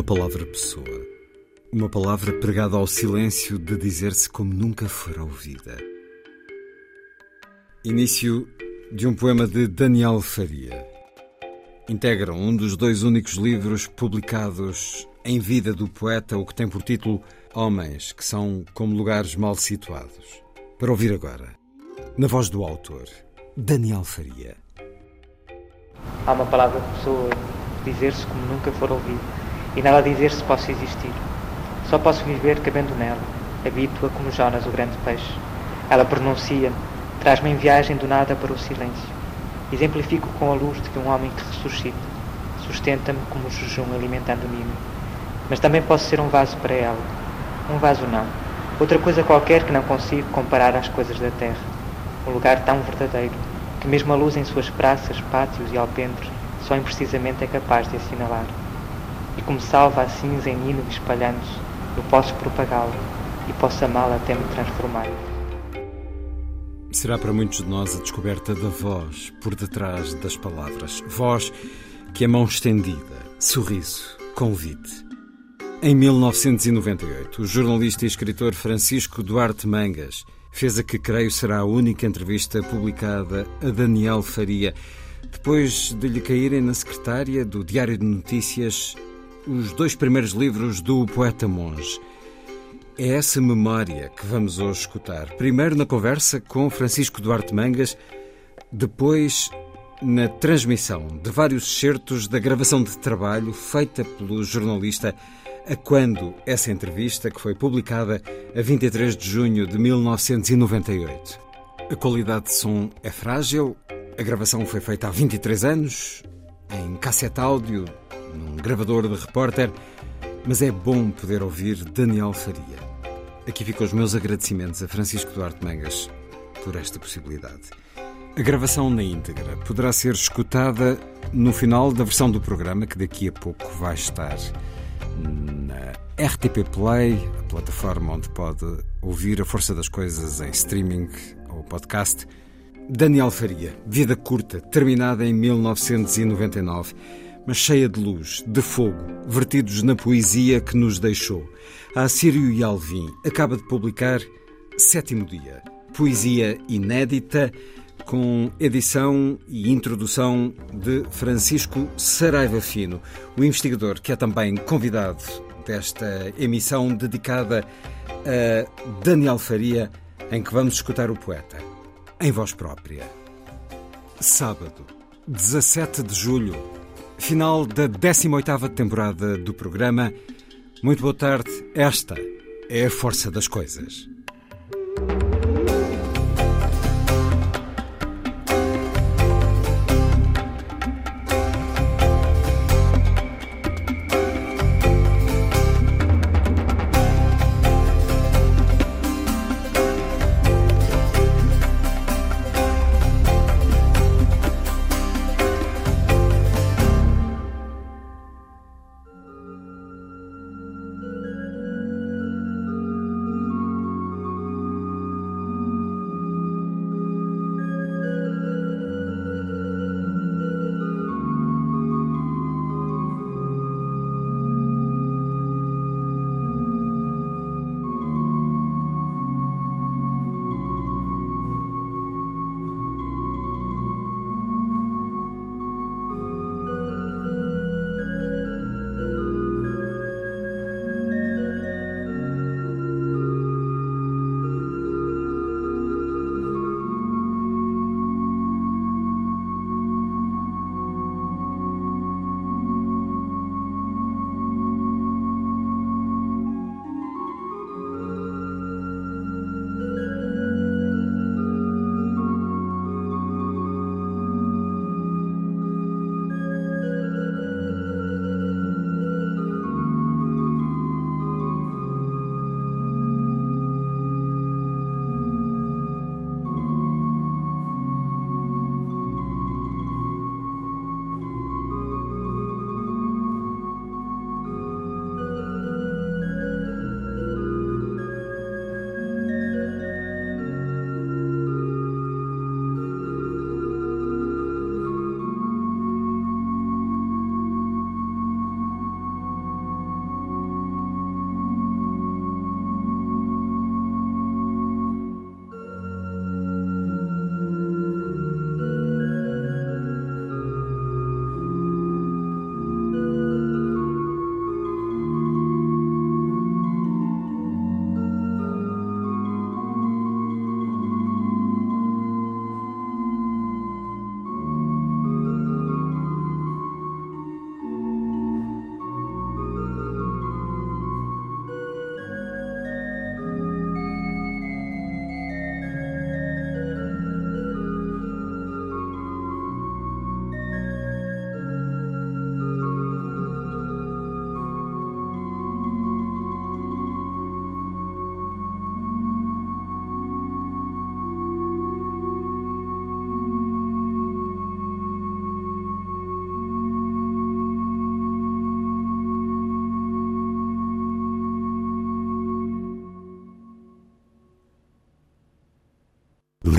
uma palavra pessoa. Uma palavra pregada ao silêncio de dizer-se como nunca fora ouvida. Início de um poema de Daniel Faria. Integram um dos dois únicos livros publicados em vida do poeta, o que tem por título Homens, que são como lugares mal situados. Para ouvir agora, na voz do autor, Daniel Faria. Há uma palavra pessoa, dizer-se como nunca for ouvido, e nela dizer-se posso existir. Só posso viver cabendo nela, habito-a como Jonas, o grande peixe. Ela pronuncia-me, traz-me em viagem do nada para o silêncio. Exemplifico com a luz de que um homem que ressuscita, sustenta-me como jejum alimentando-me. Mas também posso ser um vaso para ela. Um vaso não. Outra coisa qualquer que não consigo comparar às coisas da terra. Um lugar tão verdadeiro, que mesmo a luz em suas praças, pátios e alpendres só imprecisamente é capaz de assinalar. E como salva a cinza em nino espalhando-se, eu posso propagá-la e posso amá-la até me transformar. Será para muitos de nós a descoberta da voz por detrás das palavras. Voz que é mão estendida, sorriso, convite. Em 1998, o jornalista e escritor Francisco Duarte Mangas fez a que creio será a única entrevista publicada a Daniel Faria, depois de lhe caírem na secretária do Diário de Notícias os dois primeiros livros do poeta monge. É essa memória que vamos hoje escutar. Primeiro na conversa com Francisco Duarte Mangas, depois na transmissão de vários certos da gravação de trabalho feita pelo jornalista a quando essa entrevista, que foi publicada a 23 de junho de 1998. A qualidade de som é frágil, a gravação foi feita há 23 anos, em cassete áudio, num gravador de repórter, mas é bom poder ouvir Daniel Faria. Aqui ficam os meus agradecimentos a Francisco Duarte Mangas por esta possibilidade. A gravação na íntegra poderá ser escutada no final da versão do programa, que daqui a pouco vai estar na RTP Play, a plataforma onde pode ouvir a força das coisas em streaming ou podcast. Daniel Faria, vida curta, terminada em 1999, mas cheia de luz, de fogo, vertidos na poesia que nos deixou. A Assírio e Alvim acaba de publicar Sétimo Dia, poesia inédita com edição e introdução de Francisco Saraiva Fino, o investigador que é também convidado desta emissão dedicada a Daniel Faria, em que vamos escutar o poeta, em voz própria. Sábado, 17 de julho, final da 18ª temporada do programa. Muito boa tarde, esta é a força das coisas.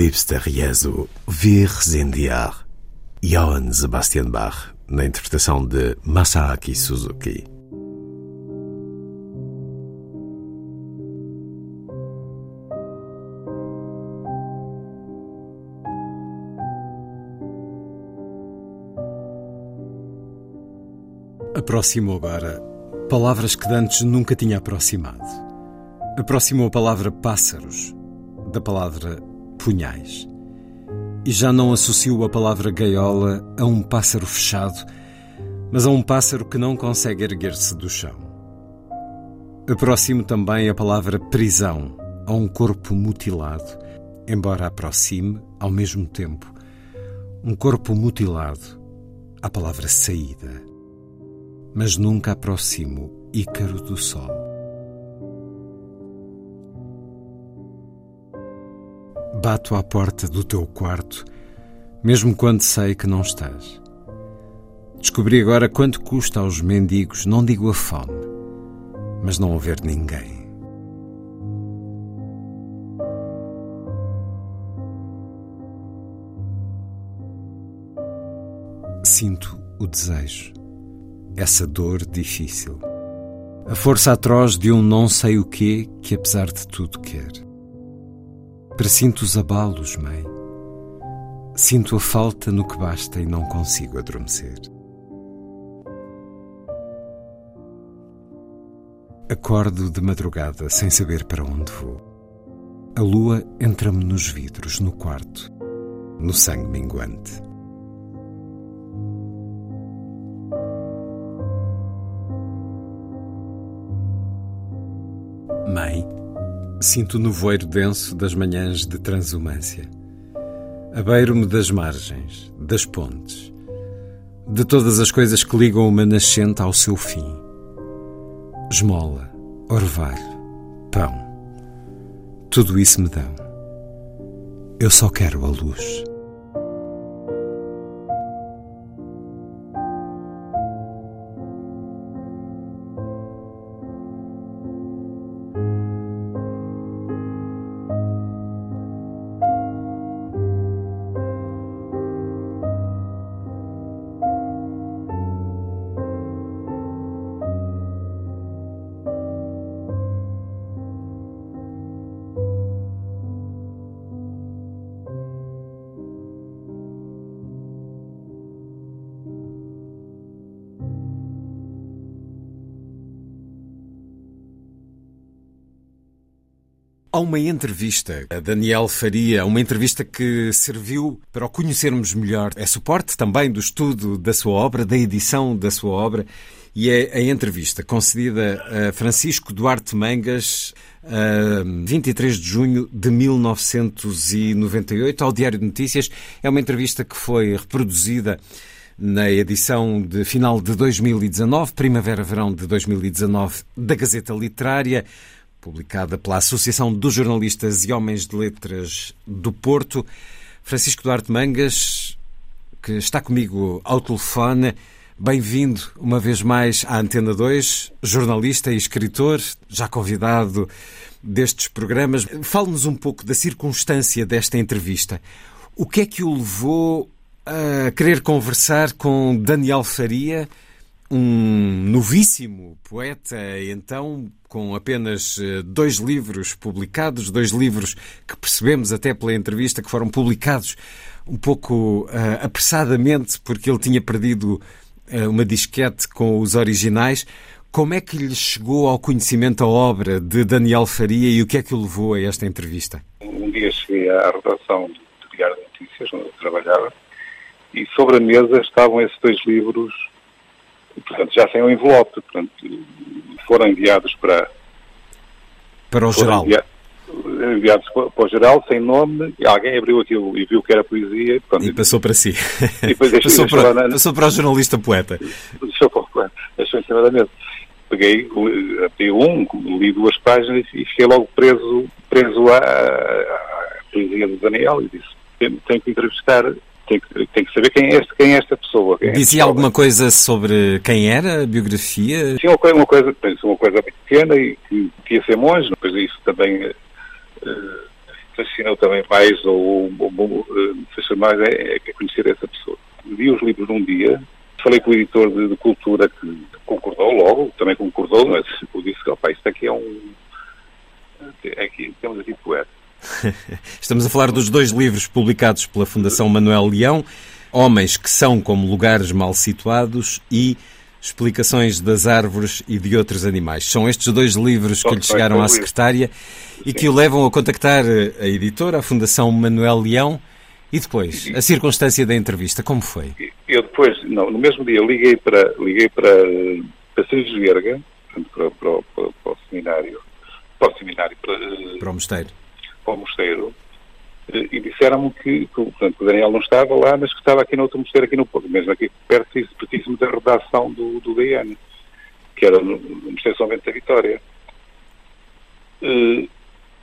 Liebster Jesu, wir sind ja. Johann Sebastian Bach, na interpretação de Masaaki Suzuki. Aproximou agora palavras que antes nunca tinha aproximado. Aproximou a palavra pássaros da palavra punhais. E já não associo a palavra gaiola a um pássaro fechado, mas a um pássaro que não consegue erguer-se do chão. Aproximo também a palavra prisão a um corpo mutilado, embora aproxime, ao mesmo tempo, um corpo mutilado à palavra saída mas nunca aproximo Ícaro do Sol. Bato à porta do teu quarto, mesmo quando sei que não estás. Descobri agora quanto custa aos mendigos, não digo a fome, mas não haver ninguém. Sinto o desejo essa dor difícil. A força atroz de um não sei o quê que, apesar de tudo, quer. Presinto os abalos, mãe. Sinto a falta no que basta e não consigo adormecer. Acordo de madrugada sem saber para onde vou. A lua entra-me nos vidros, no quarto, no sangue minguante. Mãe, sinto o nevoeiro denso das manhãs de transumância. Abeiro-me das margens, das pontes, de todas as coisas que ligam uma nascente ao seu fim. Esmola, orvalho, pão, tudo isso me dão. Eu só quero a luz. Há uma entrevista a Daniel Faria, uma entrevista que serviu para o conhecermos melhor. É suporte também do estudo da sua obra, da edição da sua obra, e é a entrevista concedida a Francisco Duarte Mangas, a 23 de junho de 1998, ao Diário de Notícias. É uma entrevista que foi reproduzida na edição de final de 2019, primavera-verão de 2019, da Gazeta Literária publicada pela Associação dos Jornalistas e Homens de Letras do Porto. Francisco Duarte Mangas, que está comigo ao telefone. Bem-vindo uma vez mais à Antena 2, jornalista e escritor, já convidado destes programas. Fale-nos um pouco da circunstância desta entrevista. O que é que o levou a querer conversar com Daniel Faria, um novíssimo poeta, então com apenas eh, dois livros publicados, dois livros que percebemos até pela entrevista que foram publicados um pouco uh, apressadamente, porque ele tinha perdido uh, uma disquete com os originais. Como é que lhe chegou ao conhecimento a obra de Daniel Faria e o que é que o levou a esta entrevista? Um dia cheguei à redação do Diário de Notícias, onde eu trabalhava, e sobre a mesa estavam esses dois livros, portanto, já sem o envelope, portanto, foram enviados para. Para o geral. enviados para o geral, sem nome, e alguém abriu aquilo e viu que era poesia. Pronto, e passou para si. E passou, para, na... passou para o jornalista poeta. Deixou para o poeta, deixou em cima da mesa. Peguei, abri um, li duas páginas e fiquei logo preso, preso à, à poesia do Daniel e disse: tenho que entrevistar tem que, tem que saber quem é, este, quem é esta pessoa. É Dizia esta alguma coisa sobre quem era, a biografia? Sim, uma coisa, uma coisa, uma coisa pequena e que ia ser monge, depois isso também uh, fascinou também mais, ou, ou, ou fascinou mais, é, é, conhecer essa pessoa. Vi os livros num dia, falei com o editor de, de cultura que concordou logo, também concordou, mas eu disse que, opa, isto aqui é um... Aqui, temos aqui poeta. Estamos a falar dos dois livros publicados pela Fundação Manuel Leão, Homens que são como lugares mal situados e Explicações das Árvores e de Outros Animais. São estes dois livros que lhe chegaram à secretária e que o levam a contactar a editora, a Fundação Manuel Leão. E depois, a circunstância da entrevista, como foi? Eu depois, não, no mesmo dia, liguei para, liguei para, para Sérgio Verga, para, para, para, para, o seminário, para o seminário, para, para o mosteiro. Para o mosteiro, e disseram-me que, portanto, o Daniel não estava lá, mas que estava aqui no outro mosteiro, aqui no Porto, mesmo aqui perto, pertíssimo da redação do, do DN, que era no, no Mosteiro São Bento da Vitória. Uh,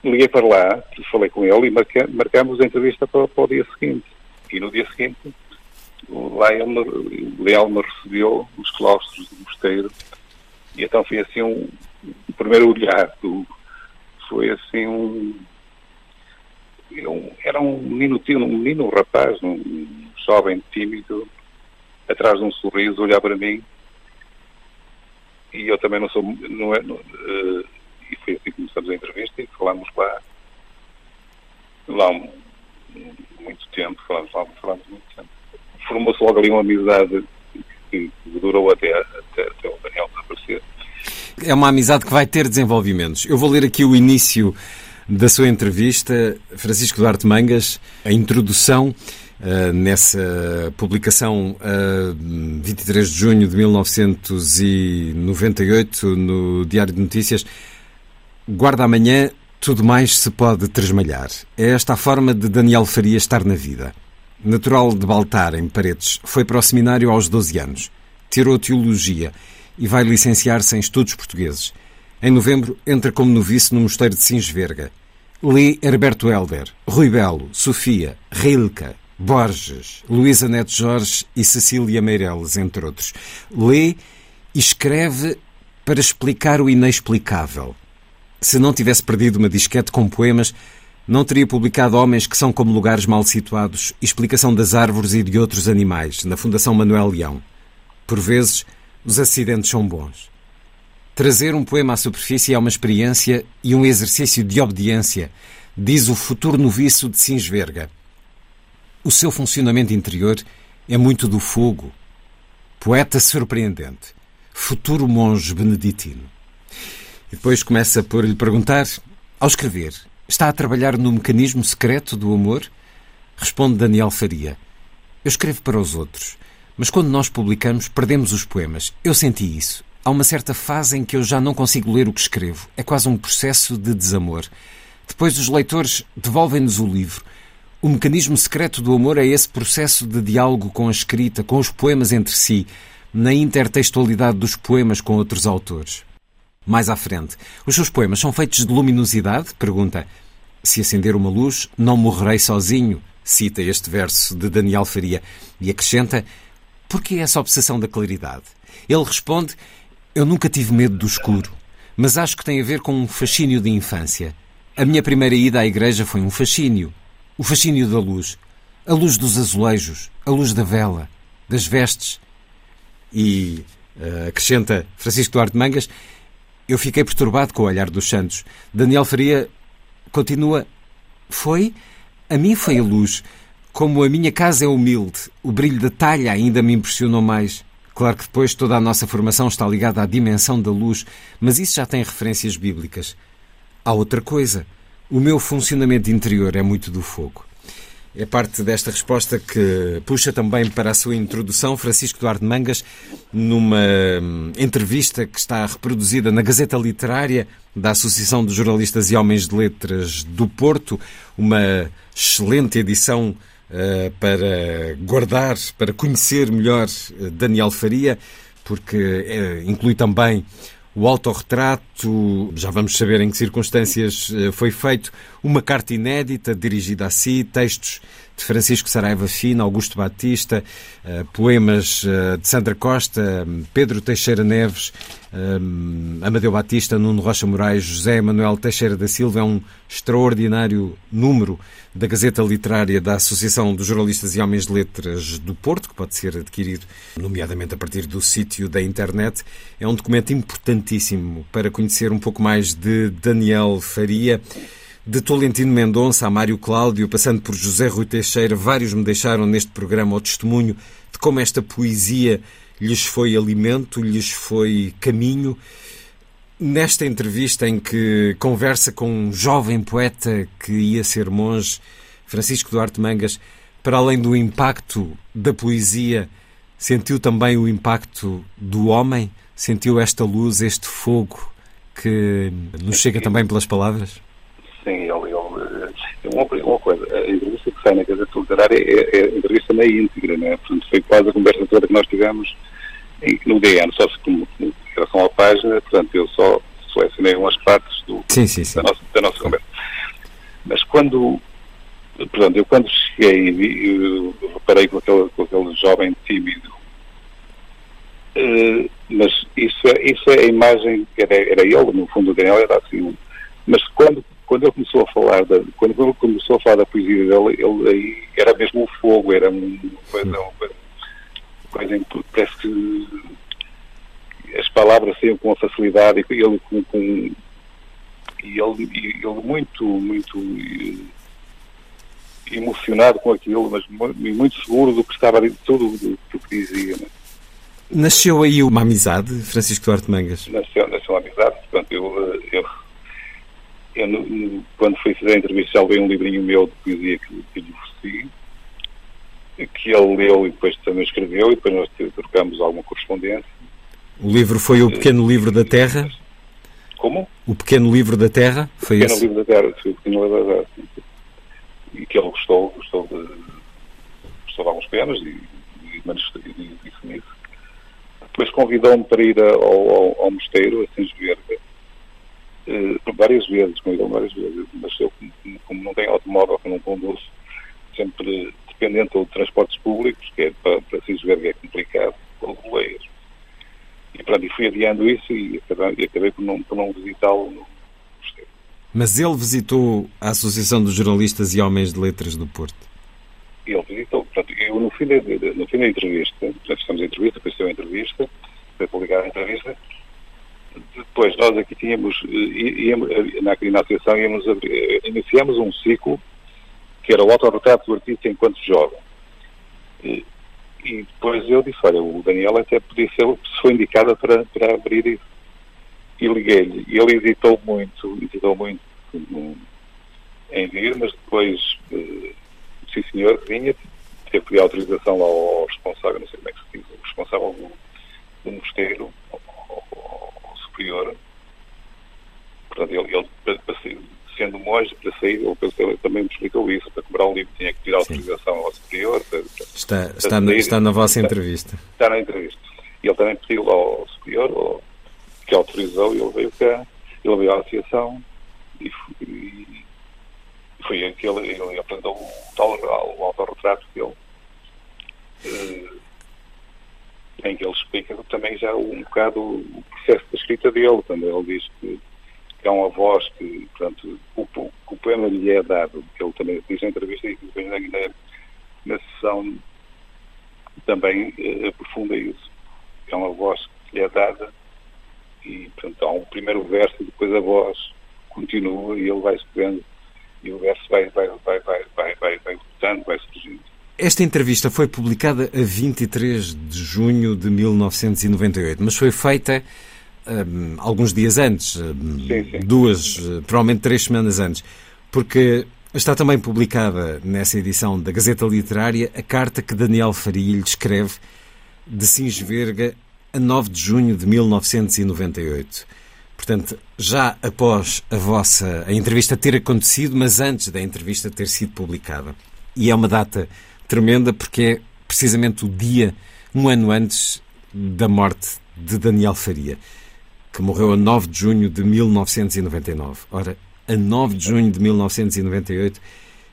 liguei para lá, falei com ele e marca, marcamos a entrevista para, para, o dia seguinte. E no dia seguinte, lá ele, o Leal me recebeu nos claustros do mosteiro e então foi assim um, um primeiro olhar, do, foi assim um era um menino, um menino, um rapaz, um jovem tímido, atrás de um sorriso, olhar para mim. E eu também não sou. Não é, não, uh, e foi assim que começamos a entrevista e falámos lá. Lá um, muito tempo, falámos lá, falámos muito tempo. Formou-se logo ali uma amizade que, que durou até, até, até o Daniel desaparecer. É uma amizade que vai ter desenvolvimentos. Eu vou ler aqui o início da sua entrevista, Francisco Duarte Mangas, a introdução uh, nessa publicação uh, eh, 23 de junho de 1998 no Diário de Notícias. Guarda amanhã, tudo mais se pode tresmalhar. É esta a forma de Daniel Faria estar na vida. Natural de Baltar, em Paredes, foi para o seminário aos 12 anos. Tirou teologia e vai licenciar-se em estudos portugueses. Em novembro, entra como novice no mosteiro de Sinsverga. Lê Herberto Helder, Rui Belo, Sofia, Rilke, Borges, Luísa Neto Jorge e Cecília Meireles, entre outros. Lê e escreve para explicar o inexplicável. Se não tivesse perdido uma disquete com poemas, não teria publicado Homens que são como lugares mal situados, explicação das árvores e de outros animais, na Fundação Manuel Leão. Por vezes, os acidentes são bons. Trazer um poema à superfície é uma experiência e um exercício de obediência, diz o futuro noviço de Sinsverga. O seu funcionamento interior é muito do fogo. Poeta surpreendente, futuro monge beneditino. E depois começa por lhe perguntar: ao escrever, está a trabalhar no mecanismo secreto do amor? Responde Daniel Faria: Eu escrevo para os outros, mas quando nós publicamos, perdemos os poemas. Eu senti isso. Há uma certa fase em que eu já não consigo ler o que escrevo. É quase um processo de desamor. Depois os leitores devolvem-nos o livro. O mecanismo secreto do amor é esse processo de diálogo com a escrita, com os poemas entre si, na intertextualidade dos poemas com outros autores. Mais à frente, os seus poemas são feitos de luminosidade? Pergunta. Se acender uma luz, não morrerei sozinho, cita este verso de Daniel Faria, e acrescenta: por que essa obsessão da claridade? Ele responde: eu nunca tive medo do escuro, mas acho que tem a ver com um fascínio de infância. A minha primeira ida à igreja foi um fascínio. O fascínio da luz. A luz dos azulejos, a luz da vela, das vestes. E, uh, acrescenta Francisco Duarte Mangas, eu fiquei perturbado com o olhar dos santos. Daniel Faria continua. Foi? A mim foi a luz. Como a minha casa é humilde, o brilho da talha ainda me impressionou mais. Claro que depois toda a nossa formação está ligada à dimensão da luz, mas isso já tem referências bíblicas. Há outra coisa. O meu funcionamento interior é muito do fogo. É parte desta resposta que puxa também para a sua introdução Francisco Duarte Mangas, numa hum, entrevista que está reproduzida na Gazeta Literária da Associação de Jornalistas e Homens de Letras do Porto, uma excelente edição para guardar, para conhecer melhor eh, Daniel Faria, porque uh, inclui também o autorretrato, já vamos saber em que circunstâncias foi feito, uma carta inédita dirigida a si, textos de Francisco Saraiva Fina, Augusto Batista, poemas de Sandra Costa, Pedro Teixeira Neves, Amadeu Batista, Nuno Rocha Moraes, José Manuel Teixeira da Silva. É um extraordinário número da Gazeta Literária da Associação dos Jornalistas e Homens de Letras do Porto, que pode ser adquirido, nomeadamente a partir do sítio da internet. É um documento importantíssimo para conhecer um pouco mais de Daniel Faria. De Tolentino Mendonça a Mário Cláudio, passando por José Rui Teixeira, vários me deixaram neste programa o testemunho de como esta poesia lhes foi alimento, lhes foi caminho. Nesta entrevista em que conversa com um jovem poeta que ia ser monge, Francisco Duarte Mangas, para além do impacto da poesia, sentiu também o impacto do homem? Sentiu esta luz, este fogo que nos chega também pelas palavras? Sim, ele, ele, é uma, coisa, a entrevista que sai na Gazeta Literária é, é a entrevista na íntegra, né? Portanto, foi quase a conversa toda que nós tivemos no DN, só se como, em relação à página, portanto, eu só selecionei umas partes do, sim, sim, sim. Da, nossa, da nossa conversa. Mas quando, portanto, eu quando cheguei e eu reparei com aquele, com aquele jovem tímido, uh, mas isso é, isso é a imagem, era, era ele, no fundo o Daniel era assim, mas quando, quando ele começou a falar, da, quando ele começou a falar da poesia dele, ele, aí era mesmo o fogo, era uma coisa, uma coisa coisa em que parece que as palavras saíam com facilidade e ele com, com e ele, ele muito, muito eh, emocionado com aquilo, mas muito seguro do que estava de tudo do, que dizia. Né? Nasceu aí uma amizade, Francisco Duarte Mangas? Nasceu, nasceu uma amizade. Portanto, eu, eh, eu, eu, quando fui fazer a entrevista, já li um livrinho meu de poesia que, que lhe ofereci que ele leu e depois também escreveu e depois nós trocamos alguma correspondência. O livro foi o Pequeno Livro da Terra? Como? O Pequeno Livro da Terra? Foi o Pequeno esse? Livro da Terra, foi o Pequeno Livro da Terra. E que ele gostou, gostou de, gostou de alguns poemas e, e, e disse-me isso. Depois convidou-me para ir ao, ao, ao mosteiro, a Sens Verga, uh, várias vezes, convidou-me várias vezes, mas eu, como, como não tenho automóvel, que não conduzo, sempre dependente ou de transportes públicos, que é para, para se ver que é complicado, ou de boleias. E pronto, e fui adiando isso e acabei, e acabei por não, por não visitá-lo no. Mas ele visitou a Associação dos Jornalistas e Homens de Letras do Porto? Ele visitou, portanto, eu no fim da, no fim da entrevista, já fizemos a entrevista, depois a entrevista, foi publicar a entrevista, depois nós aqui tínhamos, eh, íamos, na, na associação íamos eh, iniciamos um ciclo que era o autorretrato do artista enquanto jovem. E, e, depois eu disse, olha, o Daniel até podia ser pessoa indicada para, para abrir isso. E liguei-lhe. E ele hesitou muito, hesitou muito em vir, mas depois, uh, sim senhor, vinha, teve que autorização ao, responsável, não sei como é que se diz, o responsável do, do mosteiro, ao, ao, ao superior. Portanto, ele, ele para, para, monge para sair, ou ele também me explicou isso, para comprar um livro tinha que pedir autorização ao superior. Para, está, para está, na, está na vossa entrevista. Está na entrevista. E ele também pediu ao superior, que autorizou, e ele veio cá, ele veio à associação, e, e foi aquele, ele apresentou o tal o autorretrato dele, eh, em que ele explica também já um bocado o processo da escrita dele, quando ele diz que que é uma voz que, portanto, o, o poema lhe é dado, que ele também diz na entrevista e depois na, na, sessão também eh, aprofunda isso. É uma voz que lhe é dada e, portanto, há um primeiro verso e depois a voz continua e ele vai escrevendo e o verso vai, vai, vai, vai, vai, vai, vai voltando, vai surgindo. Esta entrevista foi publicada a 23 de junho de 1998, mas foi feita um, alguns dias antes, um, sim, sim. duas, provavelmente três semanas antes, porque está também publicada nessa edição da Gazeta Literária a carta que Daniel Faria lhe escreve de Sinsverga a 9 de junho de 1998. Portanto, já após a vossa a entrevista ter acontecido, mas antes da entrevista ter sido publicada. E é uma data tremenda porque é precisamente o dia, um ano antes da morte de Daniel Faria que morreu a 9 de junho de 1999. Ora, a 9 de junho de 1998,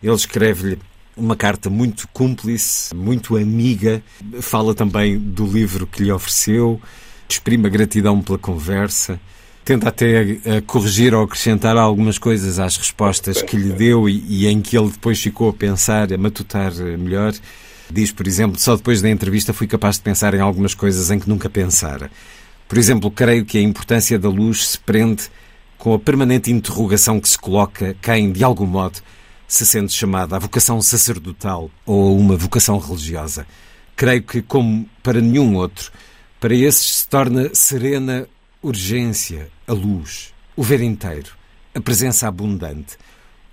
ele escreve-lhe uma carta muito cúmplice, muito amiga. Fala também do livro que lhe ofereceu, exprime a gratidão pela conversa. Tenta até corrigir ou acrescentar algumas coisas às respostas que lhe deu e, e em que ele depois ficou a pensar, a matutar melhor. Diz, por exemplo, só depois da entrevista fui capaz de pensar em algumas coisas em que nunca pensara. Por exemplo, creio que a importância da luz se prende com a permanente interrogação que se coloca quem, de algum modo, se sente chamada à vocação sacerdotal ou a uma vocação religiosa. Creio que, como para nenhum outro, para esses se torna serena urgência, a luz, o ver inteiro, a presença abundante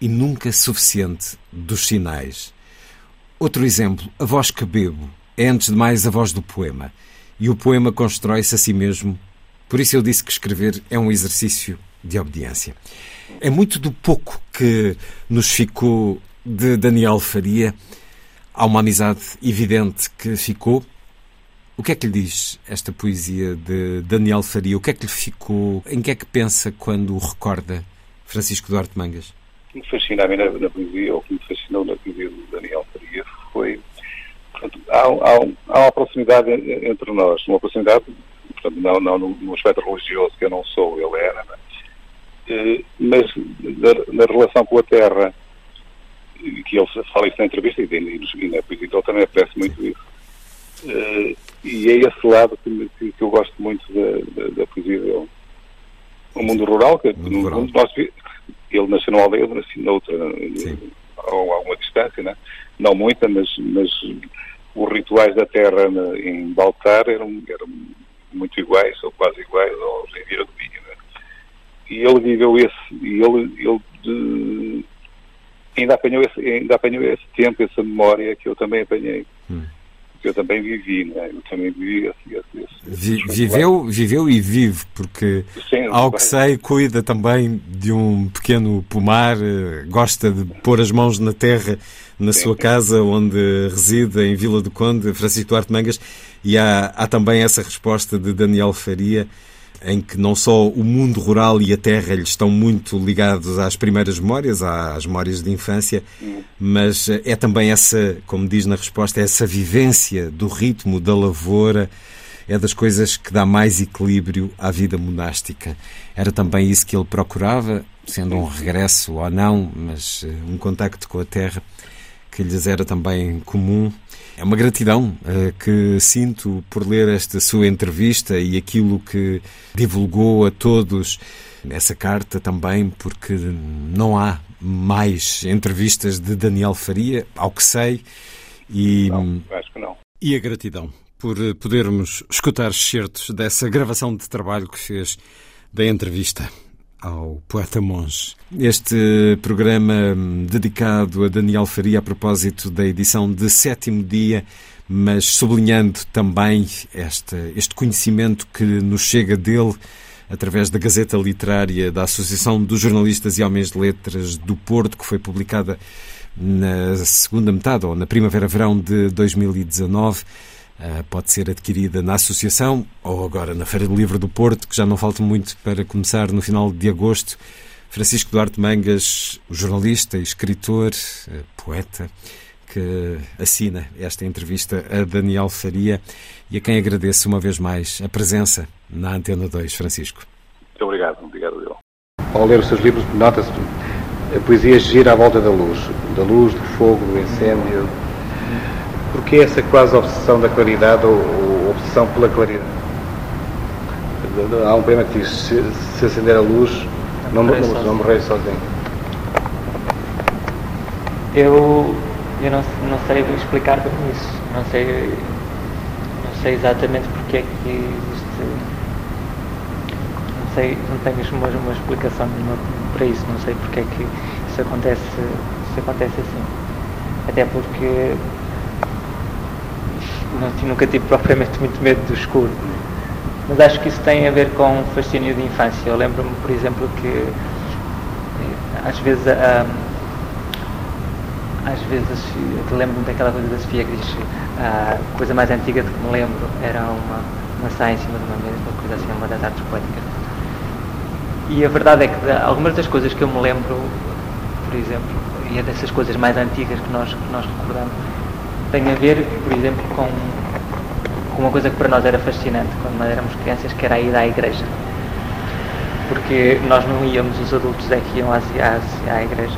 e nunca suficiente dos sinais. Outro exemplo, a voz que bebo é antes de mais a voz do poema, e o poema constrói-se a si mesmo. Por isso eu disse que escrever é um exercício de obediência. É muito do pouco que nos ficou de Daniel Faria. Há uma amizade evidente que ficou. O que é que lhe diz esta poesia de Daniel Faria? O que é que lhe ficou? Em que é que pensa quando o recorda Francisco Duarte Mangas? O que me fascina a mim na, na poesia, ou o que me fascinou na poesia de Daniel. Portanto, há, há, há uma proximidade entre nós, uma proximidade, portanto, não, não no, no aspecto religioso, que eu não sou, ele era, né? Eh, mas na, na, relação com a terra, que ele fala isso na entrevista e, e na poesia dele também aparece muito isso. Uh, e é esse lado que, que, eu gosto muito da, da, da, poesia dele. O mundo rural, que mundo no rural. nós, ele nasceu numa aldeia, eu nasci noutra, a, a alguma distância, né? não muita, mas, mas os rituais da terra em Baltar eram, eram muito iguais, ou quase iguais aos em Vira do Vinho e ele viveu esse, e ele, ele de, ainda, apanhou esse, ainda apanhou esse tempo, essa memória que eu também apanhei. Hum. Que eu também vivi, né? eu também vivi esse, esse, Vi, viveu, viveu e vive, porque Sim, ao que sei, cuida também de um pequeno pomar, eh, gosta de pôr as mãos na terra na Sim. sua casa onde reside em Vila do Conde, Francisco Duarte Mangas, e há, há também essa resposta de Daniel Faria em que não só o mundo rural e a terra lhe estão muito ligados às primeiras memórias, às memórias de infância, mas é também essa, como diz na resposta, essa vivência do ritmo da lavoura, é das coisas que dá mais equilíbrio à vida monástica. Era também isso que ele procurava, sendo um regresso ou não, mas eh, um contacto com a terra que lhes era também comum. É uma gratidão uh, que sinto por ler esta sua entrevista e aquilo que divulgou a todos nessa carta também, porque não há mais entrevistas de Daniel Faria, ao que sei. E, não, acho que não. E a gratidão por podermos escutar certos dessa gravação de trabalho que fez da entrevista ao poeta monge. Este programa dedicado a Daniel Faria a propósito da edição de sétimo dia, mas sublinhando também este, este conhecimento que nos chega dele através da Gazeta Literária da Associação dos Jornalistas e Homens de Letras do Porto, que foi publicada na segunda metade ou na primavera-verão de 2019. Uh, pode ser adquirida na Associação ou agora na Feira do Livro do Porto, que já não falta muito para começar no final de agosto. Francisco Duarte Mangas, jornalista, escritor, uh, poeta, que assina esta entrevista a Daniel Faria e a quem agradeço uma vez mais a presença na Antena 2, Francisco. Muito obrigado, obrigado eu. Ao ler os seus livros, nota-se a poesia gira à volta da luz, da luz, do fogo, do incêndio, Porquê essa quase obsessão da claridade ou, ou obsessão pela claridade? Há um poema que diz: se, se acender a luz, não, não, não, não morrer sozinho. Eu, eu não, não sei explicar bem isso. Não sei, não sei exatamente porque é que existe. Não sei, não tenho uma, uma explicação nenhuma para isso. Não sei porque é que isso acontece, isso acontece assim. Até porque não, nunca tive propriamente muito medo do escuro. Mas acho que isso tem a ver com um fascínio de infância. Eu lembro-me, por exemplo, que eh, às vezes a, às vezes lembro-me daquela coisa da Sofia que diz a coisa mais antiga de que me lembro era uma, uma saia em cima de uma mesa, uma coisa assim, uma das artes poéticas. E a verdade é que algumas das coisas que eu me lembro, por exemplo, e é dessas coisas mais antigas que nós, que nós recordamos, tem a ver, por exemplo, com, com uma coisa que para nós era fascinante quando nós éramos crianças, que era a ida à igreja. Porque nós não íamos, os adultos é que iam às, às, à igreja,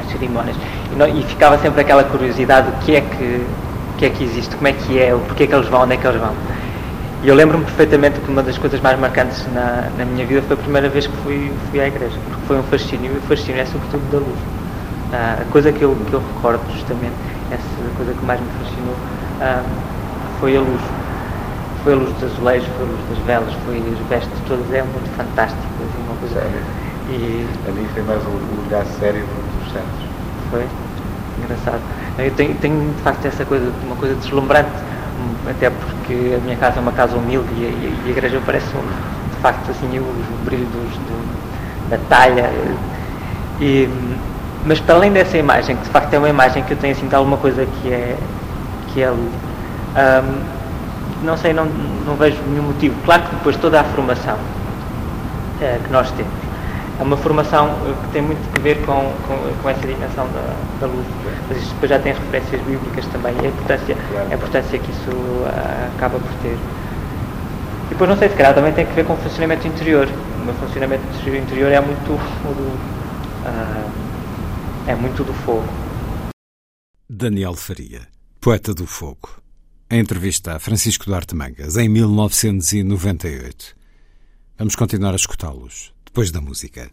às cerimónias, e, não, e, ficava sempre aquela curiosidade do que é que, que é que existe, como é que é, porquê é que eles vão, onde é que eles vão. E eu lembro-me perfeitamente que uma das coisas mais marcantes na, na minha vida foi a primeira vez que fui, fui à igreja, porque foi um fascínio, e o fascínio é sobretudo da luz. Ah, a coisa que eu, que eu recordo justamente, essa coisa que mais me fascinou, ah, foi a luz. Foi a luz dos azulejos, foi a luz das velas, foi as vestes todas, é muito fantástico. Assim, uma coisa. Sério? E... A mim foi mais o olhar sério dos santos. Foi? Engraçado. Eu tenho, tenho de facto essa coisa, uma coisa deslumbrante até porque a minha casa é uma casa humilde e, e, e a igreja parece de facto assim o, o brilho dos, do, da talha. E, mas para além dessa imagem, que de facto é uma imagem que eu tenho assim de alguma coisa que é, que é luz, um, não sei, não, não vejo nenhum motivo. Claro que depois toda a formação é, que nós temos é uma formação eh, que tem muito a ver com, com, com essa dimensão da, da, luz. Mas isto depois já tem referências bíblicas também e a importância, a importância que isso uh, acaba por ter. E depois não sei, se calhar também tem que ver com o funcionamento interior. O meu funcionamento interior é muito uh, é muito do fogo. Daniel Faria, poeta do fogo. Em entrevista a Francisco Duarte Mangas, em 1998. Vamos continuar a escutá-los depois da música.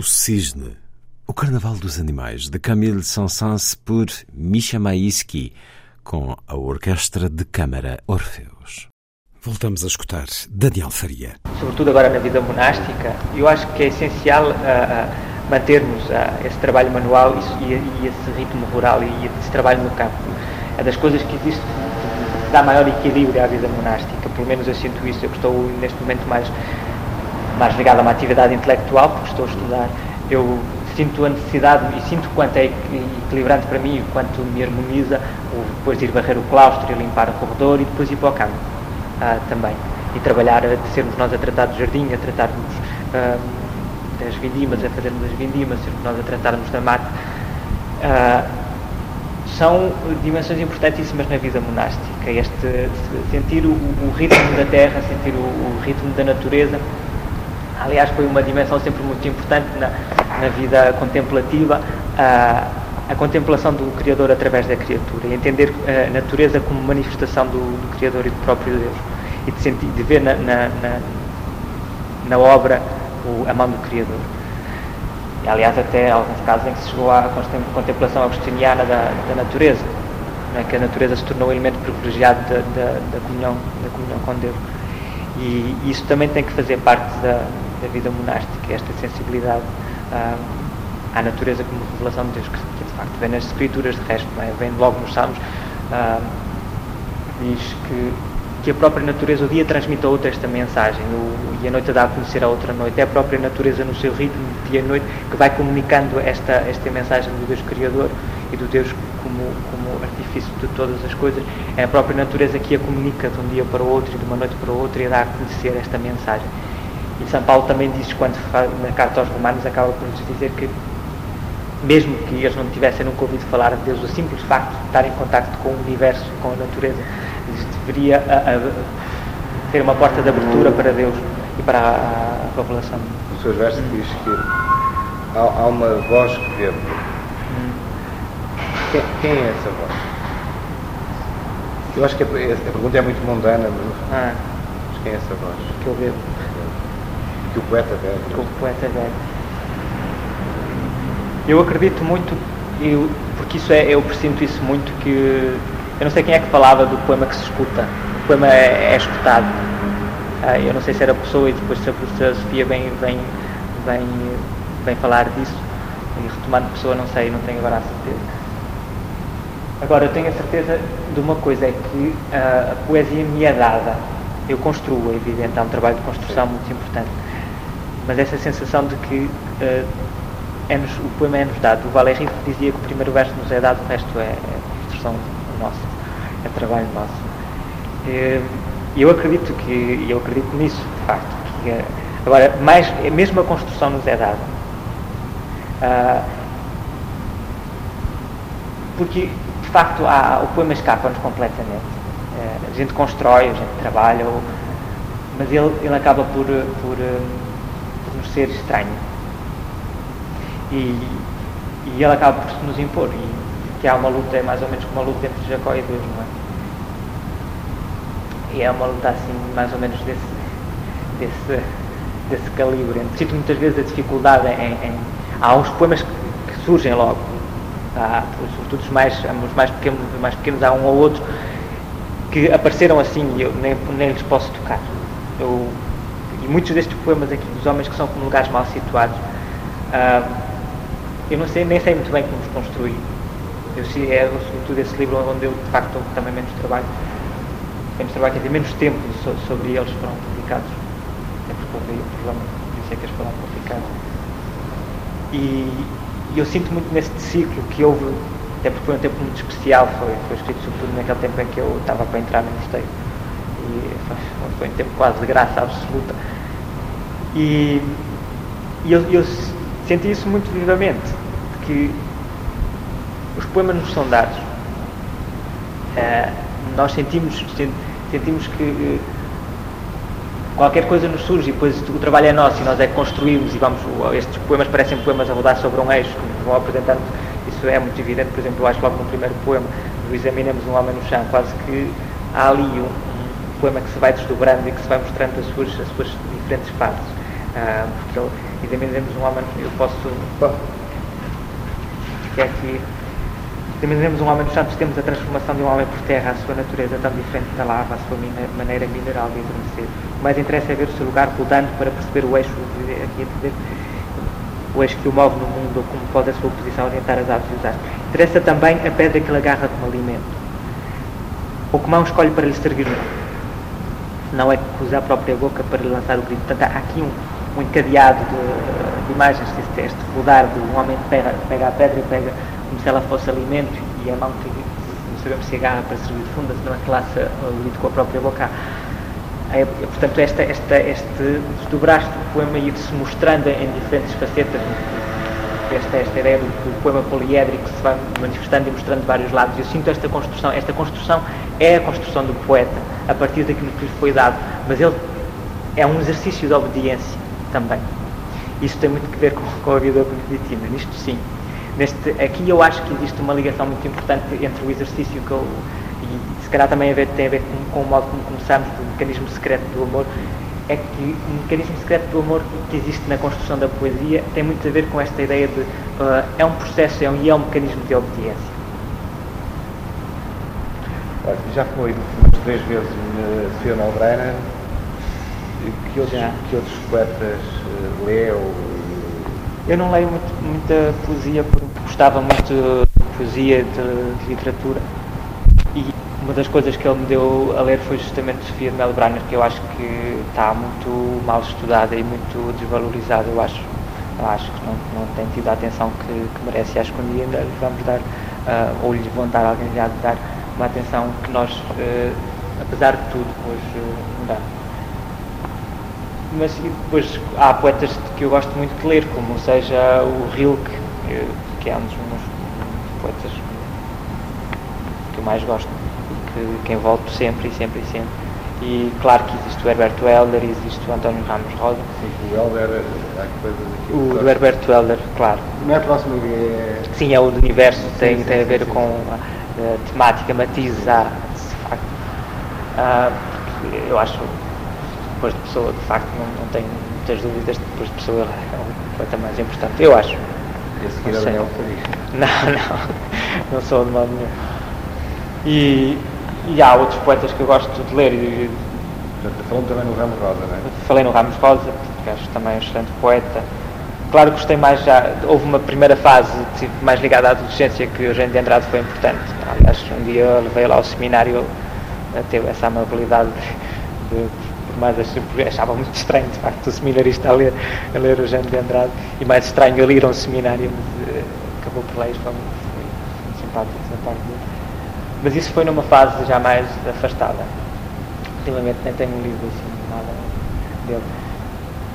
O Cisne, o Carnaval dos Animais, de Camille Saint-Saëns por Misha Maïski, com a Orquestra de Câmara Orfeus. Voltamos a escutar Daniel Faria. Sobretudo agora na vida monástica, eu acho que é essencial uh, mantermos uh, esse trabalho manual e, e, esse ritmo rural e esse trabalho no campo. É das coisas que existe dá maior equilíbrio à vida monástica, pelo menos eu sinto isso, eu estou neste momento mais, mais ligado a uma atividade intelectual, porque estou a estudar, eu sinto a necessidade e sinto quanto é equilibrante para mim, quanto me harmoniza o depois de ir varrer o claustro e limpar o corredor e depois ir para o campo uh, também. E trabalhar, de sermos nós a tratar do jardim, a tratarmos uh, das vindimas, a fazermos as vindimas, sermos nós a tratarmos da mata. Uh, são dimensões importantíssimas na vida monástica. Este, sentir o, o ritmo da terra, sentir o, o ritmo da natureza, aliás, foi uma dimensão sempre muito importante na, na vida contemplativa, a, a, contemplação do Criador através da criatura, e entender a natureza como manifestação do, do Criador e do próprio Deus, e de, sentir, de ver na, na, na, obra o, a mão do Criador. E, aliás, até alguns casos em que se chegou à contemplação agostiniana da, da natureza, é? que a natureza se tornou um elemento privilegiado da, da, da, comunhão, da comunhão com Deus. E isso também tem que fazer parte da, da vida monástica, esta sensibilidade ah, à natureza como revelação de Deus, que, que, de facto vem nas escrituras de resto, é? vem logo nos Salmos, ah, diz que, que a própria natureza o dia transmite a outra esta mensagem o, e a noite dá a conhecer a outra noite. É a própria natureza no seu ritmo dia e noite que vai comunicando esta, esta mensagem do Deus Criador e do Deus como, como artifício de todas as coisas. É a própria natureza que a comunica de um dia para o outro e de uma noite para o outro e dá a conhecer esta mensagem. E São Paulo também diz, quando na carta aos Romanos, acaba por nos dizer que, mesmo que eles não tivessem nunca ouvido falar de Deus, o simples facto de estar em contato com o universo, com a natureza, deveria a, a, ter uma porta de abertura para Deus e para a, a revelação. O seu verso diz que há, há uma voz que vê. Hum. Quem, quem, é essa voz? Eu acho que a, pergunta é muito mundana, mas, ah. mas quem é essa voz? Que eu vejo que o poeta deve. Que o poeta deve. Eu acredito muito, eu, porque isso é, eu presinto isso muito, que eu não sei quem é que falava do poema que se escuta. O poema é, é escutado. Ah, eu não sei se era a pessoa e depois se a professora Sofia vem, vem, vem, vem falar disso. E retomando a pessoa, não sei, não tenho agora a certeza. Agora, eu tenho a certeza de uma coisa, é que uh, a poesia me é dada. Eu construo, é evidente, há um trabalho de construção muito importante mas essa sensação de que uh, é -nos, o poema é-nos dado. O Valéry dizia que o primeiro verso nos é dado, o resto é, é construção nossa, é trabalho nosso. Uh, eu acredito que, eu acredito nisso, de facto. Que, uh, agora, mais, mesmo a construção nos é dada. Uh, porque, de facto, há, o poema escapa-nos completamente. a gente constrói, a gente trabalha, ou, mas ele, ele acaba por, por por ser estranho. E, e ele acaba por nos impor. E que há uma luta, é mais ou menos como uma luta entre Jacó e Deus, não é? E é uma luta assim, mais ou menos desse, desse, desse calibre. Sinto muitas vezes a dificuldade em, em há uns poemas que surgem logo, há, sobretudo os mais, os mais pequenos, mais pequenos, há um ou outro que apareceram assim e eu nem, nem lhes posso tocar. Eu muitos destes poemas aqui dos homens que são como lugares mal situados, uh, eu não sei, nem sei muito bem como os construir. Eu sei, é sobretudo esse livro onde eu de facto também menos trabalho, menos trabalho, quer dizer, menos tempo sobre eles foram publicados. É porque provavelmente por isso é que eles foram publicados. E, e eu sinto muito nesse ciclo que houve, até porque foi um tempo muito especial, foi, foi escrito sobretudo naquele tempo em que eu estava para entrar no mosteiro. E foi, foi um tempo quase de graça absoluta e, e eu, eu, senti isso muito vivamente, que os poemas nos são dados. Uh, nós sentimos, sentimos que uh, qualquer coisa nos surge e depois o trabalho é nosso e nós é que construímos e vamos, estes poemas parecem poemas a rodar sobre um eixo, que vão apresentando, isso é muito evidente, por exemplo, eu acho logo no primeiro poema, do Examinemos um Homem no Chão, quase que há ali um, um poema que se vai desdobrando e que se vai mostrando as suas, as suas diferentes fases Uh, porque e também vemos um homem, eu posso. que é aqui. Também vemos um homem nos Santos, temos a transformação de um homem por terra, a sua natureza tão diferente da lava, a sua maneira mineral de adormecer. O mais interessa é ver o seu lugar rodando para perceber o eixo, aqui o eixo que o move no mundo, ou como pode a sua posição orientar as aves e os astros. Interessa também a pedra que ele agarra como alimento. O que mão escolhe para lhe servir não é que use a própria boca para lhe lançar o grito. Portanto, há aqui um, um encadeado de, de imagens, este, este rodar de um homem que pega, pega a pedra e pega como se ela fosse alimento e a mão que não sabemos se agarra para servir de funda, se não é que laça o grito com a própria boca. É, portanto, esta, esta, este desdobrar do poema ir-se mostrando em diferentes facetas, esta, esta ideia do, do, poema poliédrico se vai manifestando e mostrando de vários lados. Eu sinto esta construção, esta construção é a construção do poeta, a partir daquilo que lhe foi dado, mas ele é um exercício de obediência também. Isso tem muito a ver com, com a vida beneditina, nisto sim. Neste, aqui eu acho que existe uma ligação muito importante entre o exercício que eu, e se calhar também a ver, tem a ver com, com o modo como começamos, do mecanismo secreto do amor, é que o mecanismo secreto do amor que existe na construção da poesia tem muito a ver com esta ideia de uh, é um processo é um, e é um mecanismo de obediência. Já foi umas três vezes na Fiona O'Brien. Que outros, que outros poetas uh, lê ou eu não leio muito, muita poesia porque gostava muito de poesia, de, de, literatura. E uma das coisas que ele me deu a ler foi justamente Sofia de Melbrenner, que eu acho que está muito mal estudada e muito desvalorizada, eu acho. Eu acho que não, não tem tido a atenção que, que merece acho que um dia ainda lhe vamos dar, uh, ou lhe vão dar, alguém lhe há de dar uma atenção que nós, uh, apesar de tudo, hoje não damos mas depois há poetas que eu gosto muito de ler, como seja o Rilke, que é um dos meus poetas que eu mais gosto e que quem volto sempre e sempre e sempre. E claro que existe o Herberto Helder, existe o António Ramos Rosa. Sim, o Helder, há coisas aqui. O do Herberto Helder, claro. Não é próximo é... Sim, é o do universo, sim, tem, sim, tem a ver sim, com a, a, temática, matizes, há, de facto. Ah, eu acho depois de pessoa, de facto, não, não tenho muitas dúvidas, depois de pessoa é um poeta mais importante, eu acho. E seguir não, sei. não, não, não sou de modo nenhum. E, e há outros poetas que eu gosto de ler. E, Falou também no Ramos Rosa, não é? Falei no Ramos Rosa, porque acho também um excelente poeta. Claro que gostei mais já, houve uma primeira fase mais ligada à adolescência que o Eugênio de Andrade foi importante. Aliás, um dia eu levei lá ao seminário, teve essa amabilidade de, de mas achava muito estranho, de facto, o seminarista a ler, a ler o Jean de Andrade, e mais estranho ele ir a um seminário, mas uh, acabou por e foi muito, simpático essa parte dele. Mas isso foi numa fase já mais afastada. Ultimamente nem tenho lido assim nada dele.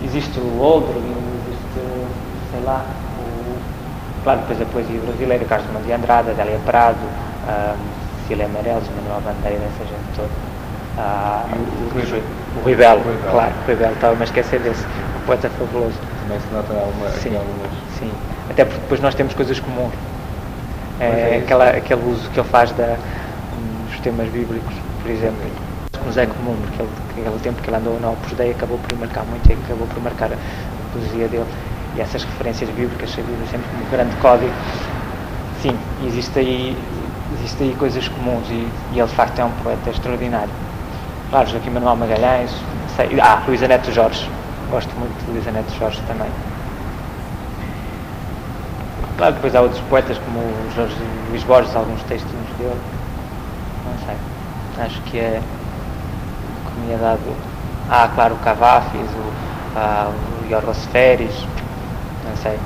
Existe o Oldro, existe, sei lá, o, claro, depois a poesia brasileira, Carlos de Andrade, Adélia Prado, um, Cecília Amarelos, Manuel Bandeira, essa gente toda. Ah, o, Rui, o Rui Belo, claro, o Rui Belo, estava-me a esquecer desse, o poeta fabuloso. Também se nota alguma, sim, algumas... sim, até porque depois nós temos coisas comuns. É, é aquela, aquele uso que ele faz da, dos temas bíblicos, por exemplo, que nos é comum, porque ele, aquele tempo que ele andou na Opus Dei acabou por marcar muito e acabou por marcar a, poesia dele. E essas referências bíblicas servidas sempre como grande código. Sim, existe aí, existe aí coisas comuns e, e ele de facto é um poeta extraordinário. Claro, Joaquim Manuel Magalhães, sei, ah, Luísa Neto Jorge, gosto muito de Luísa Neto Jorge também. Claro, depois há outros poetas como Jorge Luís Borges, alguns textinhos dele, não sei, acho que é me é ah, claro, o Cavafis, o, ah, o Yorgos Feres, não sei,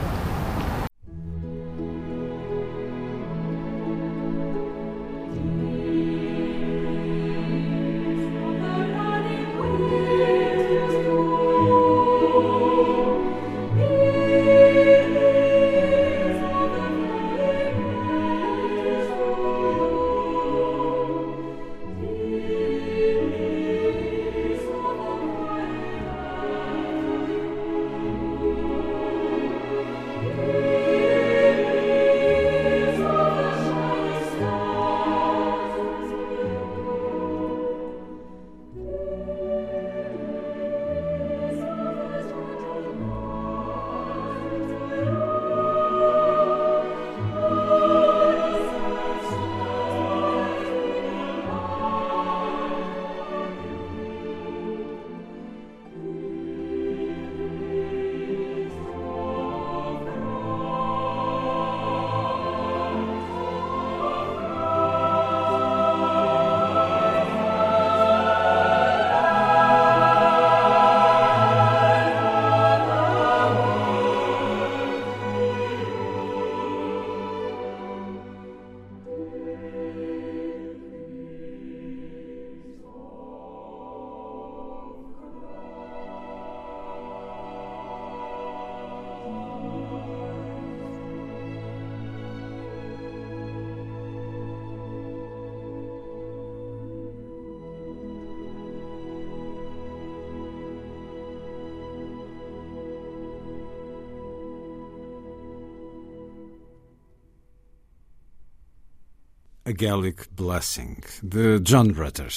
A Gaelic Blessing, de John Rutter.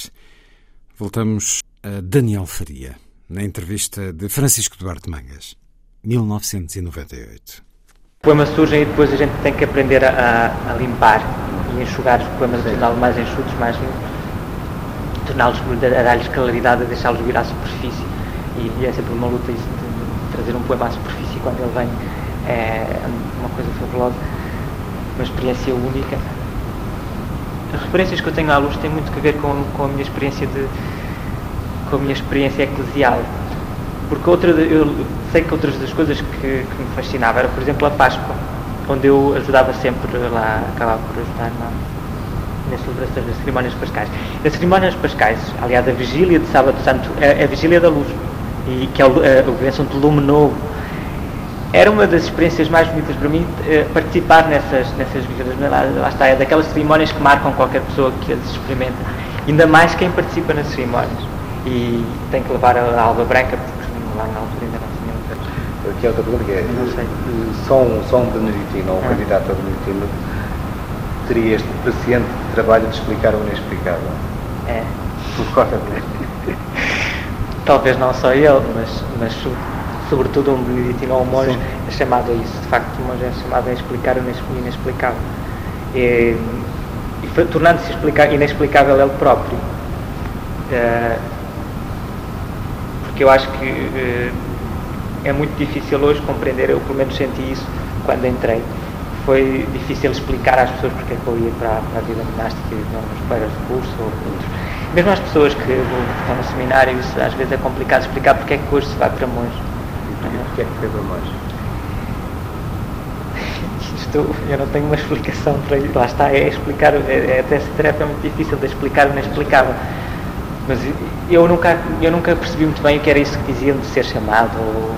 Voltamos a Daniel Faria, na entrevista de Francisco Duarte Mangas, 1998. Poemas surgem e depois a gente tem que aprender a, a limpar e enxugar os poemas, torná-los mais enxutos, mais torná-los, a dar-lhes claridade, a deixá-los vir à superfície. E, e, é sempre uma luta isso de trazer um poema à superfície quando ele vem é uma coisa fabulosa, uma experiência única. As referências que eu tenho à luz têm muito a ver com, com a minha experiência de com a minha experiência eclesial. Porque outra, eu sei que outras das coisas que, que me fascinava era, por exemplo, a Páscoa, onde eu ajudava sempre lá, acabava por ajudar na, nas celebrações das cerimónias pascais. As cerimónias pascais, aliás, a vigília de Sábado Santo é a vigília da luz, e que é o, a, a bênção lume novo. Era uma das experiências mais bonitas para mim eh, participar nessas, nessas vigílias. Lá, lá está, é daquelas cerimónias que marcam qualquer pessoa que as experimenta, ainda mais quem participa nas cerimónias. E tem que levar a alva branca, porque lá na altura ainda não tinha outra. Aqui é outra pergunta que é, não sei. Só um, só um beneditino ou um ah. candidato a beneditino teria este paciente trabalho de explicar o inexplicável? É. Por causa Talvez não só ele, mas, mas sobretudo um beneditino ou um monge Sim. é chamado a isso. De facto, o monge é chamado a explicar o inexplicável. E, e tornando-se inexplicável ele próprio. Uh, porque eu acho que uh, é muito difícil hoje compreender, eu pelo menos senti isso quando entrei. Foi difícil explicar às pessoas porque é que eu ia para, para a vida monástica, nos colegas de curso ou outros. Mesmo às pessoas que estão no seminário, isso às vezes é complicado explicar porque é que hoje se vai para monge o que é que para mais? Isto, eu não tenho uma explicação para isso. Lá está, é explicar, é, é, até essa tarefa é muito difícil de explicar o inexplicável. Mas eu nunca, eu nunca percebi muito bem o que era isso que diziam de ser chamado ou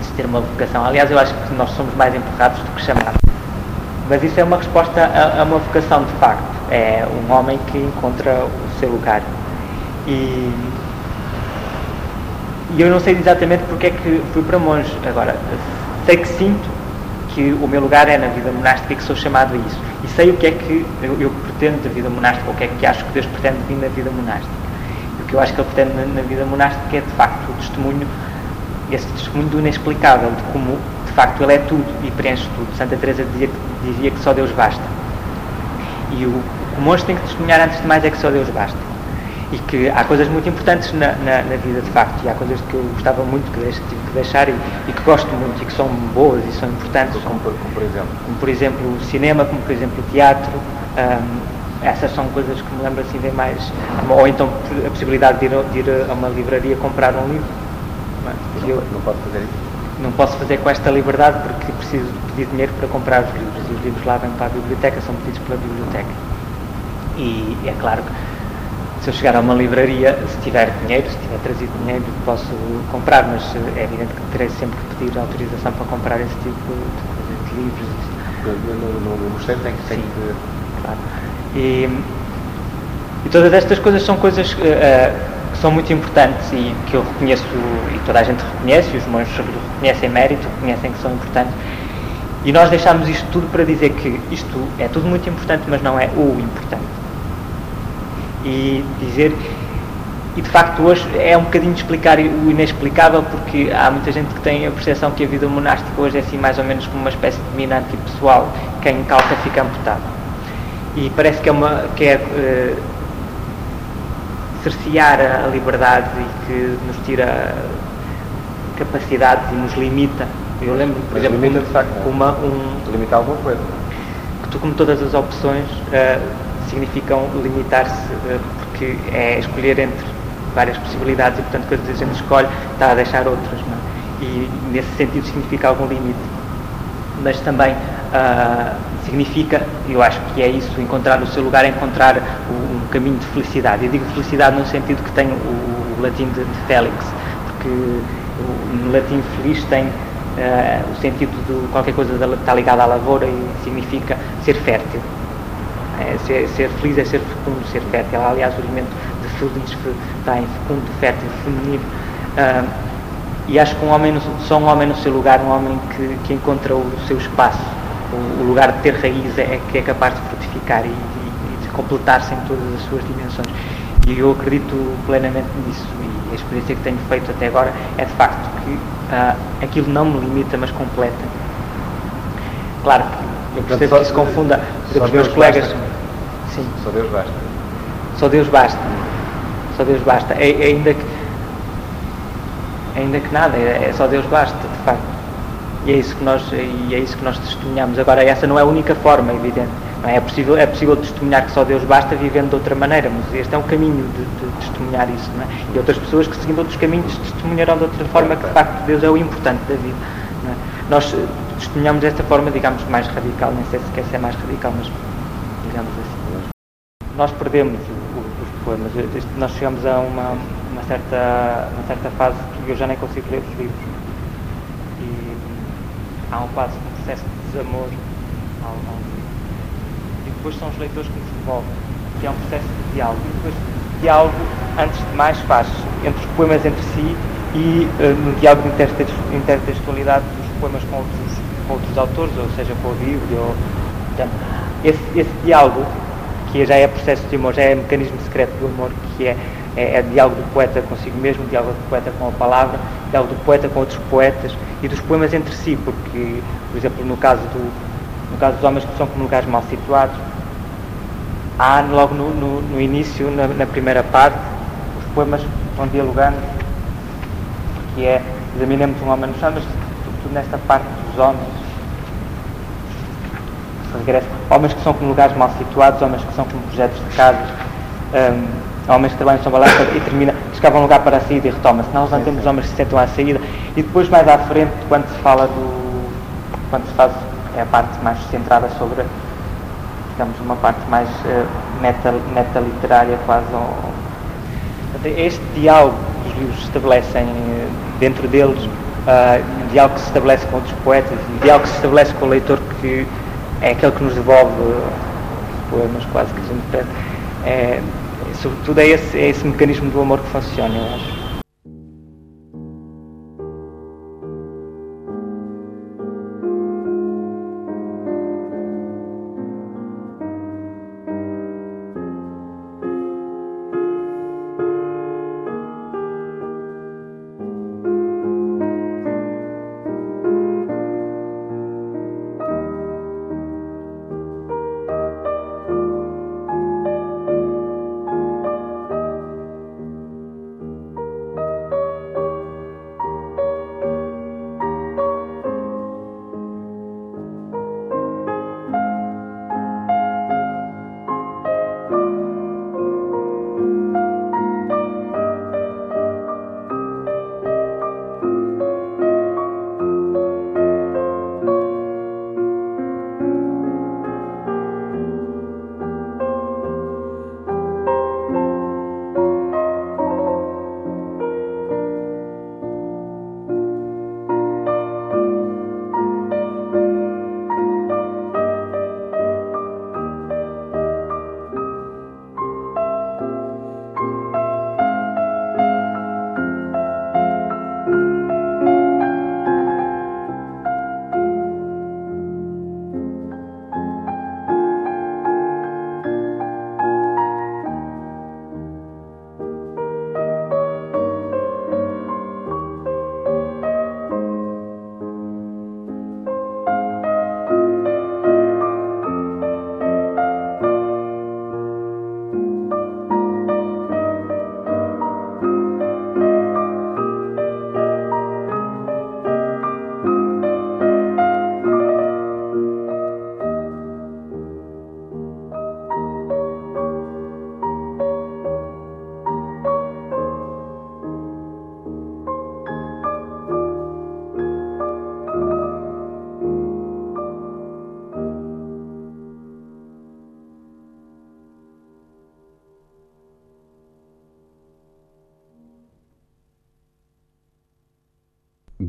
de ter uma vocação. Aliás, eu acho que nós somos mais empurrados do que chamados. Mas isso é uma resposta a, a uma vocação de facto. É um homem que encontra o seu lugar. E e eu não sei exatamente porque é que fui para monge. Agora, sei que sinto que o meu lugar é na vida monástica e que sou chamado a isso. E sei o que é que eu, eu pretendo da vida monástica, o que é que acho que Deus pretende de mim na vida monástica. E o que eu acho que Ele pretende na, na vida monástica é, de facto, o testemunho, esse testemunho do inexplicável, de como, de facto, Ele é tudo e preenche tudo. Santa Teresa dizia, dizia que só Deus basta. E o, o que o monge tem que testemunhar, antes de mais, é que só Deus basta e que há coisas muito importantes na, na, na, vida de facto. E há coisas que eu gostava muito que tive que deixar e, e, que gosto muito e que são boas e são importantes. Como, como, como por exemplo? Como por exemplo o cinema como por exemplo o teatro. Um, essas são coisas que me lembro assim bem mais. Ou então a possibilidade de ir, de ir a uma livraria comprar um livro. Não, eu, não posso fazer isso? não posso fazer com esta liberdade porque preciso pedir dinheiro para comprar os livros. E os livros lá vêm para a biblioteca são pedidos pela biblioteca. E é claro que se eu chegar a uma livraria, se tiver dinheiro, se tiver trazido dinheiro, posso comprar, mas é evidente que terei sempre que pedir autorização para comprar esse tipo de, de livros. No, no, mosteiro tem que ser. Claro. E, e, todas estas coisas são coisas uh, que são muito importantes e que eu reconheço, e toda a gente reconhece, e os monges reconhecem mérito, reconhecem que são importantes. E nós deixamos isto tudo para dizer que isto é tudo muito importante, mas não é o importante e dizer. E de facto hoje é um bocadinho explicar o inexplicável porque há muita gente que tem a percepção que a vida monástica hoje é assim mais ou menos como uma espécie de mina antipessoal, quem calca fica amputado. E parece que é uma que é uh, cercear a liberdade e que nos tira capacidades e nos limita. Eu lembro, por Mas exemplo, limita, de facto, uma, um, limitar alguma coisa. Que tu, como todas as opções, uh, significam limitar-se, eh, porque é escolher entre várias possibilidades e, portanto, quando a gente escolhe, está a deixar outras. É? E, nesse sentido, significa algum limite. Mas também uh, significa, eu acho que é isso, encontrar o seu lugar, encontrar o, um caminho de felicidade. Eu digo felicidade no sentido que tem o, o latim de, de Félix, porque o, no latim feliz tem uh, o sentido de qualquer coisa que está ligada à lavoura e significa ser fértil. É, ser, ser, feliz é ser fecundo, ser fértil. Aliás, o elemento de feliz está em fecundo, fértil, feminino. E acho que um homem, só um homem no seu lugar, um homem que, que encontra o seu espaço, o, o lugar de ter raiz, é, é que é capaz de frutificar e, e, e completar-se em todas as suas dimensões. E eu acredito plenamente nisso e a experiência que tenho feito até agora é de facto que uh, aquilo não me limita, mas completa. Claro que eu percebo que isso confunda os meus colegas. Basta. Sim. Só Deus basta. Só Deus basta. Só Deus basta. É, é ainda que ainda que nada, é, é só Deus basta, de facto. E é isso que nós e é isso que nós testemunhamos. Agora essa não é a única forma, evidente. É? é possível é possível testemunhar que só Deus basta vivendo de outra maneira, mas este é um caminho de, de testemunhar isso, não é? E outras pessoas que seguindo outros caminhos testemunharão de outra forma que de facto Deus é o importante da vida. É? Nós testemunhamos desta forma, digamos, mais radical, nem sei se quer ser mais radical, mas digamos assim. Nós perdemos os poemas, nós chegamos a uma, uma, certa, uma certa fase que eu já nem consigo ler os livros. E há um quase um processo de desamor ao, ao E depois são os leitores que nos devolvem, que é um processo de diálogo. E depois, diálogo, antes de mais, faz entre os poemas entre si e uh, no diálogo de intertextualidade dos poemas com outros, com outros autores, ou seja, com a Bíblia. Ou, esse, esse diálogo que já é processo de amor, já é mecanismo secreto do amor, que é, é, é diálogo do poeta consigo mesmo, diálogo do poeta com a palavra, diálogo do poeta com outros poetas e dos poemas entre si, porque, por exemplo, no caso, do, no caso dos homens que são como lugares mal situados, há logo no, no, no início, na, na, primeira parte, os poemas vão dialogando, que é examinemos um homem no chão, mas sobretudo nesta parte homens. Homens que são como lugares mal situados, homens que são como projetos de casas, um, homens que trabalham em São Balança e termina, escava um lugar para a saída e retoma-se. Não levantemos os homens que se sentam à saída. E depois mais à frente, quando se fala do. quando se faz. é a parte mais centrada sobre, digamos, uma parte mais uh, meta, meta literária quase. Este diálogo que os livros estabelecem uh, dentro deles, uh, o diálogo que se estabelece com outros poetas, o diálogo que se estabelece com o leitor que é aquele que nos devolve os poemas quase que a gente pede. É, sobretudo é esse, é esse mecanismo do amor que funciona, eu acho.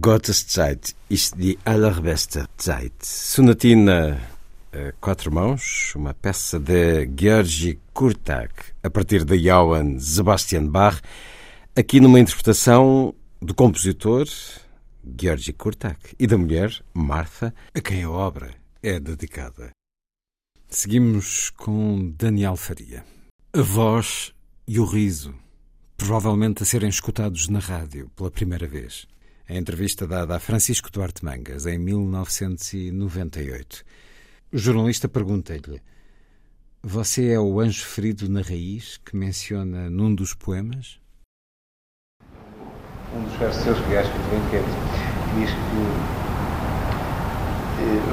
Gottes Zeit ist die allerbeste Zeit. Sonatina a quatro mãos, uma peça de Georgi Kurtak, a partir de Johann Sebastian Bach, aqui numa interpretação do compositor Georgi Kurtak e da mulher Martha, a quem a obra é dedicada. Seguimos com Daniel Faria. A voz e o riso, provavelmente a serem escutados na rádio pela primeira vez. A entrevista dada a Francisco Duarte Mangas em 1998. O jornalista pergunta-lhe: Você é o anjo ferido na raiz que menciona num dos poemas? Um dos versos seus que acho que diz que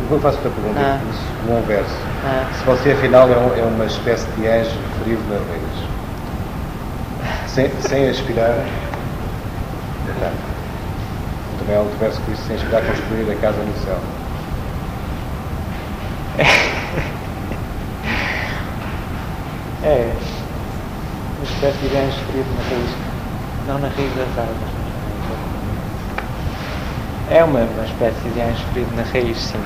Vou fazer outra pergunta, ah. um verso. Ah. Se você afinal é, um, é, uma espécie de anjo ferido na raiz, sem, sem aspirar. Não. Também há outro verso diz sem aspirar construir a casa no céu. É, uma espécie de anjo ferido na raiz, não na raiz das árvores. É uma, uma espécie de anjo ferido na raiz, sim.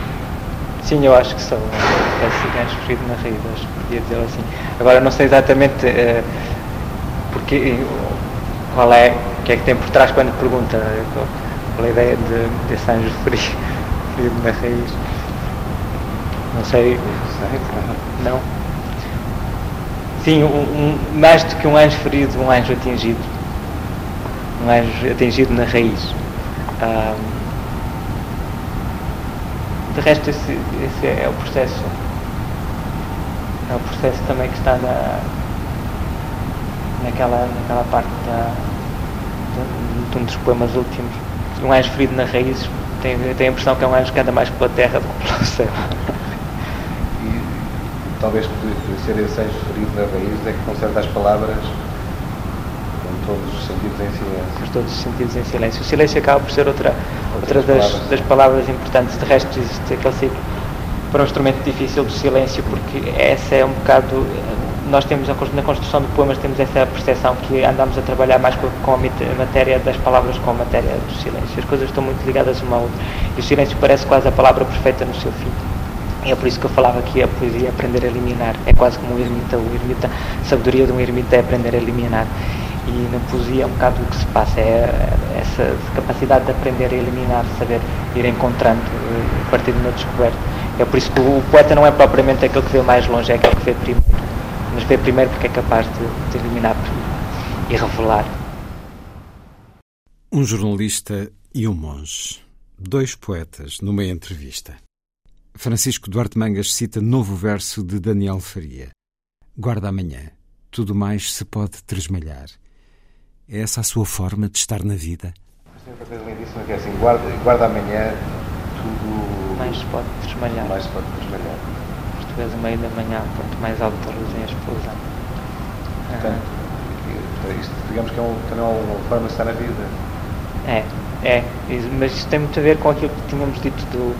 Sim, eu acho que sou uma espécie de anjo ferido na raiz, acho que podia dizer assim. Agora não sei exatamente uh, porque, qual é, o que é que tem por trás quando pergunta qual é a ideia de, desse anjo ferido, ferido na raiz. Não sei. Não? Sim, um, um, mais do que um anjo ferido, um anjo atingido. Um anjo atingido na raiz. De resto, esse, esse é o processo. É o processo também que está na, naquela, naquela parte da, de, de um dos poemas últimos. Um anjo ferido na raiz, tem, tem a impressão que é um anjo que anda mais pela terra do que pelo céu. E talvez por ser esse anjo ferido na raiz é que com certas palavras todos os sentidos em silêncio. Todos os sentidos em silêncio. O silêncio acaba por ser outra, outra das, palavras. das palavras importantes. De resto, existe aquele ciclo para um instrumento difícil do silêncio, porque essa é um bocado. Nós temos, na construção de poemas, temos essa percepção que andamos a trabalhar mais com a matéria das palavras com a matéria do silêncio. As coisas estão muito ligadas uma à outra. E o silêncio parece quase a palavra perfeita no seu fim. E é por isso que eu falava que a poesia é aprender a eliminar. É quase como o ermita. O ermita, a sabedoria de um ermita é aprender a eliminar. E na poesia é um bocado o que se passa, é essa capacidade de aprender a eliminar, saber ir encontrando eh, a partir de uma descoberta. É por isso que o poeta não é propriamente aquele que vê mais longe, é aquele que vê primeiro. Mas vê primeiro porque é capaz de, de eliminar e revelar. Um jornalista e um monge. Dois poetas numa entrevista. Francisco Duarte Mangas cita novo verso de Daniel Faria. Guarda amanhã, tudo mais se pode tresmalhar. É essa a sua forma de estar na vida? Tem outra coisa lindíssima que é assim, guarda, guarda amanhã tudo... Mais se pode desmalhar. Mais se pode desmalhar. Português a meio da manhã, quanto mais alto a luz em explosão. Portanto, ah. isto digamos que é, um, também uma forma de estar na vida. É, é. Mas isto tem muito a ver com aquilo que tínhamos dito do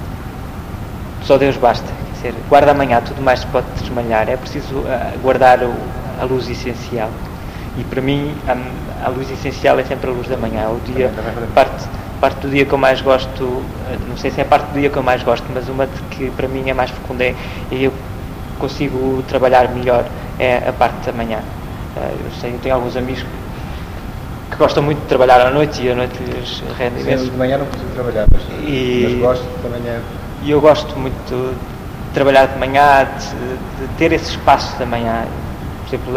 só Deus basta. Quer dizer, guarda amanhã, tudo mais se pode desmalhar. É preciso uh, guardar o, a luz essencial. E para mim, a, a, luz essencial é sempre a luz da manhã. É o dia, parte, parte do dia que eu mais gosto, não sei se é a parte do dia que eu mais gosto, mas uma que para mim é mais fecunda e eu consigo trabalhar melhor é a parte da manhã. Eh, eu sei, eu tenho alguns amigos que gostam muito de trabalhar à noite e à noite lhes rende imenso. de manhã não consigo trabalhar, mas, e, mas gosto da manhã. E eu gosto muito de trabalhar de manhã, de, de ter esse espaço da manhã. Por exemplo,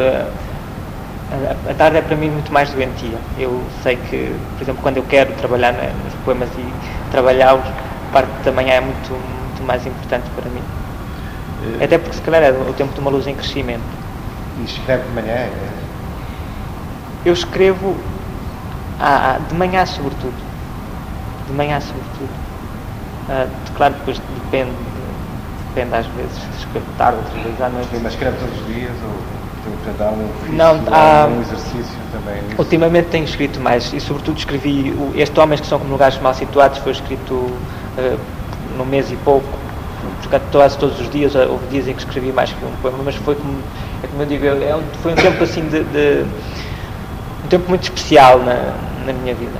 a, tarde é para mim muito mais doentia. Eu sei que, por exemplo, quando eu quero trabalhar nos poemas e trabalhá-los, a parte da manhã é muito, muito mais importante para mim. Uh, Até porque, se calhar, é o tempo de uma luz em crescimento. E escreve de manhã? É? Eu escrevo ah, ah, de manhã, sobretudo. De manhã, sobretudo. Ah, claro, depois depende, depende às vezes, escrevo tarde, outras vezes à noite. Mas escreve todos os dias? Ou um ofício, não, há, um exercício também. Nisso. Ultimamente tenho escrito mais e, sobretudo, escrevi o, Este Homens que São como Lugares Mal Situados foi escrito uh, num mês e pouco. Portanto, quase todos os dias, houve dias em que escrevi mais que um poema, mas foi como, é como eu digo, é um, foi um tempo assim de, de, um tempo muito especial na, na minha vida.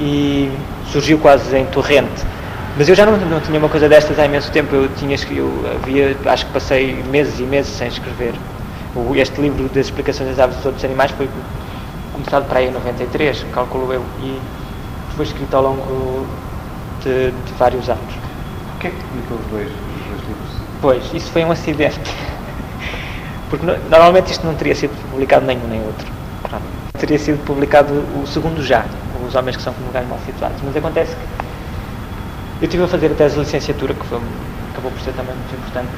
E surgiu quase em torrente. Mas eu já não, não tinha uma coisa destas há imenso tempo. Eu tinha eu havia, acho que passei meses e meses sem escrever este livro das explicações das aves dos outros animais foi começado para aí em 93, calculo eu, e foi escrito ao longo de, de vários anos. O que é que publicou os dois, os dois livros? Pois, isso foi um acidente. Porque no- normalmente isto não teria sido publicado nenhum nem outro. Pronto. Teria sido publicado o segundo já, Os Homens que São como Lugares Mal Situados. Mas acontece que eu estive a fazer a tese de licenciatura, que foi, acabou por ser também muito importante.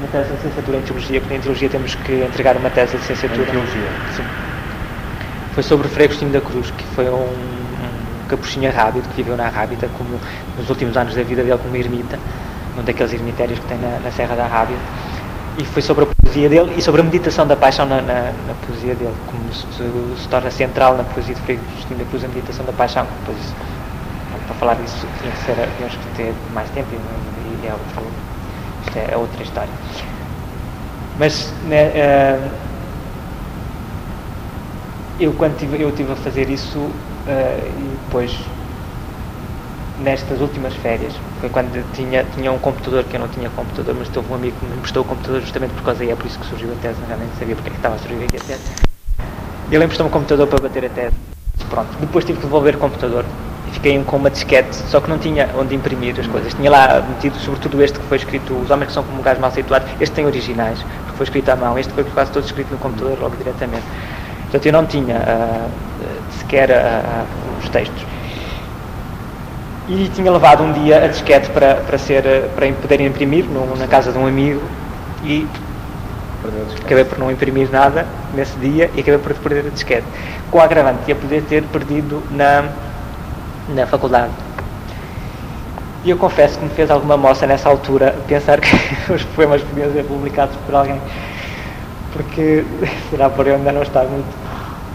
Uma tese de licenciatura em Teologia, porque em Teologia temos que entregar uma tese de licenciatura. Em Teologia? Sim. Foi sobre Frei Agostinho da Cruz, que foi um, um capuchinho arrábido, que viveu na Arrábida, como nos últimos anos da vida dele como ermita, num daqueles ermitérios que tem na, na Serra da Arrábida. E foi sobre a poesia dele e sobre a meditação da paixão na, na, na poesia dele, como se, se torna central na poesia de Frei Agostinho da Cruz a meditação da paixão. Depois, para falar disso, tinha que ser, tínhamos que ter mais tempo e, e é, outro, isto é outra história. Mas né, eh, eu quando tive, eu tive a fazer isso eh, e depois nestas últimas férias foi quando tinha, tinha um computador que eu não tinha computador, mas houve um amigo que me emprestou o computador justamente por causa e é por isso que surgiu a tese, eu nem sabia porque é que estava a surgir aqui a tese. Ele emprestou-me o computador para bater a tese. Pronto, depois tive que devolver o computador fiquei com uma disquete, só que não tinha onde imprimir as coisas. Tinha lá metido, sobretudo este que foi escrito, os homens que são como lugares mal situados, este tem originais, porque foi escrito à mão, este foi quase todo escrito no computador logo diretamente. Portanto, eu não tinha uh, sequer uh, os textos. E tinha levado um dia a disquete para, para, ser, para poder imprimir no, na casa de um amigo e acabei por não imprimir nada nesse dia e acabei por perder a disquete. Com a agravante de a poder ter perdido na, na faculdade. E eu confesso que me fez alguma moça nessa altura pensar que os poemas podiam ser publicados por alguém. Porque será por eu ainda não estar muito,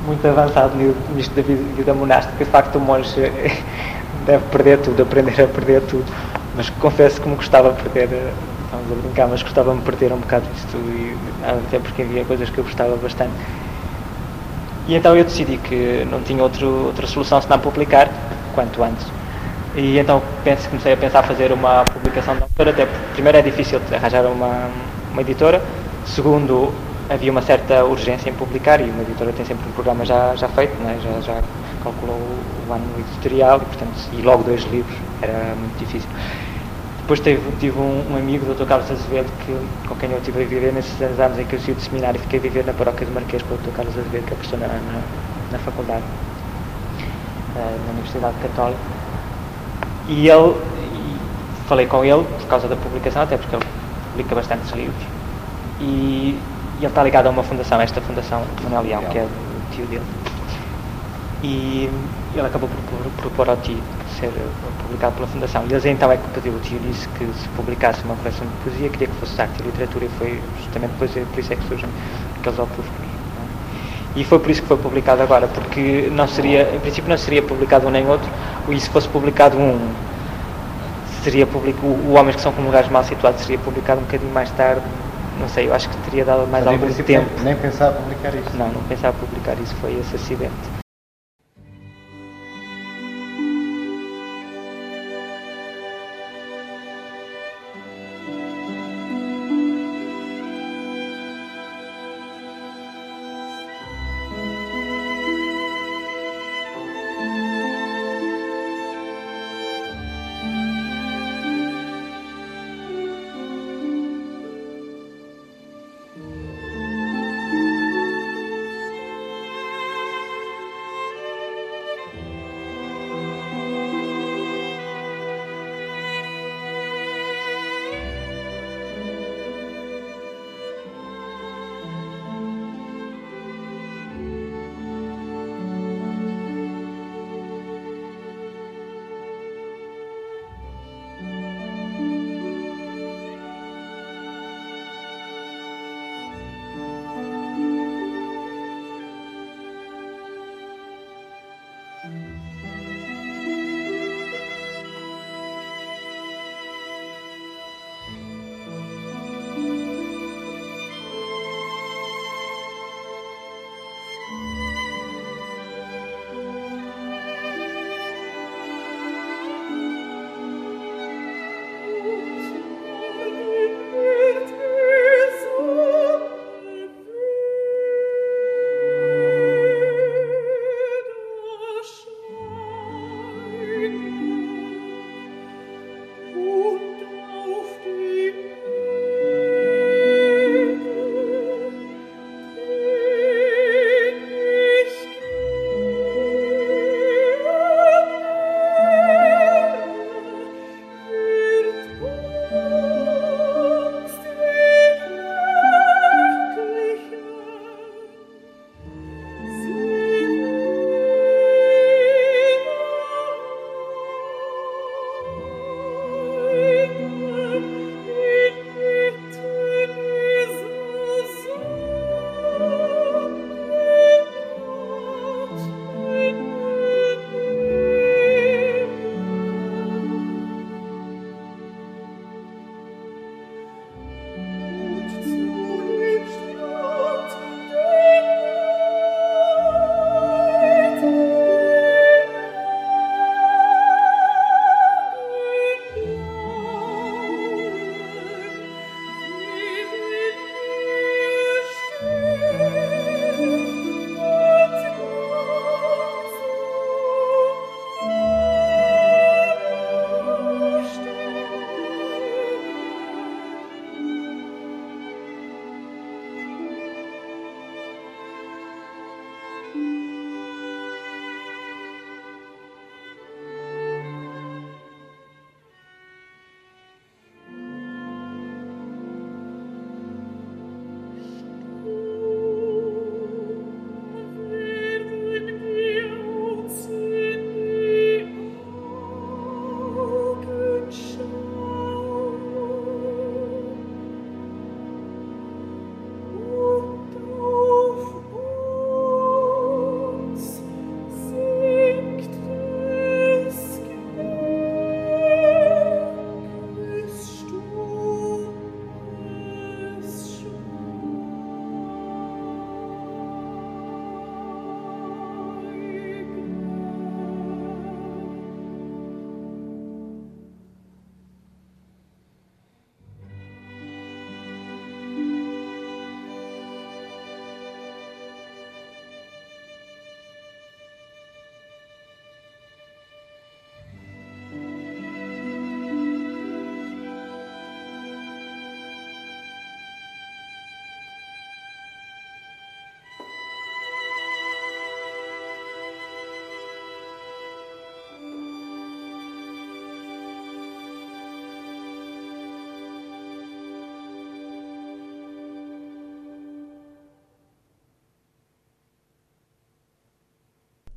muito avançado nisto da vida, vida monástica. De facto, o monge deve perder tudo, aprender a perder tudo. Mas confesso que me gostava de perder, estamos a brincar, mas gostava-me de perder um bocado disto e até porque havia coisas que eu gostava bastante. E então eu decidi que não tinha outro, outra solução senão publicar quanto antes. E então penso, comecei a pensar fazer uma publicação de autor, até porque primeiro é difícil arranjar uma, uma editora, segundo havia uma certa urgência em publicar e uma editora tem sempre um programa já, já feito, né? já, já calculou o ano editorial e, portanto, e logo dois livros, era muito difícil. Depois tive, tive um, um, amigo, o Dr. Carlos Azevedo, que, com quem eu estive a viver nesses anos em que eu saí de seminário e fiquei a viver na paróquia do Marquês com o Dr. Carlos Azevedo, que é professor na, na, na faculdade, na Universidade Católica. E ele, e falei com ele por causa da publicação, até porque ele publica bastantes livros. E, e ele está ligado a uma fundação, esta fundação Manuel Leão, que é o tio dele. E ele acabou por, por, por propor ao tio ser publicado pela Fundação. E eles então é que pediu, o tio disse que se publicasse uma coleção de poesia, queria que fosse arte e literatura, e foi justamente depois, por isso é que surgem aqueles opúsculos. E foi por isso que foi publicado agora, porque não seria, em princípio não seria publicado um nem outro, e se fosse publicado um, seria publicado, o Homens que são como lugares mal situados seria publicado um bocadinho mais tarde, não sei, eu acho que teria dado mais Mas, algum tempo. Nem, nem pensava publicar isso? Não, não pensava publicar isso, foi esse acidente.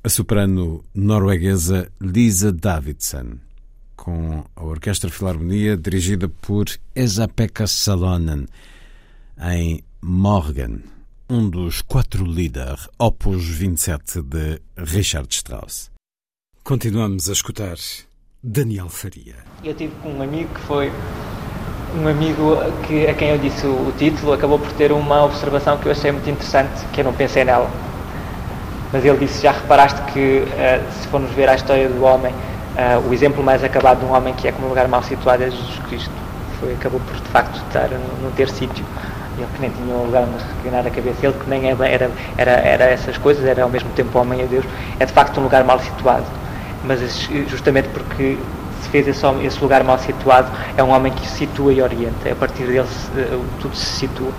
A soprano norueguesa Lisa Davidson, com a Orquestra Filarmonia dirigida por Esa-Pekka Salonen, em Morgan, um dos quatro líderes, opus 27 de Richard Strauss. Continuamos a escutar Daniel Faria. Eu tive um amigo que foi um amigo que, a quem eu disse o, o, título acabou por ter uma observação que eu achei muito interessante, que eu não pensei nela. Mas ele disse, já reparaste que uh, se formos ver a história do homem, uh, o exemplo mais acabado de um homem que é como um lugar mal situado é Jesus Cristo. Foi, acabou por de facto estar não ter sítio. Ele que nem tinha um lugar onde reclinar a cabeça, ele que nem era, era, era, era essas coisas, era ao mesmo tempo homem e Deus, é de facto um lugar mal situado. Mas justamente porque se fez esse, esse, lugar mal situado, é um homem que se situa e orienta. A partir dele uh, tudo se situa.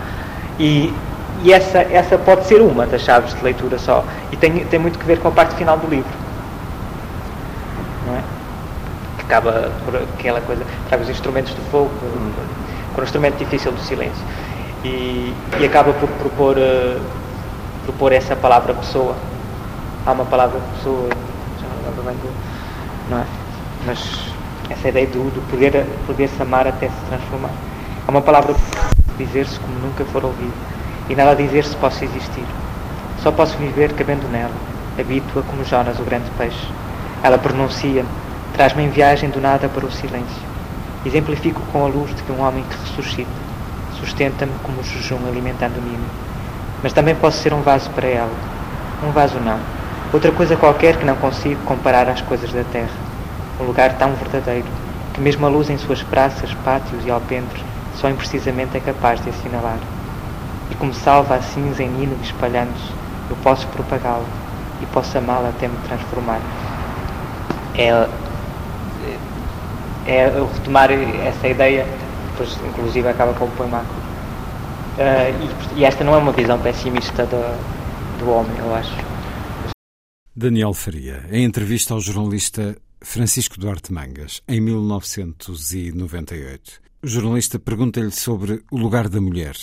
E, e essa, essa pode ser uma das chaves de leitura só. E tem, tem muito que ver com a parte final do livro. Não é? Que acaba por aquela coisa, traga os instrumentos do fogo, com o instrumento difícil do silêncio. E, e acaba por propor, uh, propor essa palavra pessoa. Há uma palavra pessoa, já não lembro bem do. Não é? Mas essa ideia do, do poder, poder se amar até se transformar. Há uma palavra dizer-se como nunca for ouvido, e nela dizer-se posso existir. Só posso viver cabendo nela, habito-a como Jonas, o grande peixe. Ela pronuncia-me, traz-me em viagem do nada para o silêncio. Exemplifico com a luz de um homem que ressuscita, sustenta-me como o jejum alimentando-me. Mas também posso ser um vaso para ela. Um vaso não. Outra coisa qualquer que não consigo comparar às coisas da terra um lugar tão verdadeiro, que mesmo a luz em suas praças, pátios e alpendres só imprecisamente é capaz de assinalar. E como salva a cinza em nino espalhando-se, eu posso propagá-la e posso amá-la até me transformar. É, é retomar essa ideia, depois inclusive acaba com o poema uh, e, e, esta não é uma visão pessimista do, do homem, eu acho. Daniel Faria, em entrevista ao jornalista Francisco Duarte Mangas, em 1998. O jornalista pergunta-lhe sobre o lugar da mulher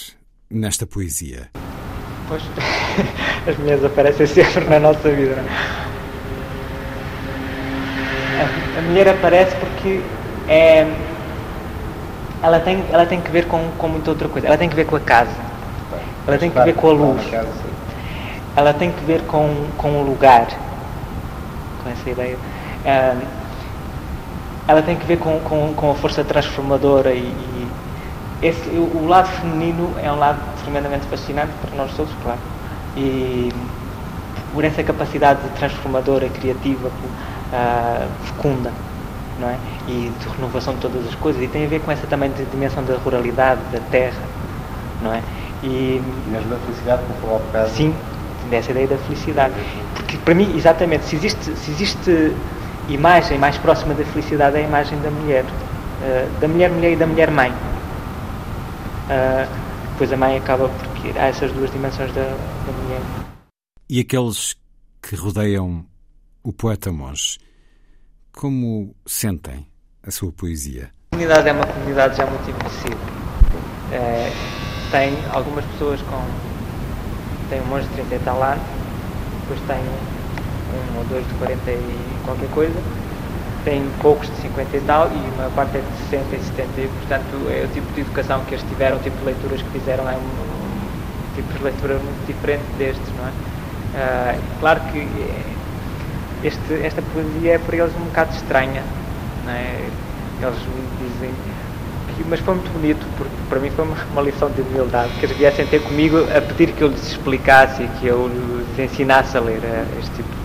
nesta poesia. Pois, as mulheres aparecem sempre na nossa vida. A, a mulher aparece porque é, ela, tem, ela tem que ver com, com muita outra coisa. Ela tem que ver com a casa. Ela tem que ver com a luz. Ela tem que ver com, com o lugar. Com essa ideia ela tem que ver com, com, com a força transformadora e esse, o lado feminino é um lado tremendamente fascinante para nós todos, claro. E por essa capacidade transformadora, criativa, uh, fecunda, não é? E de renovação de todas as coisas. E tem a ver com essa também dimensão da ruralidade, da terra, não é? E, mesmo da felicidade, como falou há bocado. Sim, dessa ideia da felicidade. Porque para mim, exatamente, se existe, se existe imagem mais próxima da felicidade é a imagem da mulher. Uh, da mulher-mulher e da mulher-mãe. Uh, depois a mãe acaba porque há essas duas dimensões da, da mulher. E aqueles que rodeiam o poeta monge, como sentem a sua poesia? A comunidade é uma comunidade já muito envelhecida. É, tem algumas pessoas com. Tem um monge de 30 e tal anos, depois tem um ou dois de 40 e qualquer coisa, tem poucos de 50 e tal e uma parte é de 60 e 70 e portanto é o tipo de educação que eles tiveram, o tipo de leituras que fizeram é um, um tipo de leitura muito diferente destes, não é? Uh, claro que este, esta poesia é para eles um bocado estranha, não é? Eles dizem mas foi muito bonito, porque para mim foi uma, uma, lição de humildade, que eles viessem ter comigo a pedir que eu lhes explicasse e que eu lhes ensinasse a ler eh, este tipo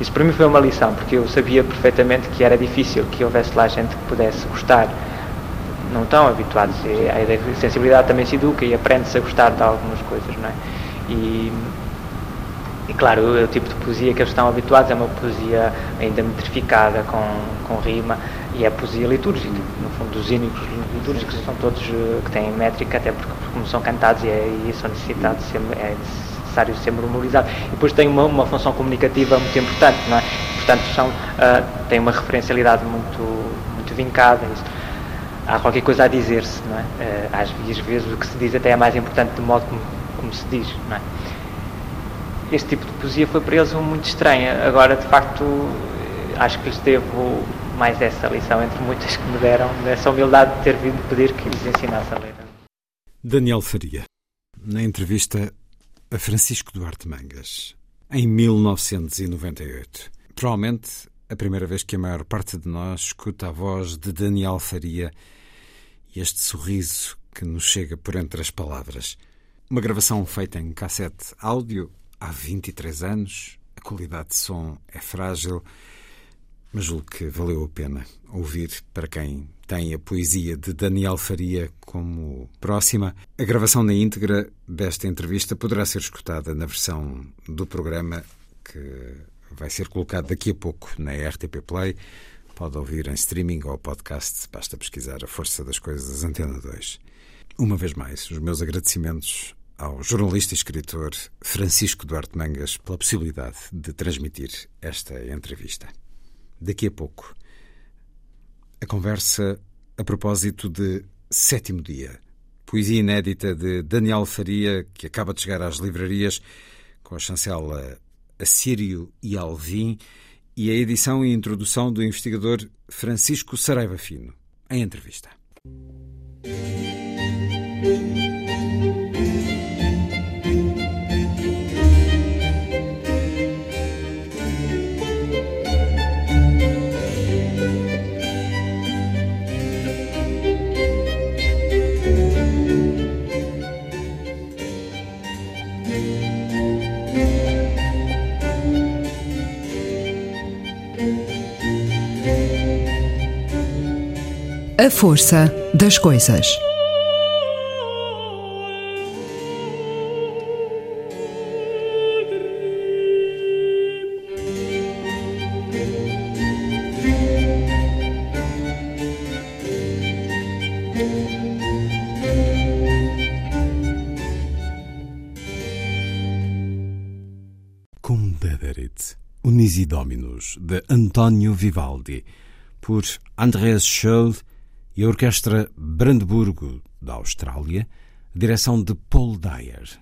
isso para mim foi uma lição, porque eu sabia perfeitamente que era difícil que houvesse lá gente que pudesse gostar. Não estão habituados. A sensibilidade também se educa e aprende-se a gostar de algumas coisas, não é? E, e claro, o, tipo de poesia que eles estão habituados é uma poesia ainda metrificada, com, com rima, e é poesia litúrgica. No fundo, os hínicos litúrgicos são todos eh, que têm métrica, até porque, como são cantados e, é, e são necessitados, é, necessário ser memorizado. E depois tem uma, uma função comunicativa muito importante, não é? Portanto, são, uh, tem uma referencialidade muito, muito vincada. Isso. Há qualquer coisa a dizer-se, não é? Uh, às vezes o que se diz até é mais importante do modo como, como se diz, não é? este tipo de poesia foi para eles muito estranha. Agora, de facto, acho que lhes devo mais essa lição, entre muitas que me deram, dessa humildade de ter vindo pedir que lhes ensinasse a ler. Daniel Faria, na entrevista a Francisco Duarte Mangas, em 1998. Provavelmente a primeira vez que a maior parte de nós escuta a voz de Daniel Faria e este sorriso que nos chega por entre as palavras. Uma gravação feita em cassete áudio há 23 anos, a qualidade de som é frágil, mas julgo que valeu a pena ouvir para quem tem a poesia de Daniel Faria como próxima. A gravação na íntegra desta entrevista poderá ser escutada na versão do programa que vai ser colocado daqui a pouco na RTP Play. Pode ouvir em streaming ou podcast, basta pesquisar a Força das Coisas Antena 2. Uma vez mais, os meus agradecimentos ao jornalista e escritor Francisco Duarte Mangas pela possibilidade de transmitir esta entrevista. Daqui a pouco, a conversa a propósito de Sétimo Dia, poesia inédita de Daniel Faria, que acaba de chegar às livrarias com a chancela Assírio e Alvim e a edição e introdução do investigador Francisco Saraiva Fino, em entrevista. A força das coisas. Cum dederit, Unisi Dominus, de António Vivaldi, por Andreas Scholl e a Orquestra Brandburgo, da Austrália, direção de Paul Dyer.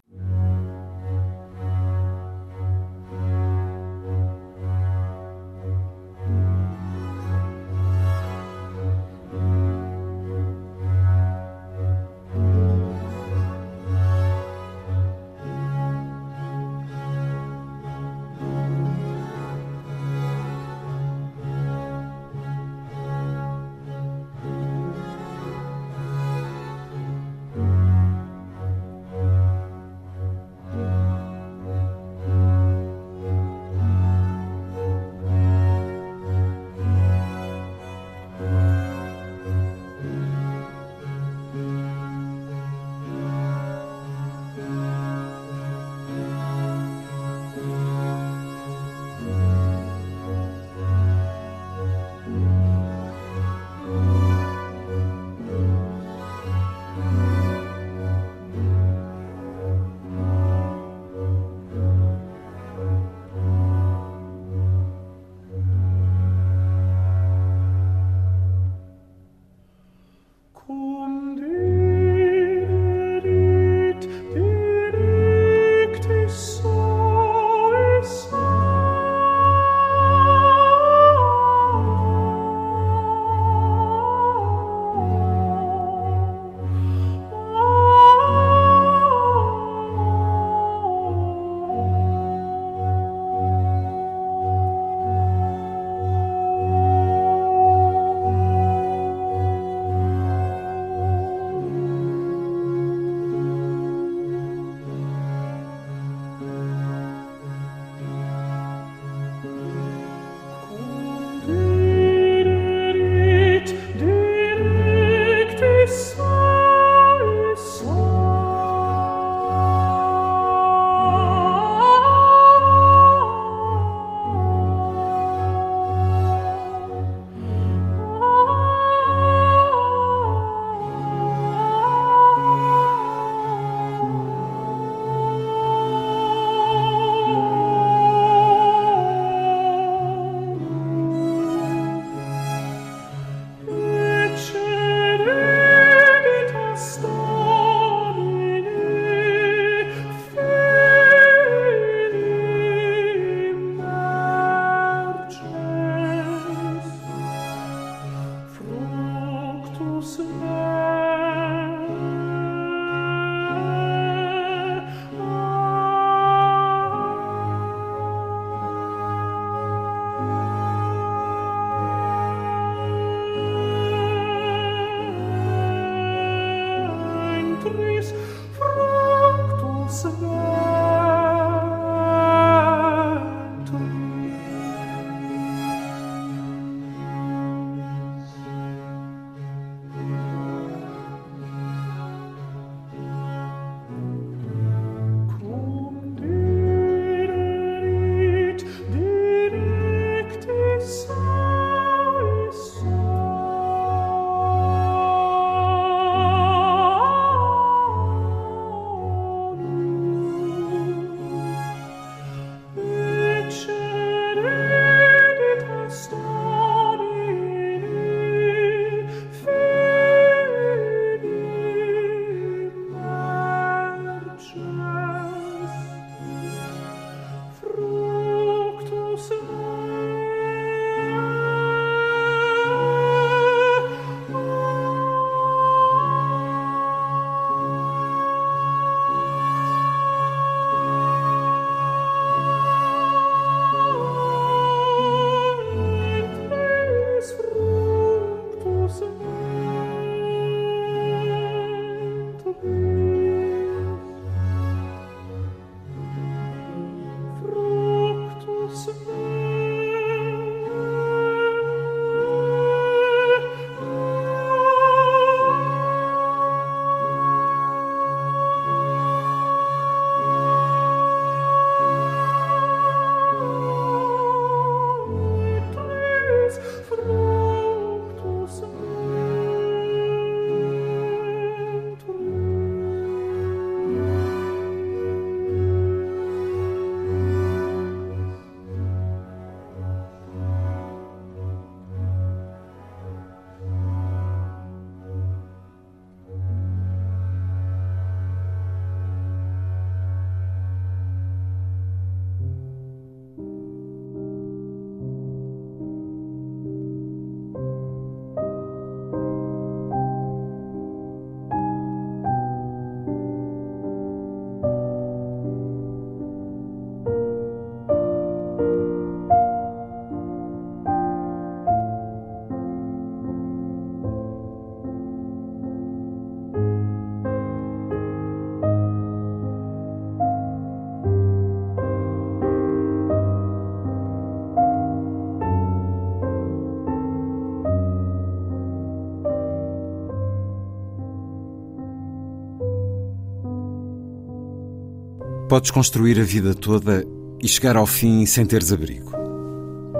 Podes construir a vida toda e chegar ao fim sem teres abrigo.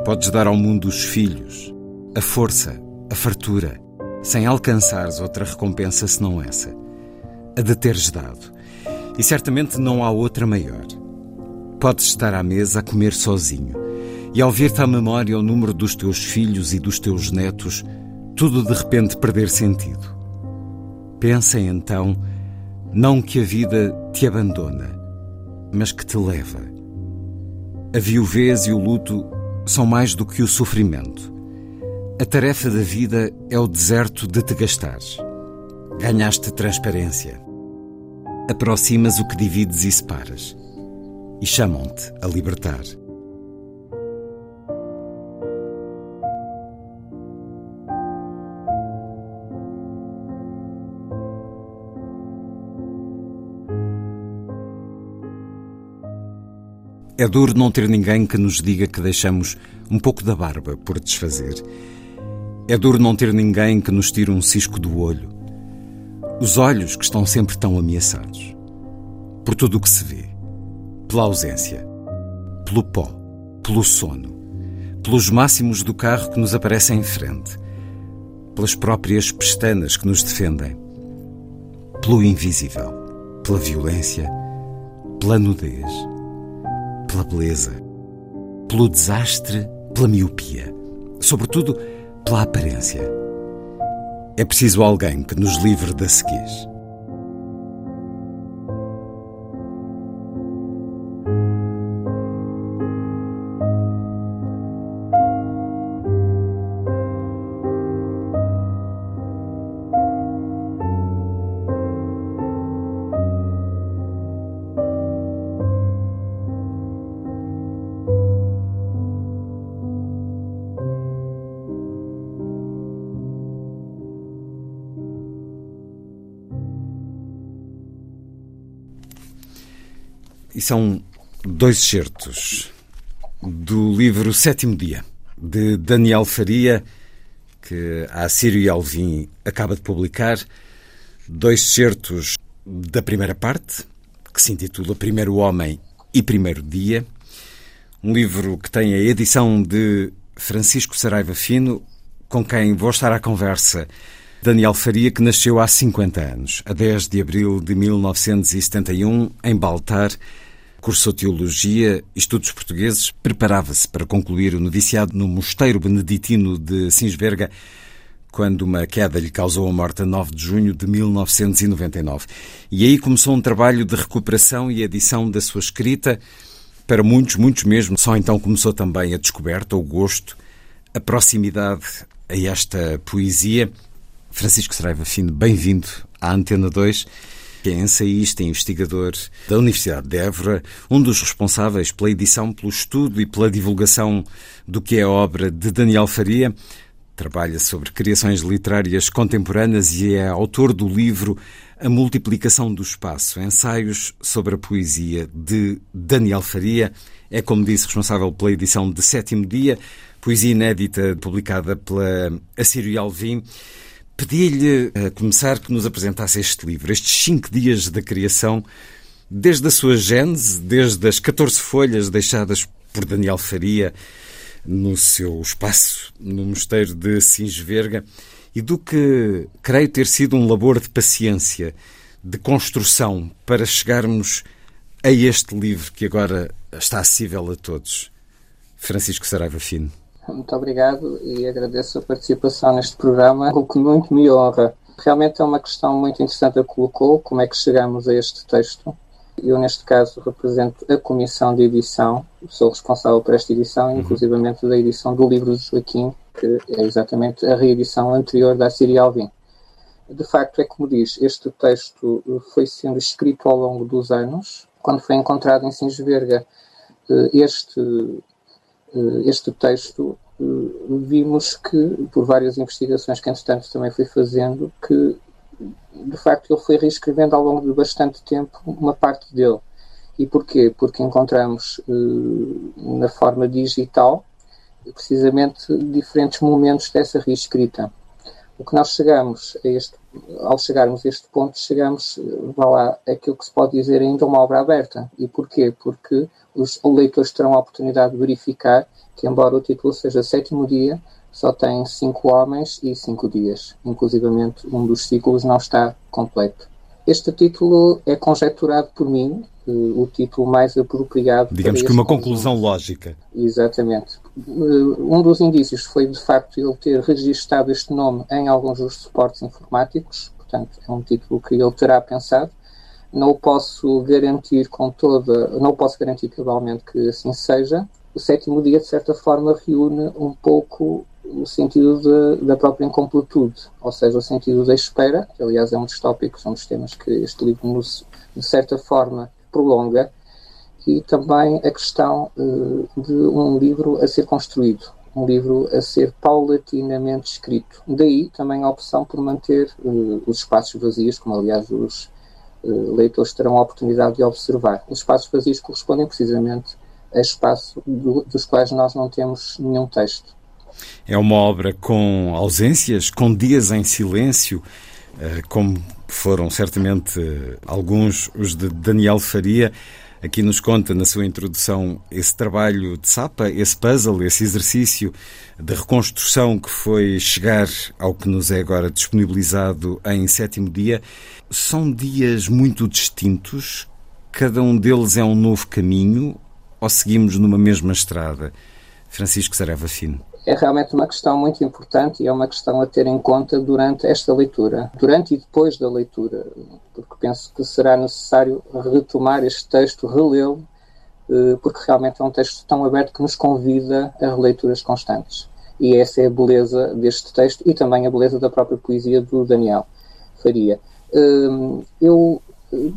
Podes dar ao mundo os filhos, a força, a fartura, sem alcançares outra recompensa senão essa, a de teres dado. E certamente não há outra maior. Podes estar à mesa a comer sozinho e ao vir-te à memória o número dos teus filhos e dos teus netos, tudo de repente perder sentido. Pensa então, não que a vida te abandona, mas que te leva. A viuvez e o luto são mais do que o sofrimento. A tarefa da vida é o deserto de te gastares. Ganhaste transparência. Aproximas o que divides e separas. E chamam-te a libertar. É duro não ter ninguém que nos diga que deixamos um pouco da barba por desfazer. É duro não ter ninguém que nos tire um cisco do olho. Os olhos que estão sempre tão ameaçados. Por tudo o que se vê. Pela ausência. Pelo pó. Pelo sono. Pelos máximos do carro que nos aparecem em frente. Pelas próprias pestanas que nos defendem. Pelo invisível. Pela violência. Pela nudez pela beleza, pelo desastre, pela miopia, sobretudo pela aparência. É preciso alguém que nos livre da ceguez. São dois certos do livro Sétimo Dia, de Daniel Faria, que a Assírio Alvim acaba de publicar. Dois certos da primeira parte, que se intitula Primeiro Homem e Primeiro Dia. Um livro que tem a edição de Francisco Saraiva Fino, com quem vou estar à conversa. Daniel Faria, que nasceu há 50 anos, a 10 de abril de 1971, em Baltar, Cursou Teologia Estudos Portugueses, preparava-se para concluir o noviciado no Mosteiro Beneditino de Sinsberga, quando uma queda lhe causou a morte a 9 de junho de 1999. E aí começou um trabalho de recuperação e edição da sua escrita. Para muitos, muitos mesmo, só então começou também a descoberta, o gosto, a proximidade a esta poesia. Francisco Saraiva Fino, bem-vindo à Antena 2 que é ensaísta e investigador da Universidade de Évora, um dos responsáveis pela edição, pelo estudo e pela divulgação do que é a obra de Daniel Faria. Trabalha sobre criações literárias contemporâneas e é autor do livro A Multiplicação do Espaço, ensaios sobre a poesia de Daniel Faria. É, como disse, responsável pela edição de Sétimo Dia, poesia inédita publicada pela Assírio Alvim. Pedi-lhe, a começar, que nos apresentasse este livro, estes cinco dias da criação, desde a sua gênese, desde as 14 folhas deixadas por Daniel Faria no seu espaço no mosteiro de Sinsverga, e do que creio ter sido um labor de paciência, de construção, para chegarmos a este livro que agora está acessível a todos. Francisco Saraiva Fino. Muito obrigado e agradeço a participação neste programa, o que muito me honra. Realmente é uma questão muito interessante a colocou, como é que chegamos a este texto. Eu, neste caso, represento a comissão de edição, sou responsável por esta edição, uhum. inclusivamente da edição do livro de Joaquim, que é exatamente a reedição anterior da Síria Alvim. De facto, é como diz, este texto foi sendo escrito ao longo dos anos. Quando foi encontrado em Sinsverga, eh, este este texto, eh, vimos que, por várias investigações que, entretanto, também fui fazendo, que, de facto, ele foi reescrevendo ao longo de bastante tempo uma parte dele. E porquê? Porque encontramos eh, na forma digital, precisamente, diferentes momentos dessa reescrita. O que nós chegamos a este ao chegarmos a este ponto, chegamos, vá lá, aquilo que se pode dizer ainda uma obra aberta. E porquê? Porque os leitores terão a oportunidade de verificar que, embora o título seja Sétimo Dia, só tem cinco homens e cinco dias. Inclusivamente, um dos ciclos não está completo. Este título é conjecturado por mim, eh, o título mais apropriado. Digamos que uma conclusão lógica. Exatamente. Eh, um dos indícios foi, de facto, ele ter registado este nome em alguns dos suportes informáticos, portanto, é um título que ele terá pensado. Não posso garantir com toda, não posso garantir cabalmente que assim seja. O sétimo dia, de certa forma, reúne um pouco o sentido de, da própria incompletude, ou seja, o sentido da espera, que aliás é um dos tópicos, um dos temas que este livro nos, de certa forma, prolonga, e também a questão uh, de um livro a ser construído, um livro a ser paulatinamente escrito. Daí também a opção por manter uh, os espaços vazios, como aliás os leitores terão a oportunidade de observar. Os espaços vazios correspondem precisamente a espaços do, dos quais nós não temos nenhum texto. É uma obra com ausências, com dias em silêncio, eh, como foram certamente alguns os de Daniel Faria. Aqui nos conta na sua introdução esse trabalho de Sapa, esse puzzle, esse exercício de reconstrução que foi chegar ao que nos é agora disponibilizado em sétimo dia. São dias muito distintos, cada um deles é um novo caminho ou seguimos numa mesma estrada? Francisco Sareva Fino é realmente uma questão muito importante e é uma questão a ter em conta durante esta leitura, durante e depois da leitura, porque penso que será necessário retomar este texto, relê-lo, eh, porque realmente é um texto tão aberto que nos convida a releituras constantes. E essa é a beleza deste texto e também a beleza da própria poesia do Daniel Faria. Ehm, eu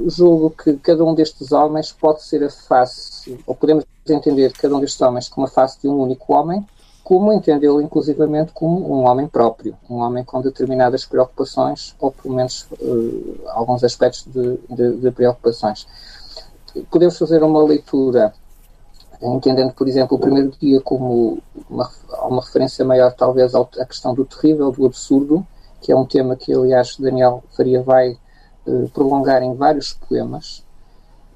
julgo que cada um destes homens pode ser a face, ou podemos entender cada um destes homens como a face de um único homem, como entendê-lo inclusivamente como um homem próprio, um homem com determinadas preocupações, ou pelo menos uh, alguns aspectos de, de, de, preocupações. Podemos fazer uma leitura, entendendo, por exemplo, o primeiro dia como uma, uma referência maior, talvez, à questão do terrível, do absurdo, que é um tema que, aliás, Daniel Faria vai uh, prolongar em vários poemas,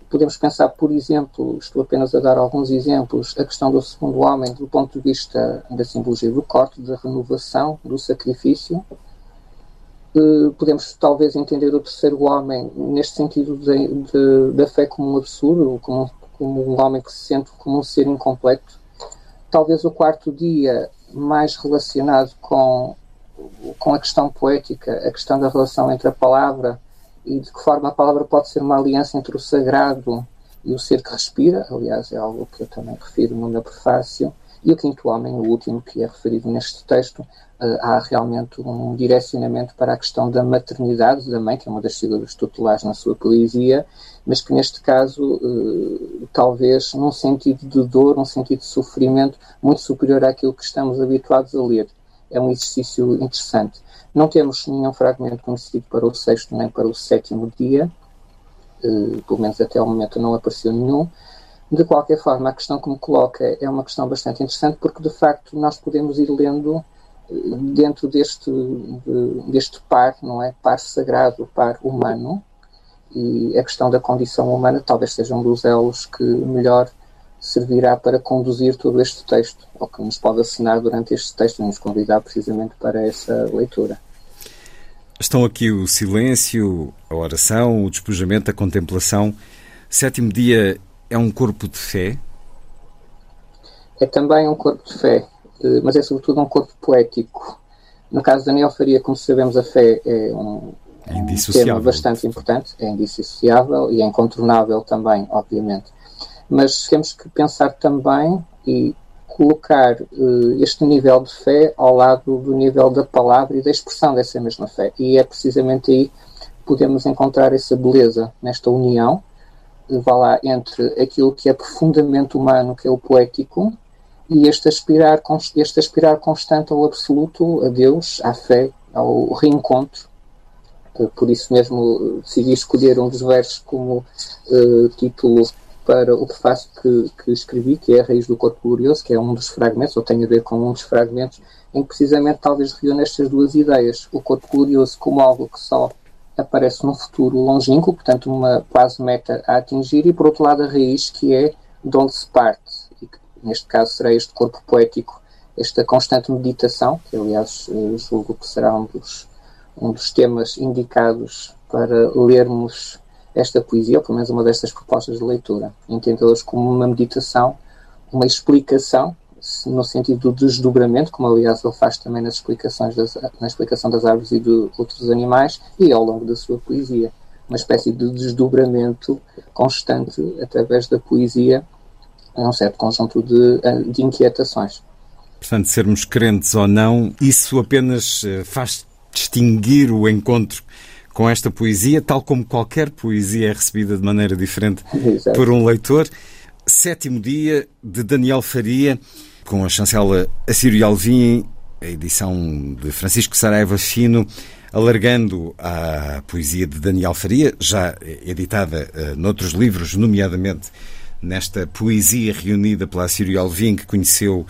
Podemos pensar, por exemplo, estou apenas a dar alguns exemplos, a questão do segundo homem do ponto de vista da simbologia do corte, da renovação, do sacrifício. Eh, podemos talvez entender o terceiro homem neste sentido de, de, da fé como um absurdo, como, como um homem que se sente como um ser incompleto. Talvez o quarto dia mais relacionado com, com a questão poética, a questão da relação entre a palavra e de que forma a palavra pode ser uma aliança entre o sagrado e o ser que respira, aliás, é algo que eu também refiro no meu prefácio, e o quinto homem, o último que é referido neste texto, uh, há realmente um direcionamento para a questão da maternidade da mãe, que é uma das figuras tutelares na sua poesia, mas que neste caso, uh, talvez num sentido de dor, num sentido de sofrimento muito superior àquilo que estamos habituados a ler. É um exercício interessante. Não temos nenhum fragmento conhecido para o sexto nem para o sétimo dia, uh, pelo menos até o momento não apareceu nenhum. De qualquer forma, a questão que me coloca é uma questão bastante interessante porque, de facto, nós podemos ir lendo eh, dentro deste, de, deste par, não é? Par sagrado, par humano, e a questão da condição humana talvez seja um dos elos que melhor servirá para conduzir todo este texto, ou que nos pode assinar durante este texto e nos convidar precisamente para essa leitura. Estão aqui o silêncio, a oração, o despojamento, a contemplação. Sétimo dia é um corpo de fé? É também um corpo de fé, eh, mas é sobretudo um corpo poético. No caso de Daniel Faria, como sabemos, a fé é um, é um tema bastante importante, é indissociável e é incontornável também, obviamente mas temos que pensar também e colocar uh, este nível de fé ao lado do nível da palavra e da expressão dessa mesma fé. E é precisamente aí que podemos encontrar essa beleza nesta união, uh, vá lá, entre aquilo que é profundamente humano, que é o poético, e este aspirar, este aspirar constante ao absoluto, a Deus, à fé, ao reencontro. Uh, por isso mesmo decidi escolher um dos versos como uh, título para o prefácio que, que escrevi, que é a Raiz do Corpo Glorioso, que é um dos fragmentos, ou tem a ver com um dos fragmentos, em que precisamente talvez reúne estas duas ideias. O corpo glorioso como algo que só aparece num futuro longínquo, portanto uma quase meta a atingir, e por outro lado a raiz que é de onde se parte, e que neste caso será este corpo poético, esta constante meditação, que aliás eh, julgo que será um dos, um dos temas indicados para lermos esta poesia, ou pelo menos uma destas propostas de leitura, entendê-las como uma meditação, uma explicação no sentido do desdobramento, como aliás ele faz também nas explicações das, na explicação das árvores e de outros animais, e ao longo da sua poesia. Uma espécie de desdobramento constante através da poesia um certo conjunto de, eh, de inquietações. Portanto, sermos crentes ou não, isso apenas eh, faz distinguir o encontro com esta poesia, tal como qualquer poesia é recebida de maneira diferente Exato. por um leitor. Sétimo dia de Daniel Faria com a chancela Assírio Alvim, a edição de Francisco Saraiva Fino, alargando a poesia de Daniel Faria, já editada uh, noutros livros, nomeadamente nesta poesia reunida pela Assírio Alvim, que conheceu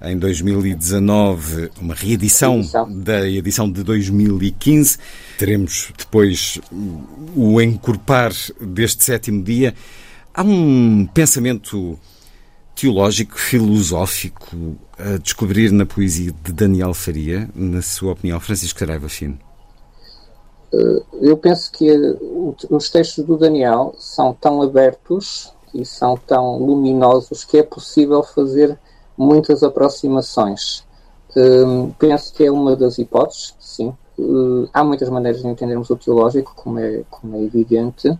em 2019 uma reedição da edição de 2015. Teremos depois o encorpar deste sétimo dia. Há um pensamento teológico, filosófico a descobrir na poesia de Daniel Faria, na sua opinião, Francisco Saraiva Fino? Eh, eu penso que os textos do Daniel são tão abertos e são tão luminosos que é possível fazer muitas aproximações. Eh, penso que é uma das hipóteses, sim. Eh, há muitas maneiras de entendermos o teológico, como é, como é evidente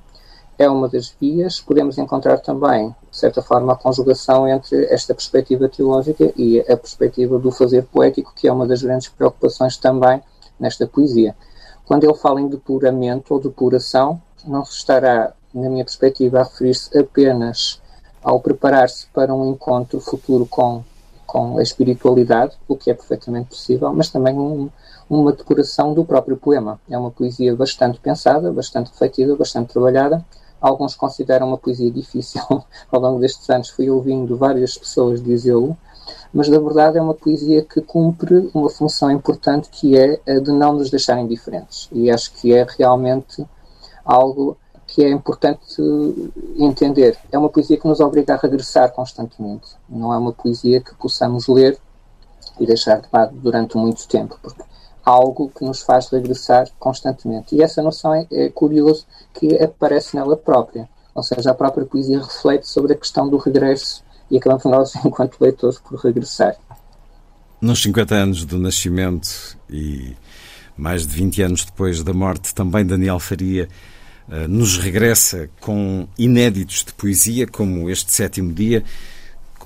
é uma das vias. Podemos encontrar também, de certa forma, a conjugação entre esta perspectiva teológica e a perspectiva do fazer poético, que é uma das grandes preocupações também nesta poesia. Quando ele fala em depuramento ou depuração, não se estará, na minha perspectiva, a referir-se apenas ao preparar-se para um encontro futuro com, com a espiritualidade, o que é perfeitamente possível, mas também um, uma depuração do próprio poema. É uma poesia bastante pensada, bastante refletida, bastante trabalhada, Alguns consideram uma poesia difícil. Ao longo destes anos fui ouvindo várias pessoas dizê-lo, mas na verdade é uma poesia que cumpre uma função importante que é a de não nos deixar indiferentes. E acho que é realmente algo que é importante entender. É uma poesia que nos obriga a regressar constantemente. Não é uma poesia que possamos ler e deixar de lado durante muito tempo, porque algo que nos faz regressar constantemente. E essa noção é, é curioso que aparece nela própria. Ou seja, a própria poesia reflete sobre a questão do regresso e acabamos nós, enquanto leitores, por regressar. Nos 50 anos do nascimento e mais de 20 anos depois da morte, também Daniel Faria nos regressa com inéditos de poesia, como este sétimo dia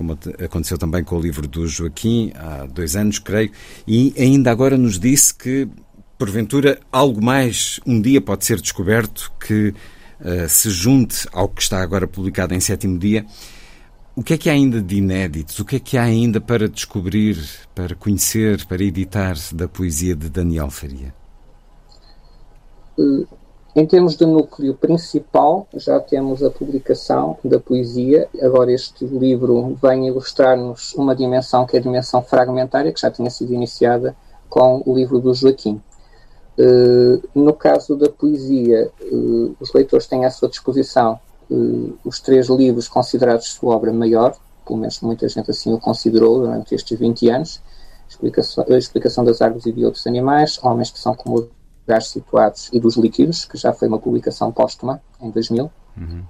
como aconteceu também com o livro do Joaquim, há dois anos, creio, e ainda agora nos disse que, porventura, algo mais um dia pode ser descoberto que uh, se junte ao que está agora publicado em sétimo dia. O que é que há ainda de inéditos? O que é que há ainda para descobrir, para conhecer, para editar da poesia de Daniel Faria? Uh em termos de núcleo principal, já temos a publicação da poesia. Agora, este livro vem ilustrar-nos uma dimensão que é a dimensão fragmentária, que já tinha sido iniciada com o livro do Joaquim. Uh, no caso da poesia, uh, os leitores têm à sua disposição uh, os três livros considerados sua obra maior, pelo menos muita gente assim o considerou durante estes 20 anos: a Explicação das Árvores e de Outros Animais, Homens que são como situados e dos líquidos, que já foi uma publicação póstuma em 2000. Uhum.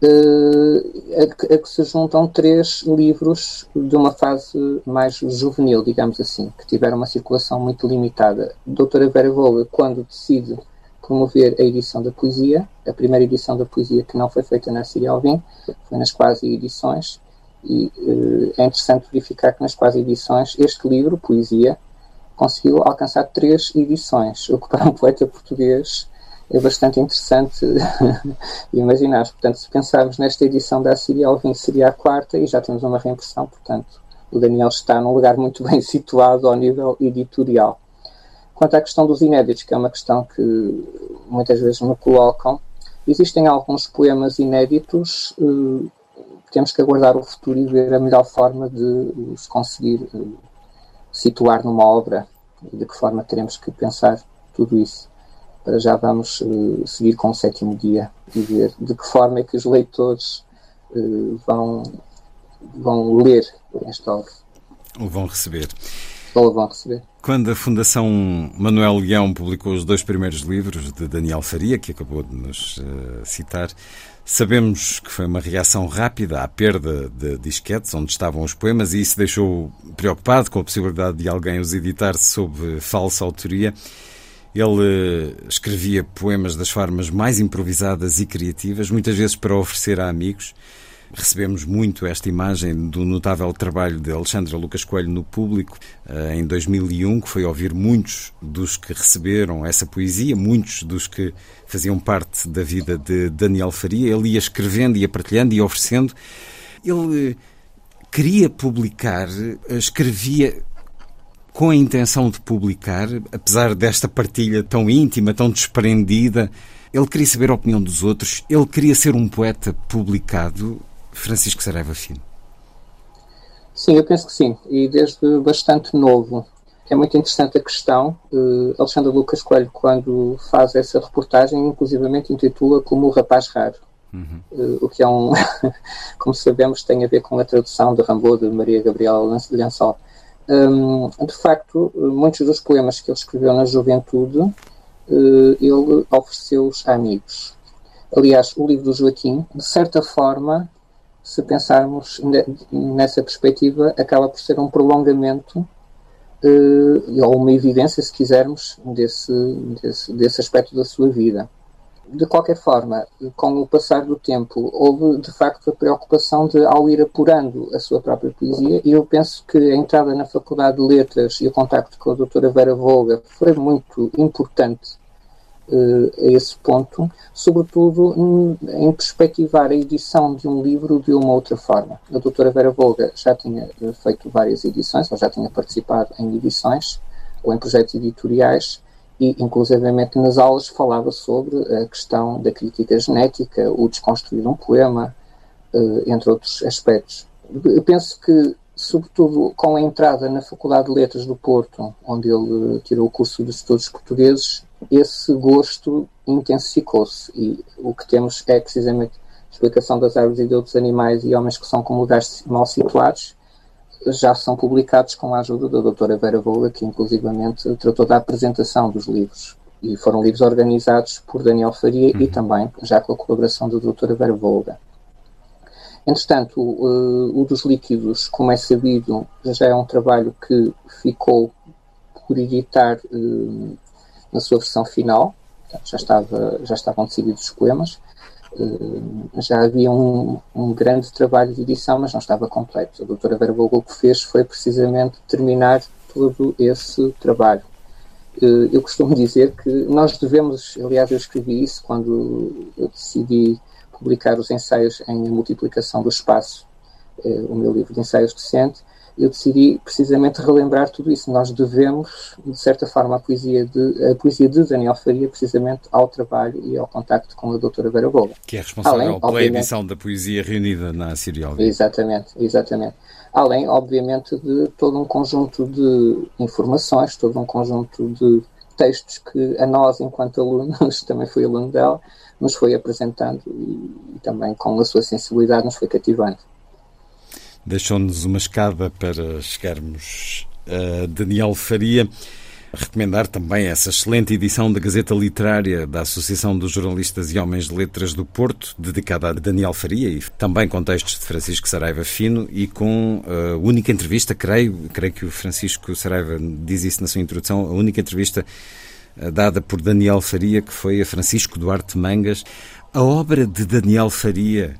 Uh, a, a, que se juntam três livros de uma fase mais juvenil, digamos assim, que tiveram uma circulação muito limitada. A doutora Vera Volga, quando decide promover a edição da poesia, a primeira edição da poesia que não foi feita na Síria Alvim, foi nas quase edições, e uh, é interessante verificar que nas quase edições este livro, Poesia, conseguiu alcançar três edições, o que para um poeta português é bastante interessante imaginar. Portanto, se pensarmos nesta edição da Assíria Alvim, seria a quarta e já temos uma reimpressão, portanto, o Daniel está num lugar muito bem situado ao nível editorial. Quanto à questão dos inéditos, que é uma questão que muitas vezes me colocam, Existem alguns poemas inéditos, uh, temos que aguardar o futuro e ver a melhor forma de os conseguir uh, situar numa obra e de que forma teremos que pensar tudo isso. Para já vamos uh, seguir com o sétimo dia e ver de que forma é que os leitores vão, vão ler esta obra. Ou vão receber. Ou vão receber. Quando a Fundação Manuel Leão publicou os dois primeiros livros de Daniel Faria, que acabou de nos uh, citar, sabemos que foi uma reação rápida à perda de disquetes onde estavam os poemas e isso deixou preocupado com a possibilidade de alguém os editar sob falsa autoria. Ele uh, escrevia poemas das formas mais improvisadas e criativas, muitas vezes para oferecer a amigos. Recebemos muito esta imagem do notável trabalho de Alexandra Lucas Coelho no público eh, em 2001, que foi ouvir muitos dos que receberam essa poesia, muitos dos que faziam parte da vida de Daniel Faria. Ele ia escrevendo, ia partilhando e oferecendo. Ele eh, queria publicar, eh, escrevia com a intenção de publicar, apesar desta partilha tão íntima, tão desprendida. Ele queria saber a opinião dos outros, ele queria ser um poeta publicado. Francisco Saraiva Fino? Sim, eu penso que sim, e desde bastante novo. É muito interessante a questão. Uh, Alexandre Lucas Coelho, quando faz essa reportagem, inclusivamente intitula como o rapaz raro. Uhum. Uh, o que é um, como sabemos, tem a ver com a tradução de Rambaud de Maria Gabriela Lençol. Um, de facto, muitos dos poemas que ele escreveu na juventude, uh, ele ofereceu-os a amigos. Aliás, o livro do Joaquim, de certa forma, se pensarmos nessa perspectiva, acaba por ser um prolongamento uh, ou uma evidência, se quisermos, desse, desse, desse aspecto da sua vida. De qualquer forma, com o passar do tempo, houve de facto a preocupação de, ao ir apurando a sua própria poesia, e eu penso que a entrada na Faculdade de Letras e o contacto com a doutora Vera Volga foi muito importante a esse ponto, sobretudo em perspectivar a edição de um livro de uma outra forma. A doutora Vera Volga já tinha eh, feito várias edições, ou já tinha participado em edições ou em projetos editoriais, e inclusivamente nas aulas falava sobre a questão da crítica genética, o desconstruir um poema, uh, entre outros aspectos. Eu penso que sobretudo com a entrada na Faculdade de Letras do Porto, onde ele tirou o curso de Estudos Portugueses, esse gosto intensificou-se e o que temos é precisamente a explicação das árvores e de outros animais e homens que são como lugares mal situados já são publicados com a ajuda da doutora Vera Volga, que inclusivamente tratou da apresentação dos livros. E foram livros organizados por Daniel Faria uhum. e também já com a colaboração da doutora Vera Volga. Entretanto, o, o dos líquidos, como é sabido, já é um trabalho que ficou por editar uh, na sua versão final, já, estava, já estavam decididos os poemas, uh, já havia um, um, grande trabalho de edição, mas não estava completo. A doutora Vera Vogel que fez foi precisamente terminar todo esse trabalho. Uh, eu costumo dizer que nós devemos, aliás, eu escrevi isso quando eu decidi publicar os ensaios em multiplicação do espaço, uh, o meu livro de ensaios recente, eu decidi precisamente relembrar tudo isso. Nós devemos, de certa forma, a poesia de, a poesia de Daniel Faria precisamente ao trabalho e ao contacto com a doutora Vera Bola. Que é responsável Além, pela edição da poesia reunida na Síria Exatamente, exatamente. Além, obviamente, de todo um conjunto de informações, todo um conjunto de textos que a nós, enquanto alunos, também fui aluno dela, nos foi apresentando e, e também com a sua sensibilidade nos foi cativando deixou-nos uma escada para chegarmos a Daniel Faria. Recomendar também essa excelente edição da Gazeta Literária da Associação dos Jornalistas e Homens de Letras do Porto, dedicada a Daniel Faria e também com textos de Francisco Saraiva Fino e com a única entrevista, creio, creio que o Francisco Saraiva diz isso na sua introdução, a única entrevista eh, dada por Daniel Faria, que foi a Francisco Duarte Mangas. A obra de Daniel Faria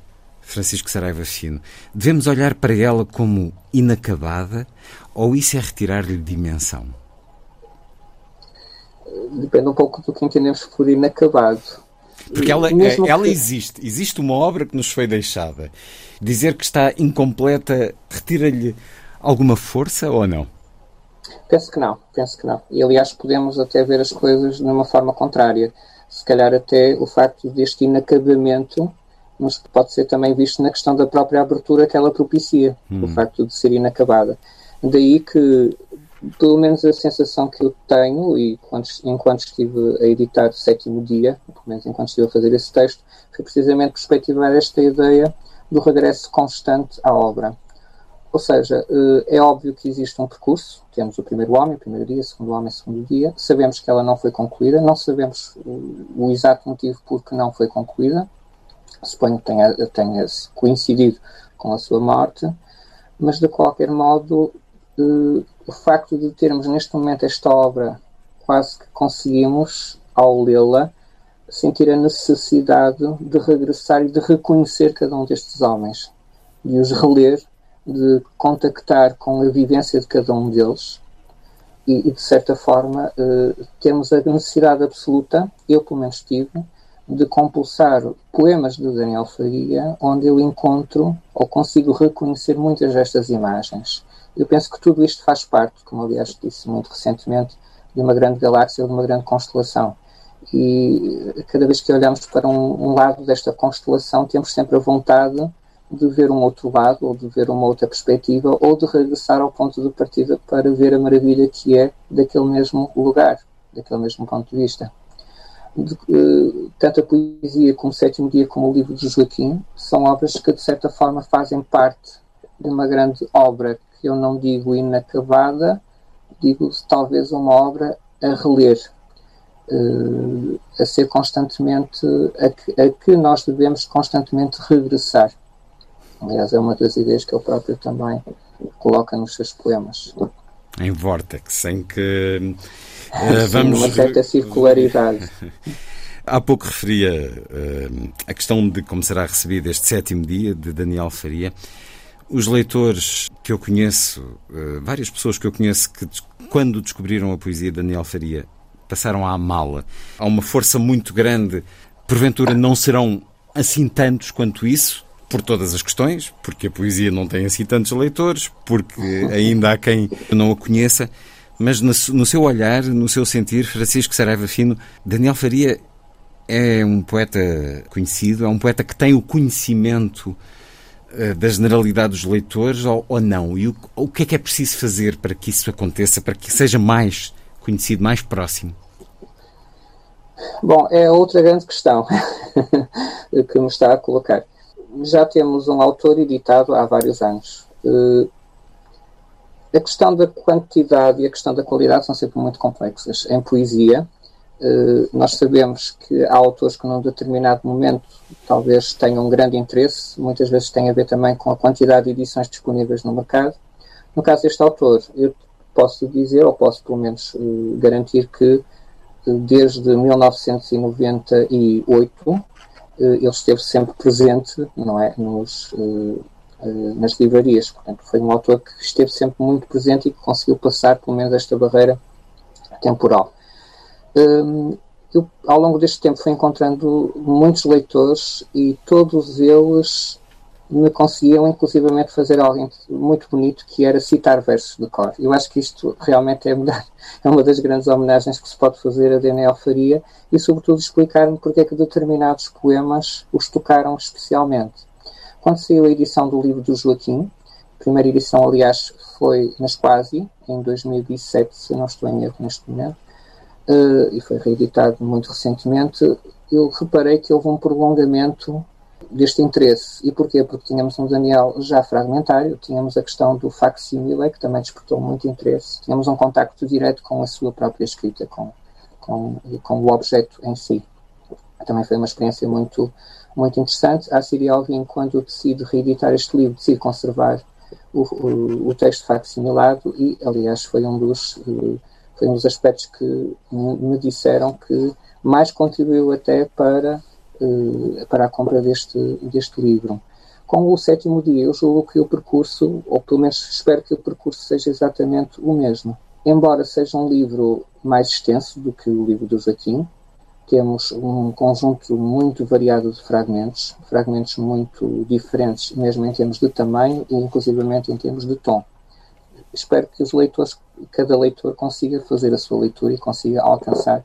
Francisco Saraiva Fino, devemos olhar para ela como inacabada ou isso é retirar-lhe dimensão? Depende um pouco do que entendemos por inacabado. Porque ela, ela que... existe, existe uma obra que nos foi deixada. Dizer que está incompleta retira-lhe alguma força ou não? Penso que não, penso que não. E aliás podemos até ver as coisas de uma forma contrária se calhar até o facto deste inacabamento, mas pode ser também visto na questão da própria abertura que ela propicia, hum. o facto de ser inacabada. Daí que, pelo menos a sensação que eu tenho, e quando, enquanto estive a editar o sétimo dia, pelo menos enquanto estive a fazer esse texto, foi precisamente perspectivar esta ideia do regresso constante à obra. Ou seja, eh, é óbvio que existe um percurso. Temos o primeiro homem, o primeiro dia, o segundo homem, o segundo dia. Sabemos que ela não foi concluída, não sabemos o exato motivo por que não foi concluída. Suponho que tenha, tenha coincidido com a sua morte, mas de qualquer modo, eh, o facto de termos neste momento esta obra, quase que conseguimos, ao lê-la, sentir a necessidade de regressar e de reconhecer cada um destes homens, de os reler de contactar com a vivência de cada um deles e, e de certa forma, eh, temos a necessidade absoluta, eu pelo menos tive, de compulsar poemas de Daniel Faria, onde eu encontro ou consigo reconhecer muitas destas imagens. Eu penso que tudo isto faz parte, como aliás disse muito recentemente, de uma grande galáxia de uma grande constelação. E cada vez que olhamos para um, um lado desta constelação, temos sempre a vontade de ver um outro lado, ou de ver uma outra perspectiva, ou de regressar ao ponto de partida para ver a maravilha que é daquele mesmo lugar, daquele mesmo ponto de vista. De, uh, tanto a poesia como o Sétimo Dia, como o livro de Joaquim, são obras que, de certa forma, fazem parte de uma grande obra que eu não digo inacabada, digo talvez uma obra a reler, uh, a ser constantemente, a que, a que nós devemos constantemente regressar. Aliás, é uma das ideias que ele próprio também coloca nos seus poemas. Em Vortex, em que uh, vamos. uma certa circularidade. Há pouco referia uh, a questão de como será recebido este sétimo dia de Daniel Faria. Os leitores que eu conheço, uh, várias pessoas que eu conheço que quando descobriram a poesia de Daniel Faria passaram à mala. Há uma força muito grande. Porventura não serão assim tantos quanto isso, por todas as questões, porque a poesia não tem assim tantos leitores, porque ainda há quem não a conheça, mas no seu olhar, no seu sentir, Francisco Saraiva Fino, Daniel Faria é um poeta conhecido, é um poeta que tem o conhecimento uh, da generalidade dos leitores ou, ou não? E o, o que é que é preciso fazer para que isso aconteça, para que seja mais conhecido, mais próximo? Bom, é outra grande questão que me está a colocar já temos um autor editado há vários anos. A questão da quantidade e a questão da qualidade são sempre muito complexas. Em poesia, uh, nós sabemos que há autores que num determinado momento talvez tenham um grande interesse, muitas vezes tem a ver também com a quantidade de edições disponíveis no mercado. No caso deste autor, eu posso dizer, ou posso pelo menos uh, garantir que desde 1998 eh, ele esteve sempre presente, não é, nos, eh, eh, nas livrarias. Portanto, foi um autor que esteve sempre muito presente e que conseguiu passar, pelo menos, esta barreira temporal. Ehm, eu, ao longo deste tempo, fui encontrando muitos leitores e todos eles me conseguiam inclusivamente fazer algo muito bonito que era citar versos de cor. Eu acho que isto realmente é, é uma das grandes homenagens que se pode fazer a Daniel Faria e sobretudo explicar-me porque é que determinados poemas os tocaram especialmente. Quando saiu a edição do livro do Joaquim, a primeira edição aliás foi na Quasi, em 2007, se não estou em erro neste momento, uh, e foi reeditado muito recentemente, eu reparei que houve um prolongamento deste interesse. E porquê? Porque tínhamos um Daniel já fragmentário, tínhamos a questão do facsimile, que também despertou muito interesse, tínhamos um contacto direto com a sua própria escrita, com, com, com o objeto em si. Também foi uma experiência muito, muito interessante. A Siri Alvin, quando decide reeditar este livro, decide conservar o, o, o texto facsimilado e, aliás, foi um dos, foi um dos aspectos que me disseram que mais contribuiu até para eh, para a compra deste, deste livro. Com o sétimo dia, eu julgo que o percurso, ou pelo menos espero que o percurso seja exatamente o mesmo. Embora seja um livro mais extenso do que o livro do Joaquim, temos um conjunto muito variado de fragmentos, fragmentos muito diferentes, mesmo em termos de tamanho e inclusivamente em termos de tom. Espero que os leitores, cada leitor consiga fazer a sua leitura e consiga alcançar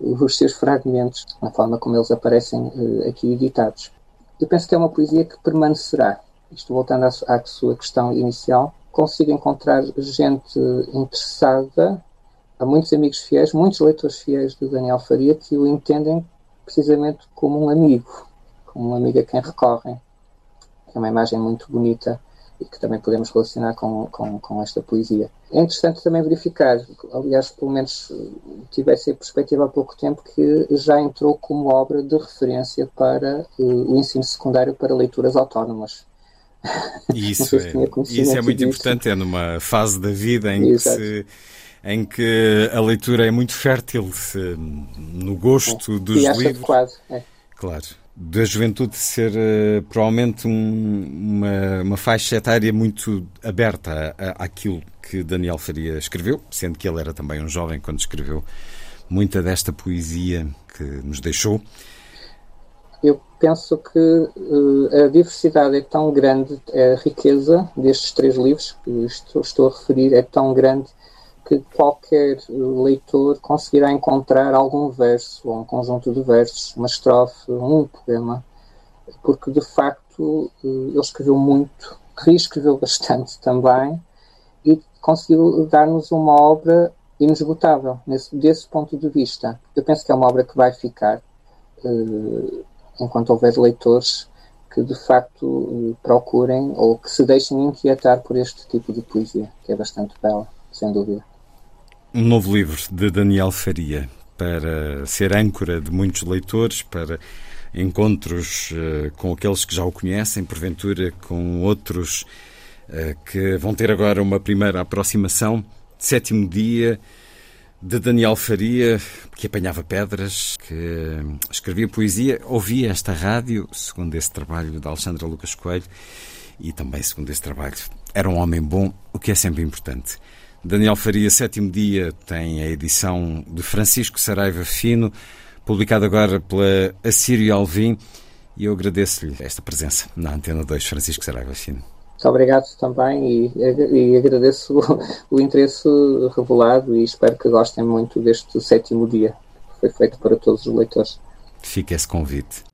os seus fragmentos, na forma como eles aparecem aqui editados. Eu penso que é uma poesia que permanecerá. Isto voltando à sua questão inicial, consigo encontrar gente interessada, há muitos amigos fiéis, muitos leitores fiéis de Daniel Faria que o entendem precisamente como um amigo, como um amigo a quem recorrem. É uma imagem muito bonita e que também podemos relacionar com, com, com, esta poesia. É interessante também verificar, aliás, pelo menos tive essa perspectiva há pouco tempo, que já entrou como obra de referência para uh, o ensino secundário para leituras autónomas. Isso, é, isso é muito disso. importante, é numa fase da vida em que, se, em que a leitura é muito fértil no gosto é. dos e livros. Quase, é. Claro da juventude ser uh, provavelmente um, uma, uma, faixa etária muito aberta à, àquilo que Daniel Faria escreveu, sendo que ele era também um jovem quando escreveu muita desta poesia que nos deixou. Eu penso que uh, a diversidade é tão grande, a riqueza destes três livros que estou, estou a referir é tão grande que qualquer leitor conseguirá encontrar algum verso, ou um conjunto de versos, uma estrofe, um poema, porque de facto eh, ele escreveu muito, reescreveu bastante também e conseguiu dar-nos uma obra inesgotável nesse, desse ponto de vista. Eu penso que é uma obra que vai ficar uh, enquanto houver leitores que de facto uh, procurem ou que se deixem inquietar por este tipo de poesia, que é bastante bela, sem dúvida. Um novo livro de Daniel Faria para ser âncora de muitos leitores, para encontros uh, com aqueles que já o conhecem, porventura com outros uh, que vão ter agora uma primeira aproximação. Sétimo dia de Daniel Faria, que apanhava pedras, que escrevia poesia, ouvia esta rádio, segundo esse trabalho de Alexandra Lucas Coelho, e também segundo esse trabalho, era um homem bom, o que é sempre importante. Daniel Faria, sétimo dia, tem a edição de Francisco Saraiva Fino, publicada agora pela Assírio Alvim, e eu agradeço-lhe esta presença na Antena 2, Francisco Saraiva Fino. Muito obrigado também e, e agradeço o, o, interesse revelado e espero que gostem muito deste sétimo dia que foi feito para todos os leitores. Fica esse convite.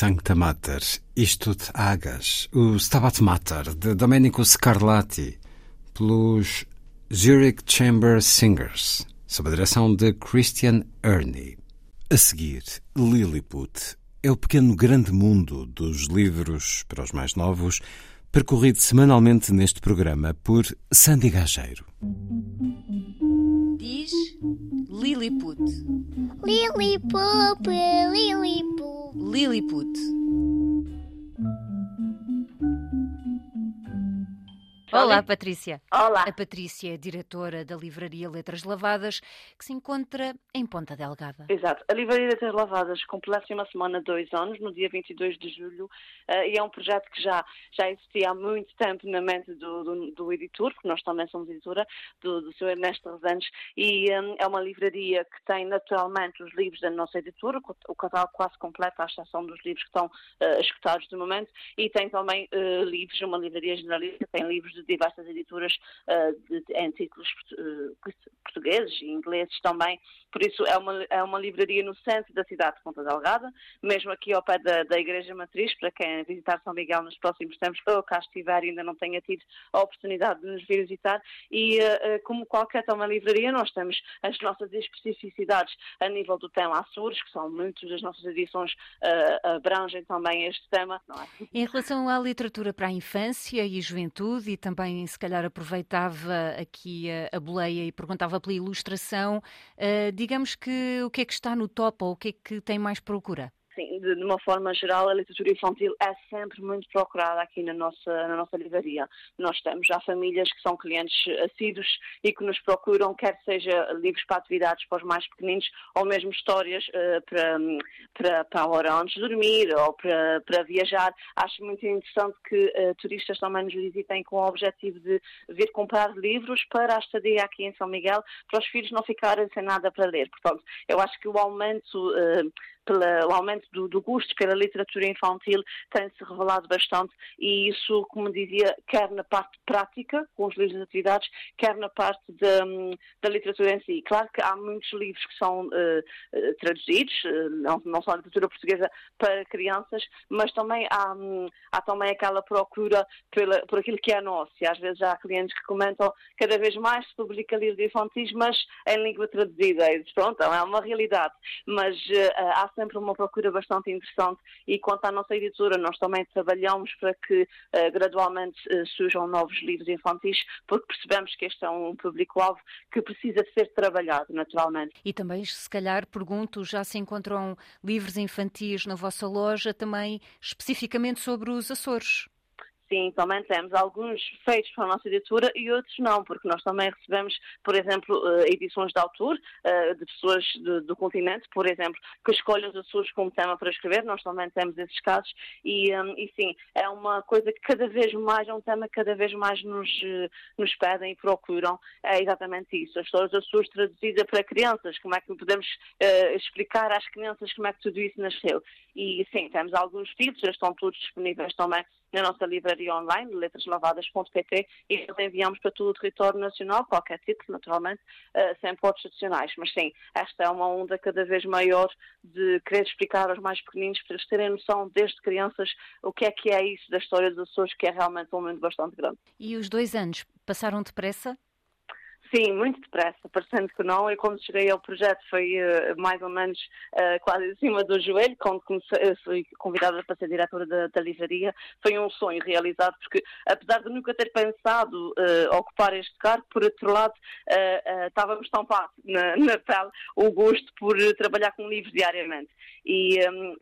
Sancta Mater, Istut Agas, o Stabat Mater, de Domenico Scarlatti, pelos Zurich Chamber Singers, sob a direção de Christian Ernie. A seguir, Lilliput é o pequeno grande mundo dos livros para os mais novos, percorrido semanalmente neste programa por Sandy Gageiro. Diz Lilliput. Lilliput, Lilliput. Lilliput. Olá, Patrícia. Olá. A Patrícia é diretora da Livraria Letras Lavadas, que se encontra em Ponta Delgada. Exato. A Livraria Letras Lavadas completa uma semana dois anos, no dia 22 de julho, uh, e é um projeto que já, já existia há muito tempo na mente do, do, do editor, porque nós também somos editora, do, do Sr. Ernesto Resantes, e um, é uma livraria que tem naturalmente os livros da nossa editora, o catálogo quase completo, à exceção dos livros que estão uh, escutados de momento, e tem também uh, livros, uma livraria generalista, tem livros de diversas editoras uh, de, em títulos uh, portugueses e ingleses também. Por isso, é uma, é uma livraria no centro da cidade de Ponta Delgada, mesmo aqui ao pé da, da Igreja Matriz, para quem visitar São Miguel nos próximos tempos, ou cá estiver e ainda não tenha tido a oportunidade de nos vir visitar. E, uh, como qualquer uma livraria, nós temos as nossas especificidades a nível do tema Açores, que são muitas das nossas edições abrangem também este tema. É? Em relação à literatura para a infância e juventude e também se calhar aproveitava aqui a, a boleia e perguntava pela ilustração. Uh, digamos que o que é que está no top ou o que é que tem mais procura? De, de, uma forma geral, a literatura infantil é sempre muito procurada aqui na nossa, na nossa livraria. Nós temos já famílias que são clientes assíduos e que nos procuram, quer seja livros para atividades para os mais pequeninos ou mesmo histórias uh, para, para, para a hora antes de dormir ou para, para viajar. Acho muito interessante que uh, turistas também nos visitem com o objetivo de vir comprar livros para a estadia aqui em São Miguel, para os filhos não ficarem sem nada para ler. Portanto, eu acho que o aumento uh, pela, o aumento do, do, gosto pela literatura infantil tem-se revelado bastante e isso, como dizia, quer na parte prática, com os livros de atividades, quer na parte da, da literatura em si. Claro que há muitos livros que são uh, traduzidos, uh, não, não só a literatura portuguesa para crianças, mas também há, um, há também aquela procura pela, por aquilo que é nosso. E às vezes há clientes que comentam cada vez mais se publica livros infantis, mas em língua traduzida. E, pronto, é uma realidade. Mas uh, há sempre uma procura bastante interessante e quanto à nossa editora, nós também trabalhamos para que uh, gradualmente uh, surjam novos livros infantis, porque percebemos que este é um público-alvo que precisa ser trabalhado naturalmente. E também, se calhar, pergunto, já se encontram livros infantis na vossa loja também especificamente sobre os Açores? Sim, também temos alguns feitos para a nossa editora e outros não, porque nós também recebemos, por exemplo, eh, edições de autor eh, de pessoas do continente, por exemplo, que escolhem os Açores como tema para escrever, nós também temos esses casos e, hum, e sim, é uma coisa que cada vez mais, é um tema que cada vez mais nos, eh, nos pedem e procuram, é exatamente isso, as histórias dos Açores traduzida para crianças, como é que podemos explicar às crianças como é que tudo isso nasceu. E sim, temos alguns títulos, estão todos disponíveis também na nossa livraria online, letraslavadas.pt, e enviamos para todo o território nacional, qualquer título, naturalmente, uh, sem portos adicionais. Mas sim, esta é uma onda cada vez maior de querer explicar aos mais pequeninos, para eles terem noção, desde crianças, o que é que é isso da história dos Açores, que é realmente um momento bastante grande. E os dois anos passaram depressa? Sim, muito depressa, parecendo que não. E quando cheguei ao projeto foi uh, mais ou menos uh, quase acima do joelho, quando comecei, fui convidada para ser diretora da, da, livraria. Foi um sonho realizado, porque apesar de nunca ter pensado uh, ocupar este cargo, por outro lado, estávamos tão fácil na, na pele o gosto por trabalhar com livros diariamente. E um,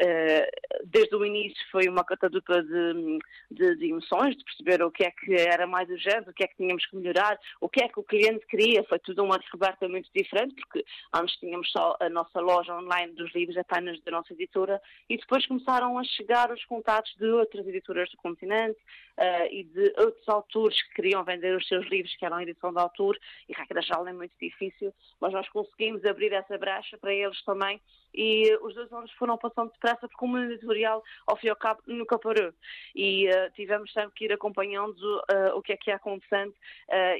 desde o início foi uma catadura de, de, de emoções, de perceber o que é que era mais urgente, o que é que tínhamos que melhorar, o que é que o cliente queria, foi tudo uma descoberta muito diferente, porque antes tínhamos só a nossa loja online dos livros apenas da nossa editora, e depois começaram a chegar os contatos de outras editoras do continente uh, e de outros autores que queriam vender os seus livros, que eram edição de autor, e regra geral é muito difícil, mas nós conseguimos abrir essa brecha para eles também, e os dois anos foram passando depressa, porque o mundo editorial, ao fim e ao cabo, nunca parou. E uh, tivemos sempre que ir acompanhando uh, o que é que ia acontecendo,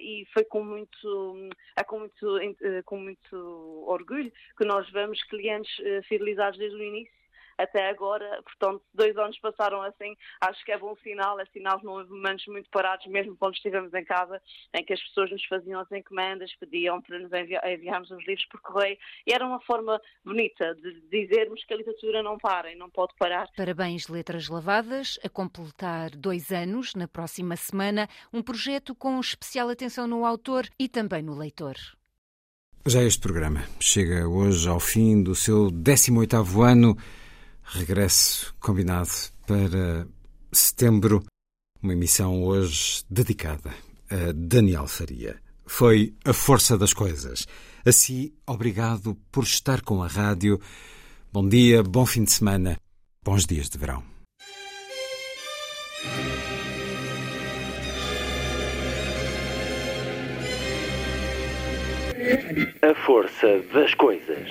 e foi com muito é com muito, eh, com muito orgulho que nós vemos clientes fidelizados desde o início até agora. Portanto, dois anos passaram assim, acho que é bom sinal, é sinal que não houve momentos muito parados, mesmo quando estivemos em casa, em que as pessoas nos faziam as encomendas, pediam para nos envi enviarmos os livros por correio, e era uma forma bonita de dizermos que a literatura não para e não pode parar. Parabéns, Letras Lavadas, a completar dois anos na próxima semana, um projeto com especial atenção no autor e também no leitor. Já este programa chega hoje ao fim do seu 18º ano, regresso combinado para setembro, uma emissão hoje dedicada a Daniel Faria. Foi a força das coisas. Assim, obrigado por estar com a rádio. Bom dia, bom fim de semana, bons dias de verão. A força das coisas.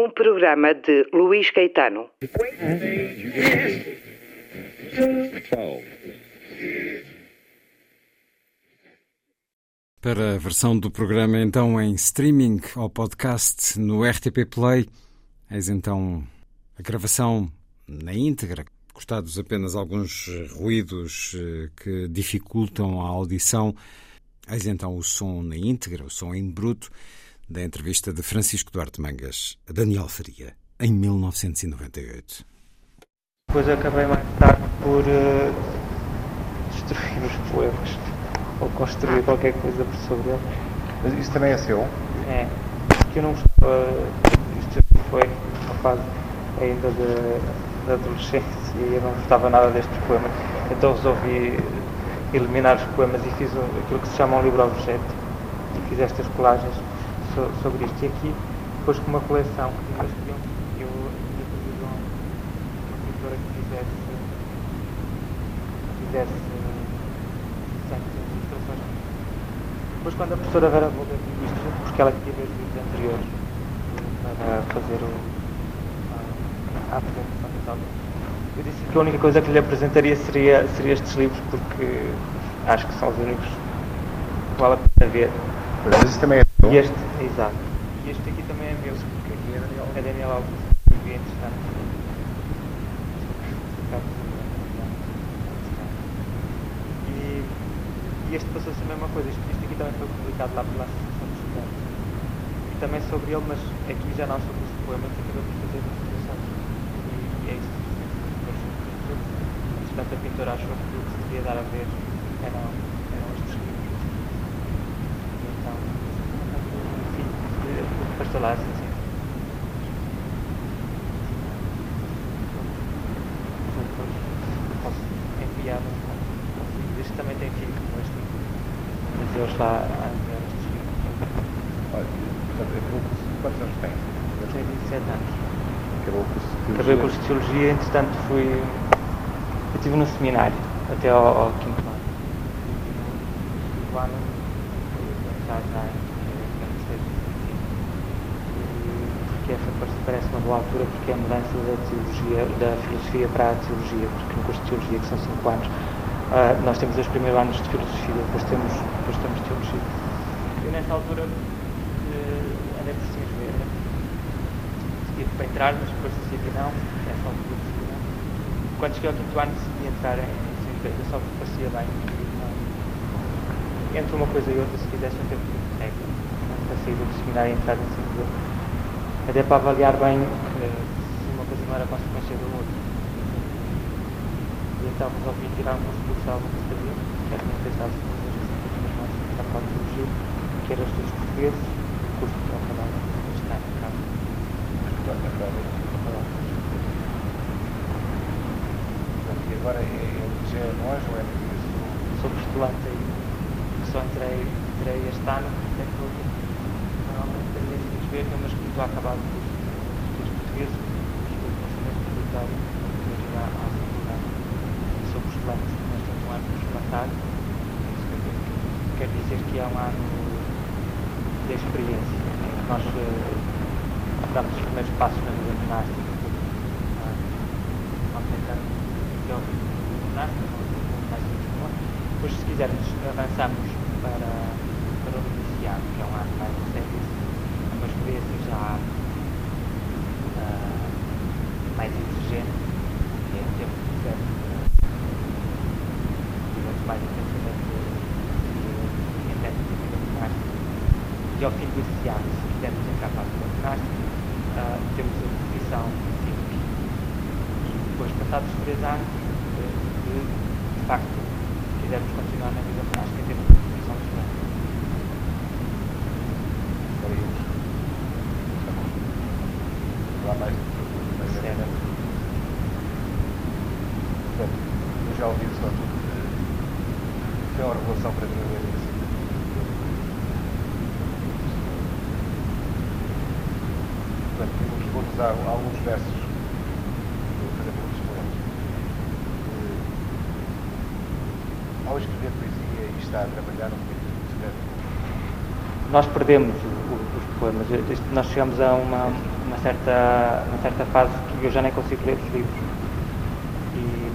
Um programa de Luís Caetano. Para a versão do programa, então, em streaming ou podcast no RTP Play, eis então a gravação na íntegra, cortados apenas alguns ruídos eh, que dificultam a audição. Eis então o som na íntegra, o som em bruto, da entrevista de Francisco Duarte Mangas a Daniel Faria, em 1998. Depois acabei mais tarde por uh, destruir os poemas, ou construir qualquer coisa por sobre eles. Mas isso também é seu? É, porque eu não gostava, isto foi uma fase ainda da adolescência e eu não gostava nada destes poemas, então resolvi eliminar os poemas e fiz aquilo que se chama um livro-objeto. E fiz estas colagens so, sobre isto. E aqui, depois com uma coleção que eles queriam, eu ia pedir a uma pintora que fizesse, fizesse certas ilustrações. Depois, quando a professora Vera Bolder viu isto, porque ela queria ver os vídeos anteriores para fazer o, a, a apresentação das aulas, eu disse que a única coisa que lhe apresentaria seria, seria estes livros, porque acho que são os únicos que vale a pena ver. Mas este também é? E este, exato. E este aqui também é meu, porque aqui é Daniel, é Daniel Alves. É interessante. E, e este passou-se a mesma coisa. Isto, isto aqui também foi publicado lá pela Associação dos Estudantes. E também sobre ele, mas aqui já não sobre os poemas, acabei por fazer ilustrações. E, e é isso. Entretanto, a pintora achou que o que se devia dar a ver eram, eram estes livros. E então, enfim, depois estou lá, assim, assim. Depois posso enviar um Este também tem filho este. Mas eles lá a enviar estes livros. Olha, acabou o curso. Quantos anos tem? Tenho 27 anos. Acabou o curso de teologia? Acabei o curso de Teologia, entretanto fui. Eu estive no seminário até ao, ao quinto ano. E no quinto ano já já porque essa parece uma boa altura porque é a mudança da teologia, da filosofia para a teologia, porque no curso de teologia, que são 5 anos, uh, nós temos os primeiros anos de filosofia, depois temos, depois temos teologia. E nessa altura uh, andei por se inscrever, decidi para entrar, mas depois decidi que não, nessa altura decidi não. Quando cheguei ao quinto ano decidi entrar em de só porque parecia bem. Entre uma coisa e outra, se quisesse um tempo de regra, para sair do seminário e entrar em de até para avaliar bem uh, se uma coisa não era consequência da outra. E então resolvi tirar um curso de algo que sabia, que era muito pensado com as mas mais para a teologia, que era estudos portugueses, curso que eu acabava este ano, acaba. E agora é, já é longe ou é Sou postulante aí, só entrei, entrei este ano, portanto estou a acabar o curso de estudos portugueses, estou no pensamento tributário, estou a jogar à faculdade. Sou postulante, nós temos um ano postulatário, quer dizer que é um ano de experiência, em que nós uh, damos os primeiros passos na vida monástica, uh, vamos tentar ter o ritmo monástica, mais depois se quisermos avançamos para, para o iniciado, que é um ano mais sério, é uma experiência já uh, mais exigente, que é em tempo de certo, tivemos mais intensamente em técnica de ginástica, e ao fim desse ano, se quisermos entrar para a ginástica, uh, temos a definição simples. E depois, passados três anos, de, de, de facto, quisermos continuar na vida monástica, temos a definição de estudante. Lá mais Certo. Eu já ouvi isso tudo. Foi uma revelação para mim ver isso. Portanto, vamos, vou usar alguns versos. Vou fazer muitos poemas. Ao escrever poesia e está a trabalhar um bocadinho de escreve. Nós perdemos os poemas. Nós chegamos a uma, uma, certa, uma certa fase que eu já nem consigo ler os livros. E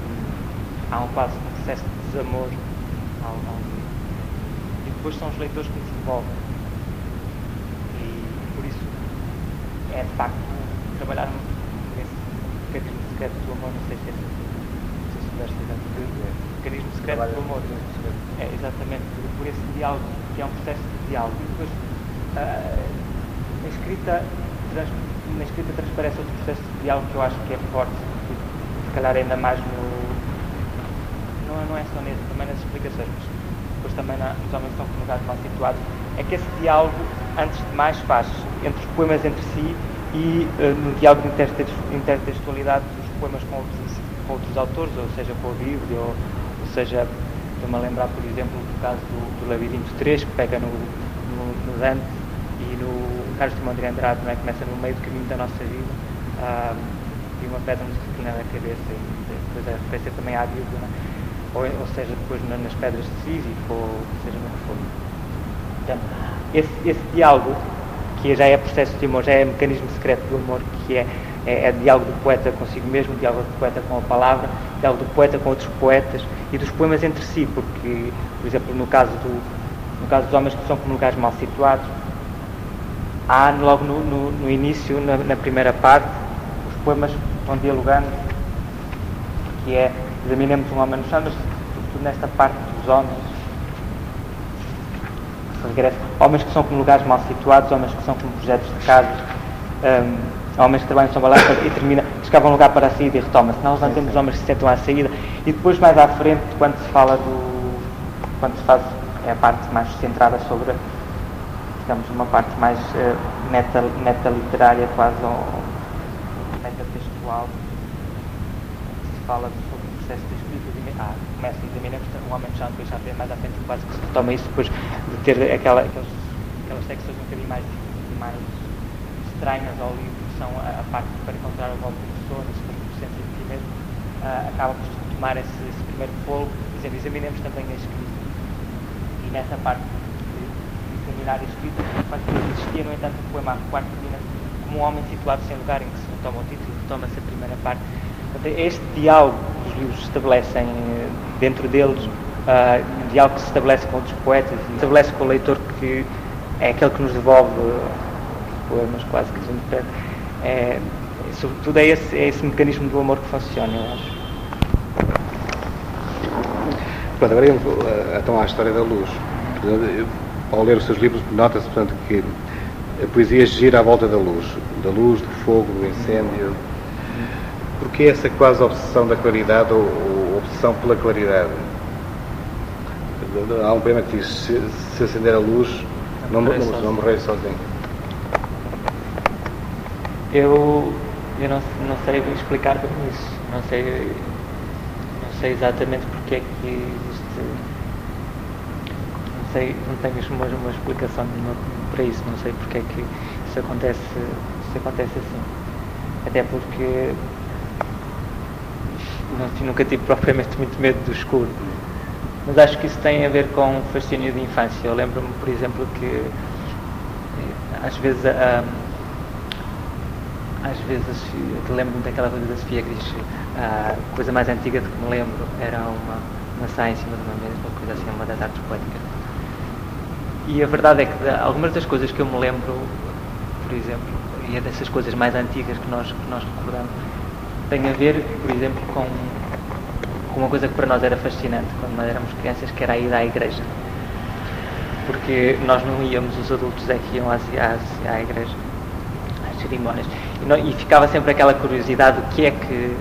há um quase um processo de desamor ao, ao. E depois são os leitores que nos devolvem. E por isso é de facto trabalhar nesse mecanismo secreto do amor, não sei se é assim, não sei se soubeste exatamente. Mecanismo secreto do amor. É, exatamente, por, por esse diálogo, que é um processo de diálogo. E depois, uh, na, escrita, trans, na escrita transparece de diálogo que eu acho que é forte, e, se calhar ainda mais no. Não, não é só nesse, também nas explicações, mas depois também na, nos homens que estão comunicados mal situados, é que esse diálogo, antes de mais, faz entre os poemas entre si e uh, no diálogo de intertextualidade dos poemas com outros, com outros autores, ou seja, com a Bíblia, ou, ou seja, estou-me a lembrar, por exemplo, do caso do, do Labirinto 3, que pega no, no, no Dante e no Carlos Timão de Andrade, não é? começa no meio do caminho da nossa vida, uh, e uma pedra reclina na cabeça, e depois a referência também à Bíblia, é? ou, ou, seja, depois nas pedras de Sísifo, ou seja, no que for. Portanto, esse, esse diálogo, que já é processo de amor, já é mecanismo secreto do amor, que é, é, é diálogo do poeta consigo mesmo, diálogo do poeta com a palavra, diálogo do poeta com outros poetas e dos poemas entre si, porque, por exemplo, no caso, do, no caso dos homens que são como lugares mal situados, há logo no, no, no início, na, na, primeira parte, poemas vão dialogando, que é examinemos um homem no chão, mas sobretudo nesta parte dos homens, homens que são como lugares mal situados, homens que são como projetos de casas, um, homens que trabalham sobre a balança e termina, escava um lugar para a saída e retoma-se. Nós não temos homens que se sentam à saída. E depois mais à frente, quando se fala do. quando se faz é a parte mais centrada sobre, digamos, uma parte mais uh, meta, meta literária, quase ou metatextual, se fala sobre o processo de escrita ah, começa a examinamos um homem chão, depois já mais à frente quase que se retoma isso depois de ter aquela, aquelas, aquelas secções um bocadinho mais, mais estranhas ao livro, que são a, a parte para encontrar o golpe sono, esse centro de ti mesmo, uh, acaba por tomar esse, esse primeiro fogo, dizendo examinemos também a escrita. E nessa parte examinar a escrita, que existia, no entanto, o poema a termina como um homem situado sem lugar em que se retoma o título, retoma-se a primeira parte. Este diálogo que os livros estabelecem dentro deles, uh, um diálogo que se estabelece com outros poetas estabelece com o leitor que é aquele que nos devolve os poemas quase que a gente pede. É, sobretudo é esse, é esse mecanismo do amor que funciona, eu acho. Pronto, agora então à história da luz. Ao ler os seus livros, nota-se, que a poesia gira à volta da luz, da luz, do fogo, do incêndio. Porque essa quase obsessão da claridade ou, ou obsessão pela claridade? Há um poema que diz: se, se acender a luz, não, não, não, não morrer sozinho. Eu, eu não, não sei explicar bem isso. Não sei, não sei exatamente porque é que existe. Não sei, não tenho uma, uma explicação para isso. Não sei porque é que isso acontece, isso acontece assim. Até porque não, nunca tive propriamente muito medo do escuro. Mas acho que isso tem a ver com o fascínio de infância. Eu lembro-me, por exemplo, que eh, às vezes a, às vezes lembro-me daquela coisa da Sofia diz a coisa mais antiga de que me lembro era uma, uma saia em cima de uma mesa, uma coisa assim, uma das artes poéticas. E a verdade é que algumas das coisas que eu me lembro, por exemplo, e é dessas coisas mais antigas que nós, que nós recordamos, tem a ver, por exemplo, com, com uma coisa que para nós era fascinante quando nós éramos crianças, que era a ida à igreja. Porque nós não íamos, os adultos é que iam às, às, à igreja, às cerimónias, e, não, e, ficava sempre aquela curiosidade do que é que,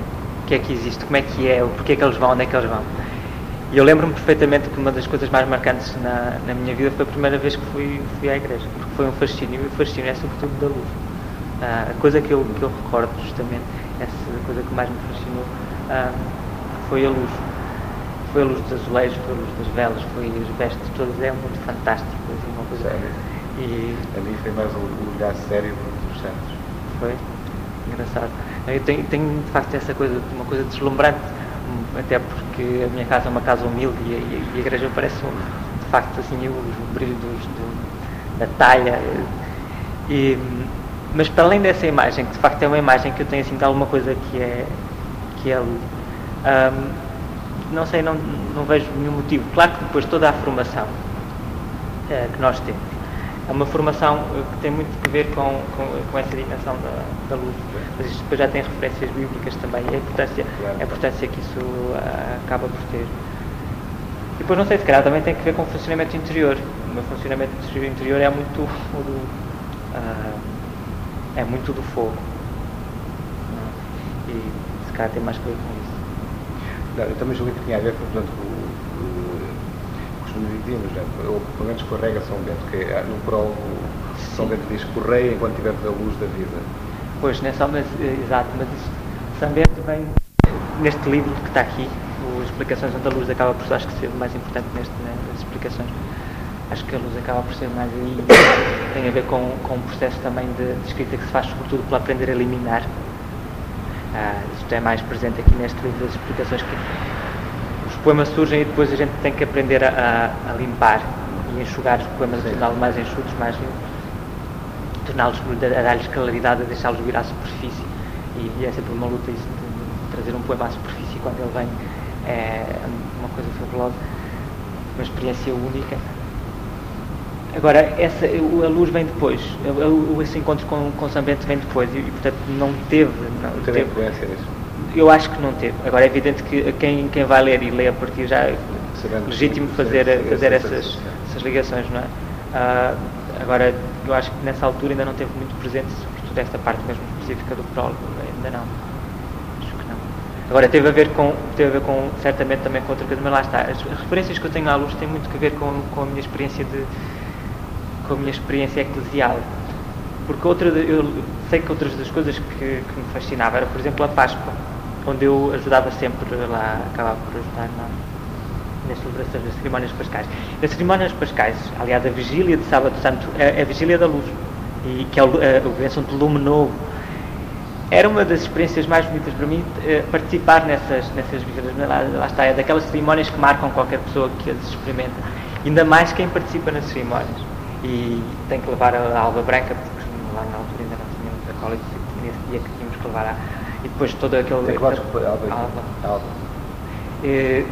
que é que existe, como é que é, porquê é que eles vão, onde é que eles vão. E eu lembro-me perfeitamente que uma das coisas mais marcantes na, na minha vida foi a primeira vez que fui, fui à igreja, porque foi um fascínio, e o fascínio é sobretudo da luz. Ah, a coisa que eu, que eu recordo justamente essa coisa que mais me fascinou ah, foi a luz. Foi a luz dos azulejos, foi a luz das velas, foi os vestes todas, é muito fantástico. Assim, uma coisa. Sério? E... A mim foi mais o olhar sério dos santos. Foi? Engraçado. Eu tenho, tenho de facto essa coisa, uma coisa deslumbrante, até porque a minha casa é uma casa humilde e a, e a igreja parece um, de facto assim o, o brilho dos, do, da talha. E, mas para além dessa imagem, que de facto é uma imagem que eu tenho assim de alguma coisa que é, que é um, não sei, não, não vejo nenhum motivo. Claro que depois toda a formação é, que nós temos é uma formação eh, que tem muito a ver com, com, com essa dimensão da, da, luz. Mas isto depois já tem referências bíblicas também e a importância, a importância que isso uh, acaba por ter. E depois não sei, se calhar também tem que ver com o funcionamento interior. O meu funcionamento interior é muito o do. Uh, é muito do fogo. E se calhar tem mais que ver com isso. Não, eu também julguei que tinha a ver com, portanto, com os beneditinos, né? ou pelo menos com a regra São Bento, que é, no prólogo São Bento diz correia enquanto tiver a luz da vida. Pois, nessa, mas, eh, exato, mas isso, São Bento vem neste livro que está aqui, as explicações onde a luz acaba por acho que ser mais importante neste, né, nas explicações acho que a luz acaba por ser mais aí, tem a ver com, com um processo também de, de escrita que se faz sobretudo pelo aprender a eliminar. Ah, isto é mais presente aqui neste livro das explicações que os poemas surgem e depois a gente tem que aprender a, a, a limpar e enxugar os poemas, torná-los mais enxutos, mais limpos, torná-los, a dar-lhes claridade, a deixá-los vir à superfície. E, é sempre uma luta isso de trazer um poema à superfície quando ele vem, é uma coisa fabulosa, uma experiência única. Agora, essa, a luz vem depois, esse encontro com, com São Bento vem depois e, portanto, não teve. Não, não teve influência nisso? Eu acho que não teve. Agora, é evidente que quem, quem vai ler e lê partir já é legítimo fazer, fazer essas, essas ligações, não é? Uh, agora, eu acho que nessa altura ainda não teve muito presente, sobretudo esta parte mesmo específica do prólogo, ainda não. Acho que não. Agora, teve a ver com, teve a ver com certamente também com outra coisa, mas lá está. As referências que eu tenho à luz têm muito a ver com, com a minha experiência de com a minha experiência eclesial. Porque outra, eu sei que outras das coisas que, que me fascinava era, por exemplo, a Páscoa, onde eu ajudava sempre lá, acabava por ajudar na, nas celebrações das cerimónias pascais. Nas cerimónias pascais, aliás, a vigília de Sábado Santo é, é a vigília da luz, e que é a bênção do lume novo. Era uma das experiências mais bonitas para mim eh, participar nessas, nessas vigílias. Lá, lá está, é daquelas cerimónias que marcam qualquer pessoa que as experimenta. Ainda mais quem participa nas cerimónias e tem que levar a alva branca, porque lá na altura ainda não tínhamos a cola nesse dia que tínhamos que levar a. E depois todo aquele. Tem que levar alva. alva. alva. E,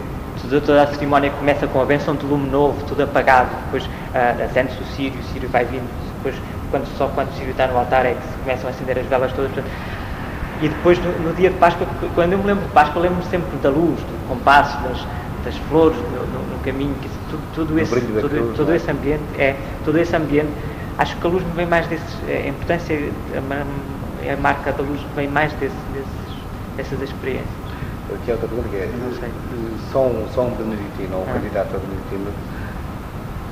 toda a cerimónia começa com a benção de lume novo, tudo apagado, depois uh, acende-se o sírio, o sírio vai vindo, depois quando, só quando o sírio está no altar é que se começam a acender as velas todas. E depois no, no dia de Páscoa, quando eu me lembro de Páscoa, lembro-me sempre da luz, do compasso, das, das flores no, no, no caminho, que tudo, tudo esse, todo, cruz, todo é? esse ambiente, é, todo esse ambiente, acho que a luz me vem mais desses, a importância, a, a marca da luz vem mais desses, desses, dessas experiências. Aqui é outra pergunta que é, não sei. Só um, só um beneditino ou um ah. candidato a beneditino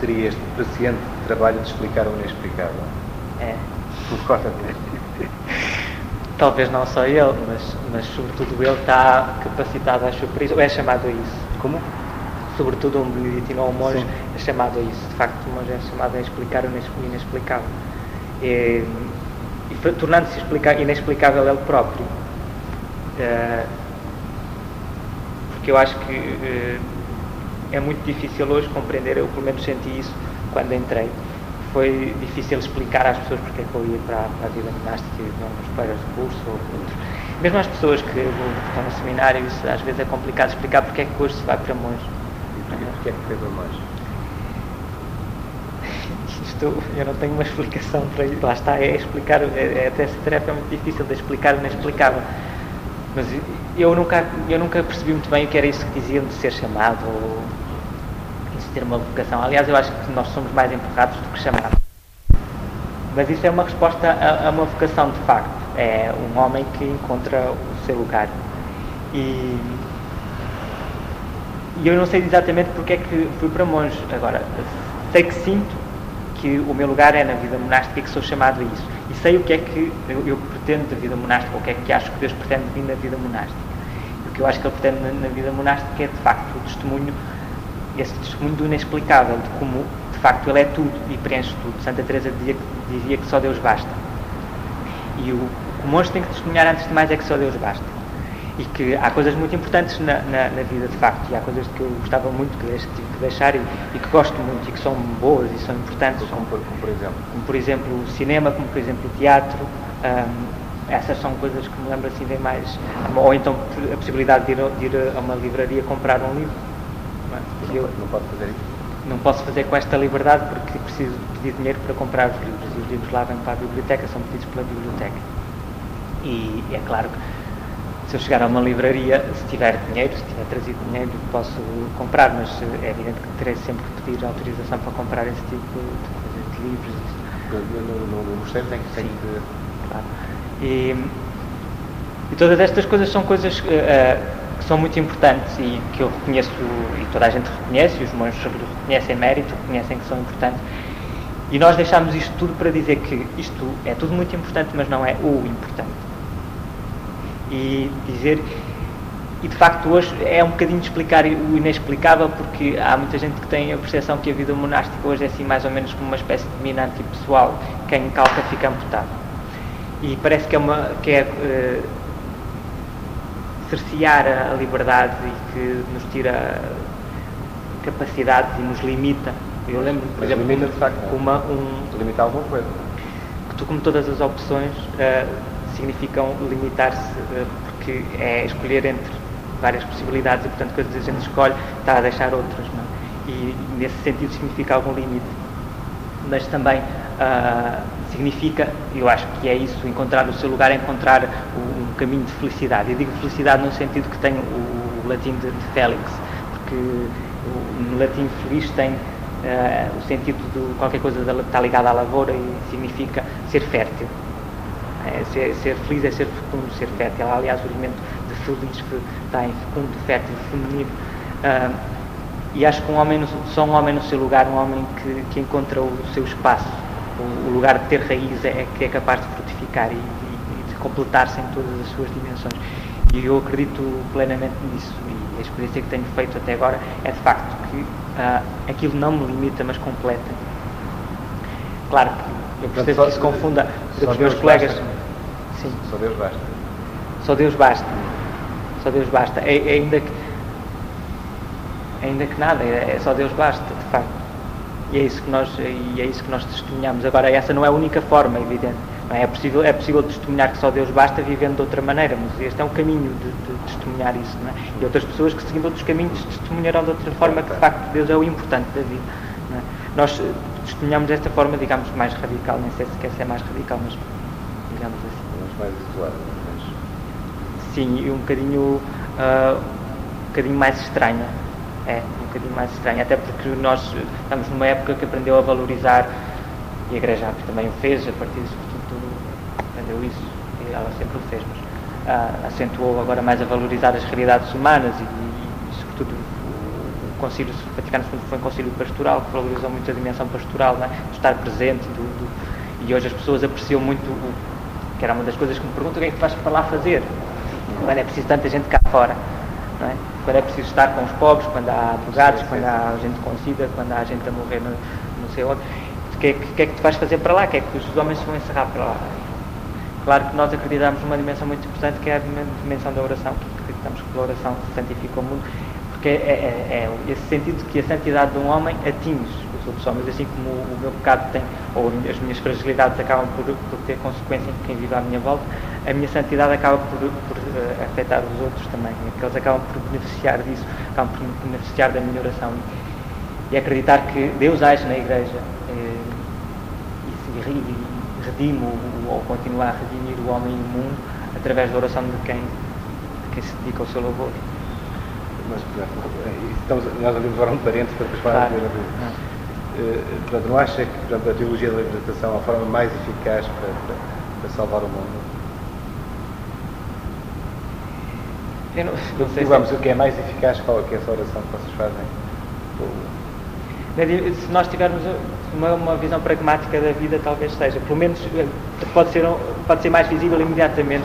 teria este paciente trabalho de explicar o inexplicável? É. Talvez não só ele, mas, mas sobretudo ele está capacitado, acho, por isso, ou é chamado a isso. Como? Sobretudo um beneditino ou um monge Sim. é chamado a isso. De facto, o monge é chamado a explicar o inexplicável. E, e tornando-se inexplicável ele próprio. Uh, porque eu acho que uh, é muito difícil hoje compreender, eu pelo menos senti isso quando entrei. Foi difícil explicar às pessoas porque é que eu ia para, para a vida monástica, meus colegas de curso ou outros. Mesmo às pessoas que estão no seminário, isso às vezes é complicado explicar porque é que hoje se vai para monge. E porque é que para monge? Isto, eu não tenho uma explicação para isso. Lá está, é explicar, é, é, até essa tarefa é muito difícil de explicar o inexplicável. Mas eu nunca, eu nunca percebi muito bem o que era isso que diziam de ser chamado ou de ter uma vocação. Aliás, eu acho que nós somos mais empurrados do que chamados. Mas isso é uma resposta a, a uma vocação de facto. É um homem que encontra o seu lugar. E, e eu não sei exatamente porque é que fui para monge. Agora, sei que sinto que o meu lugar é na vida monástica e que sou chamado a isso. E sei o que é que eu, eu pretendo da vida monástica, o que é que acho que Deus pretende de mim na vida monástica. O que eu acho que Ele pretende na, na vida monástica é, de facto, o testemunho, esse testemunho do inexplicável, de como, de facto, Ele é tudo e preenche tudo. Santa Teresa dizia, dizia que só Deus basta. E o, o monge tem que testemunhar, antes de mais, é que só Deus basta e que há coisas muito importantes na, na, na, vida de facto e há coisas que eu gostava muito que tive que deixar e, e, que gosto muito e que são boas e são importantes. Como, como, por exemplo? Como por exemplo o cinema como por exemplo o teatro um, essas são coisas que me lembro assim bem mais ou então a possibilidade de ir, de ir a uma livraria comprar um livro. Não, eu, não pode fazer isso? não posso fazer com esta liberdade porque preciso pedir dinheiro para comprar os livros e os livros lá vêm para a biblioteca são pedidos pela biblioteca. E é claro que se eu chegar a uma livraria, se tiver dinheiro, se tiver trazido dinheiro, posso comprar, mas eh, é evidente que terei sempre que pedir autorização para comprar esse tipo de, de livros. No, mosteiro tem que, que... Claro. E, e, todas estas coisas são coisas uh, que são muito importantes e que eu reconheço, e toda a gente reconhece, e os monges reconhecem mérito, reconhecem que são importantes. E nós deixamos isto tudo para dizer que isto é tudo muito importante, mas não é o importante e dizer. E de facto hoje é um bocadinho de explicar o inexplicável, porque há muita gente que tem a percepção que a vida monástica hoje é assim mais ou menos como uma espécie de mina antipessoal, quem calca fica amputado. E parece que é, uma, que é uh, cercear a liberdade e que nos tira capacidades e nos limita. Eu lembro, por exemplo, limita de facto, uma, um, limita alguma coisa. Que tu, como todas as opções, uh, significam limitar-se, eh, porque é escolher entre várias possibilidades e, portanto, coisas que a gente escolhe está a deixar outras. Não? É? E, nesse sentido, significa algum limite. Mas também uh, significa, eu acho que é isso, encontrar o seu lugar, encontrar um caminho de felicidade. Eu digo felicidade no sentido que tem o, o latim de, de Félix, porque o, no latim feliz tem uh, o sentido de qualquer coisa que está ligada à lavoura e significa ser fértil. É, ser, ser, feliz é ser fecundo, ser fértil. Aliás, o elemento de feliz está em fecundo, fértil, feminino. E acho que um homem, só um homem no seu lugar, um homem que, que encontra o seu espaço, o, o, lugar de ter raiz, é, que é capaz de frutificar e, e, e de completar-se em todas as suas dimensões. E eu acredito plenamente nisso. E a experiência que tenho feito até agora é de facto que uh, aquilo não me limita, mas completa. Claro que eu percebo que isso confunda os meus colegas. Basta. Sim. Só Deus basta. Só Deus basta. Só Deus basta. É, é ainda que ainda que nada, é, é, só Deus basta, de facto. E é isso que nós e é isso que nós testemunhamos. Agora essa não é a única forma, evidente. Não é? é possível é possível testemunhar que só Deus basta vivendo de outra maneira, mas este é um caminho de, de testemunhar isso, não é? E outras pessoas que seguindo outros caminhos testemunharão de outra forma que de facto Deus é o importante da vida. É? Nós testemunhamos desta forma, digamos, mais radical, nem sei se quer ser mais radical, mas digamos assim mais isolado. Mas... Sim, e um bocadinho, uh, um bocadinho mais estranha. É, um bocadinho mais estranha, até porque nós estamos numa época que aprendeu a valorizar, e a Igreja também o fez, a partir disso tudo aprendeu isso, e ela sempre o fez, mas uh, acentuou agora mais a valorizar as realidades humanas e, Concílio Vaticano II foi um concílio pastoral que valorizou muito a dimensão pastoral, é? de estar presente, do, do, e hoje as pessoas apreciam muito o, que era uma das coisas que me perguntam o que é que tu vais para lá fazer quando é preciso tanta gente cá fora é? quando é preciso estar com os pobres quando há drogados, quando há gente com sida quando há gente a morrer no, não sei onde o que, é que, que, é que tu vais fazer para lá? O que é que os homens vão encerrar para lá? Claro que nós acreditamos numa dimensão muito importante que é a dimensão da oração, que acreditamos que pela oração se santifica o mundo, porque é, é, é esse sentido que a santidade de um homem atinge os outros homens, assim como o, meu pecado tem, ou as minhas fragilidades acabam por, por ter consequência em quem vive à minha volta, a minha santidade acaba por, por uh, afetar os outros também, porque eles acabam por beneficiar disso, acabam por beneficiar da minha oração. E, acreditar que Deus age na Igreja eh, e, e, redime ou continua a redimir o homem e o mundo através da oração de quem, de quem se dedica ao seu louvor. Mas, estamos, nós abrimos agora um parênteses para depois falar claro. de uh, portanto, não acha que portanto, a teologia da libertação é a forma mais eficaz para, para, para salvar o mundo? Eu não, não sei Vamos, se... o que é mais eficaz, qual é, que é essa oração que vocês fazem? Se nós tivermos uma, uma, visão pragmática da vida, talvez seja. Pelo menos eh, pode ser, pode ser mais visível imediatamente.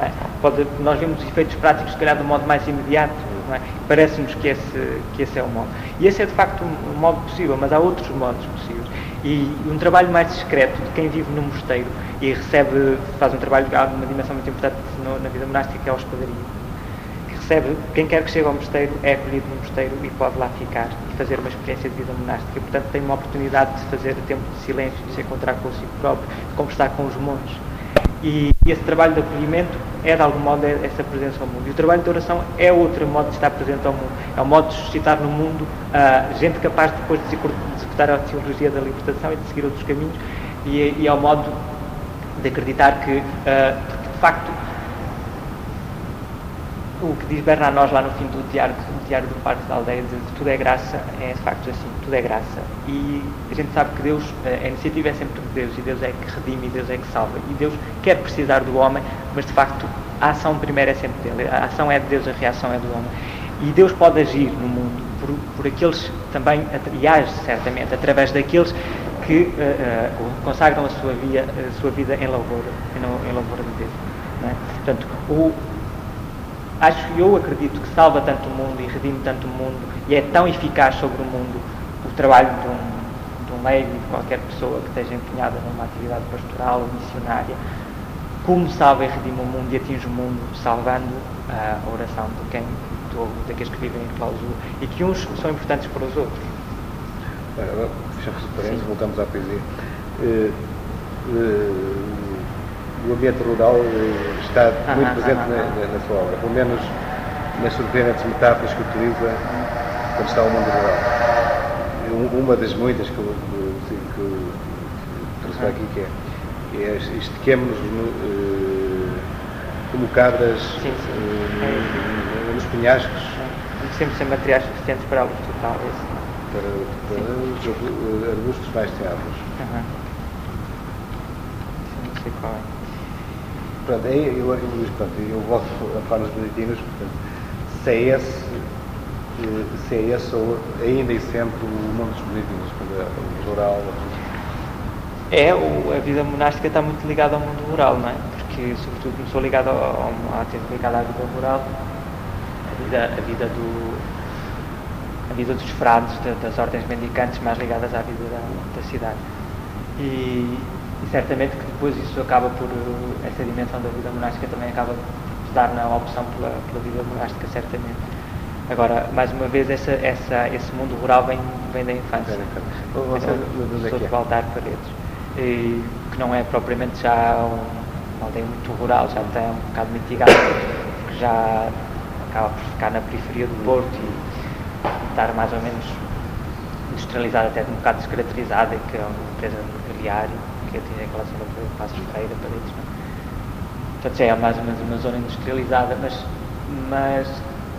É? Pode, nós vemos os efeitos práticos, se calhar, de um modo mais imediato. É? Parece-nos que esse, que esse é o modo. E esse é, de facto, um, um modo possível, mas há outros modos possíveis. E um trabalho mais discreto de quem vive no mosteiro e recebe, faz um trabalho, há uma dimensão muito importante no, na vida monástica, que é a hospedaria recebe, quem quer que chegue ao mosteiro é acolhido no mosteiro e pode lá ficar e fazer uma experiência de vida monástica. Portanto, tem uma oportunidade de fazer tempo de silêncio, de se encontrar consigo próprio, de conversar com os monges. E esse trabalho de acolhimento é, de algum modo, essa presença ao mundo. E o trabalho de oração é outro modo de estar presente ao mundo. É um modo de suscitar no mundo uh, gente capaz depois de executar a teologia da libertação e de seguir outros caminhos. E, e é o modo de acreditar que, uh, de facto, o que diz Bernard lá no fim do diário, do diário do Parque da Aldeia, de tudo é graça, é de facto assim, tudo é graça. E a gente sabe que Deus, a iniciativa é sempre de Deus, e Deus é que redime, e Deus é que salva. E Deus quer precisar do homem, mas de facto a ação primeiro é sempre dele. A ação é de Deus, a reação é do homem. E Deus pode agir no mundo por, por aqueles também, e age certamente, através daqueles que uh, uh, consagram a sua, via, a sua vida em louvor, em, em louvor de Deus. É? Portanto, o, acho eu acredito que salva tanto o mundo e redime tanto o mundo e é tão eficaz sobre o mundo o trabalho de um, de um leigo e de qualquer pessoa que esteja empenhada numa atividade pastoral ou missionária, como salva e redime o mundo e atinge o mundo, salvando a oração de quem, do, daqueles que vivem em clausura e que uns são importantes para os outros. Agora, fechamos o parênteses, voltamos à poesia. Uh, uh, o ambiente rural eh, está muito presente na, na, na, sua obra, pelo menos nas surpreendentes metáforas que utiliza quando está o mundo rural. Uma das muitas que eu, que eu trouxe para aqui que é, é estiquemos-nos uh, como cabras sim, sim. Uh, nos penhascos. Sempre sem materiais suficientes para a luz total. Para, para os arbustos mais teados. Uhum. Não sei qual é. Pronto, eu, eu, eu, pronto, eu volto a falar nos beneditinos, portanto, se é esse, eh, se é esse ou ainda e sempre o mundo dos beneditinos, o rural. É, a vida monástica está muito ligada ao mundo rural, não é? Porque, sobretudo, começou ligada a ter ligada à vida rural, a vida, a vida do a vida dos frades, das ordens mendicantes mais ligadas à vida da, da cidade. E, e certamente que depois isso acaba por, eh, essa dimensão da vida monástica também acaba por dar na opção pela, pela vida monástica, certamente. Agora, mais uma vez, essa, essa, esse mundo rural vem, vem da infância. Sou de Valtar Paredes, e, que não é propriamente já um, uma aldeia muito rural, já está um bocado mitigada, porque já acaba por ficar na periferia do Porto e estar mais ou menos industrializada, até um bocado descaracterizada, que é uma empresa aviária que atinge aquela zona de Passos Ferreira, Paredes, não é? Portanto, já é mais ou menos uma zona industrializada, mas, mas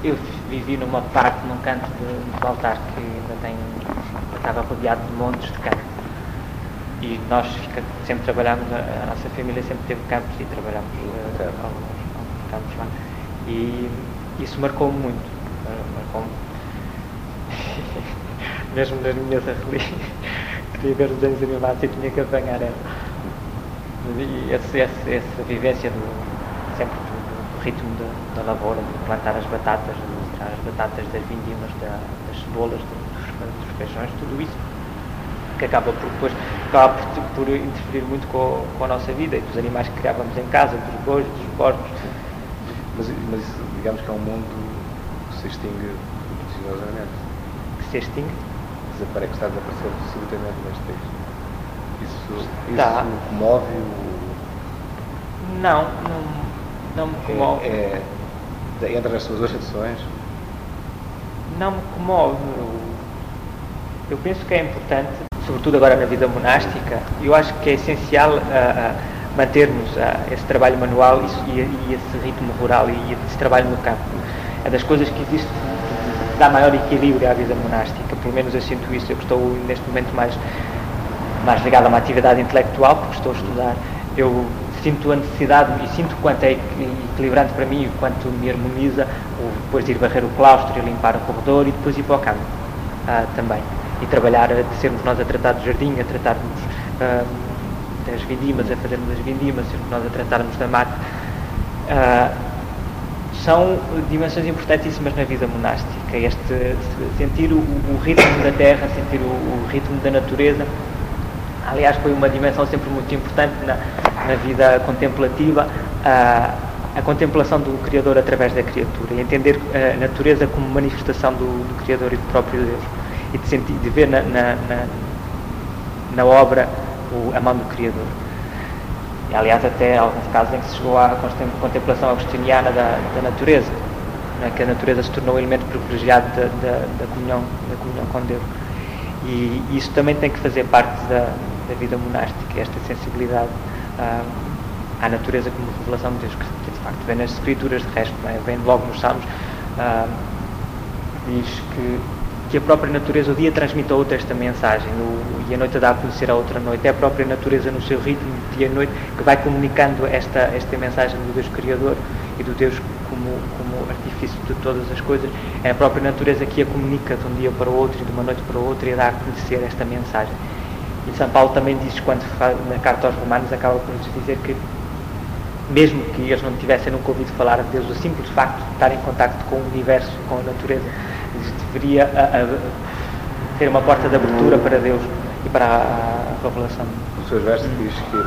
eu vivi numa parte, num canto de, de altar que ainda tem, estava rodeado de montes de campo. E nós fica, sempre trabalhamos, a, a, nossa família sempre teve campos e trabalhamos uh, alguns, alguns campos lá. E isso marcou-me muito. Marcou-me. Mesmo nas minhas arrelias queria ver os desenhos animados e tinha que apanhar ela. E esse, esse, essa vivência do, sempre do, do ritmo da, da, lavoura, de plantar as batatas, de tirar as batatas das vindimas, da, das cebolas, dos, dos feijões, tudo isso que acaba por depois acaba por, por interferir muito com, com, a nossa vida e dos animais que criávamos em casa, dos bois, dos porcos. Mas, mas digamos que é um mundo que se extingue vertiginosamente. Que se extingue? Desapare, que está a desaparecer subitamente neste país. Isso, isso tá. comove o. Não, não, não me comove. É, é, entra nas suas orientações? Não me comove. Eu penso que é importante, sobretudo agora na vida monástica, eu acho que é essencial uh, uh, mantermos uh, esse trabalho manual e, e, esse ritmo rural e esse trabalho no campo. É das coisas que existe dá maior equilíbrio à vida monástica, pelo menos eu sinto isso, eu estou neste momento mais, mais ligado a uma atividade intelectual, porque estou a estudar, eu sinto a necessidade e sinto quanto é equilibrante para mim, quanto me harmoniza o depois de ir varrer o claustro e limpar o corredor e depois ir para o campo também. E trabalhar, de sermos nós a tratar do jardim, a tratarmos uh, das vindimas, a fazermos as vindimas, sermos nós a tratarmos da mata, uh, são dimensões importantíssimas na vida monástica. Este sentir o, o ritmo da terra, sentir o, o, ritmo da natureza. Aliás, foi uma dimensão sempre muito importante na, na vida contemplativa. Uh, a contemplação do Criador através da criatura e entender a natureza como manifestação do, do Criador e do próprio Deus e de, sentir, de ver na, na, na, na obra o, a mão do Criador. Aliás, até alguns casos em que se chegou à contemplação agostiniana da, da natureza, né, que a natureza se tornou um elemento privilegiado da, da, da, comunhão, da comunhão com Deus. E, e isso também tem que fazer parte da, da vida monástica, esta sensibilidade ah, à natureza como revelação de Deus, que de facto vem nas Escrituras, de resto, é? vem logo nos Salmos, ah, diz que que a própria natureza o dia transmite a outra esta mensagem o, e a noite dá a conhecer a outra noite. É a própria natureza no seu ritmo, dia e noite, que vai comunicando esta, esta mensagem do Deus Criador e do Deus como, como artifício de todas as coisas. É a própria natureza que a comunica de um dia para o outro e de uma noite para o outro e dá a conhecer esta mensagem. E São Paulo também diz, quando na carta aos Romanos, acaba por nos dizer que mesmo que eles não tivessem nunca ouvido falar de Deus, o simples facto de estar em contato com o universo, com a natureza, deveria a, a, ter uma porta de abertura para Deus e para a, a revelação. O seu verso diz que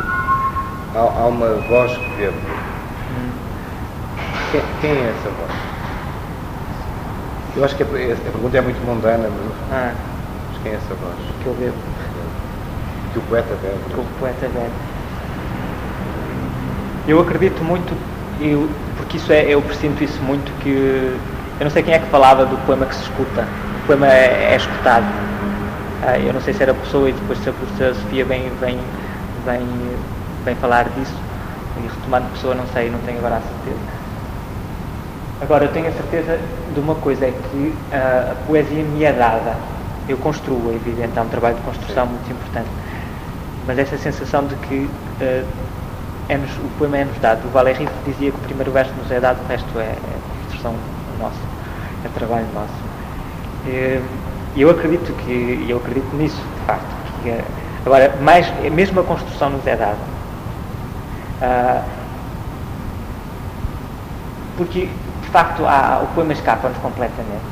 há, há, uma voz que vê. Hum. Quem, quem, é essa voz? Eu acho que a, a pergunta é muito mundana, mas, ah. mas quem é essa voz? Que eu bebo. Que o poeta bebe. Que o poeta bebe. Eu acredito muito, eu, porque isso é, eu presinto isso muito, que eu não sei quem é que falava do poema que se escuta. O poema é, é escutado. Uh, eu não sei se era a pessoa e depois se a professora Sofia vem, vem, vem, vem falar disso. E retomando pessoa, não sei, não tenho agora a certeza. Agora, eu tenho a certeza de uma coisa, é que uh, a poesia me é dada. Eu construo, é evidente, há um trabalho de construção muito importante. Mas essa sensação de que uh, é-nos, o poema é-nos dado. O Valéry dizia que o primeiro verso nos é dado, o resto é, é construção nosso, é trabalho nosso. E eu acredito que, eu acredito nisso, de facto. Que, eh, agora, mais, mesmo a construção nos é dada. Uh, porque, de facto, há, o poema escapa-nos completamente.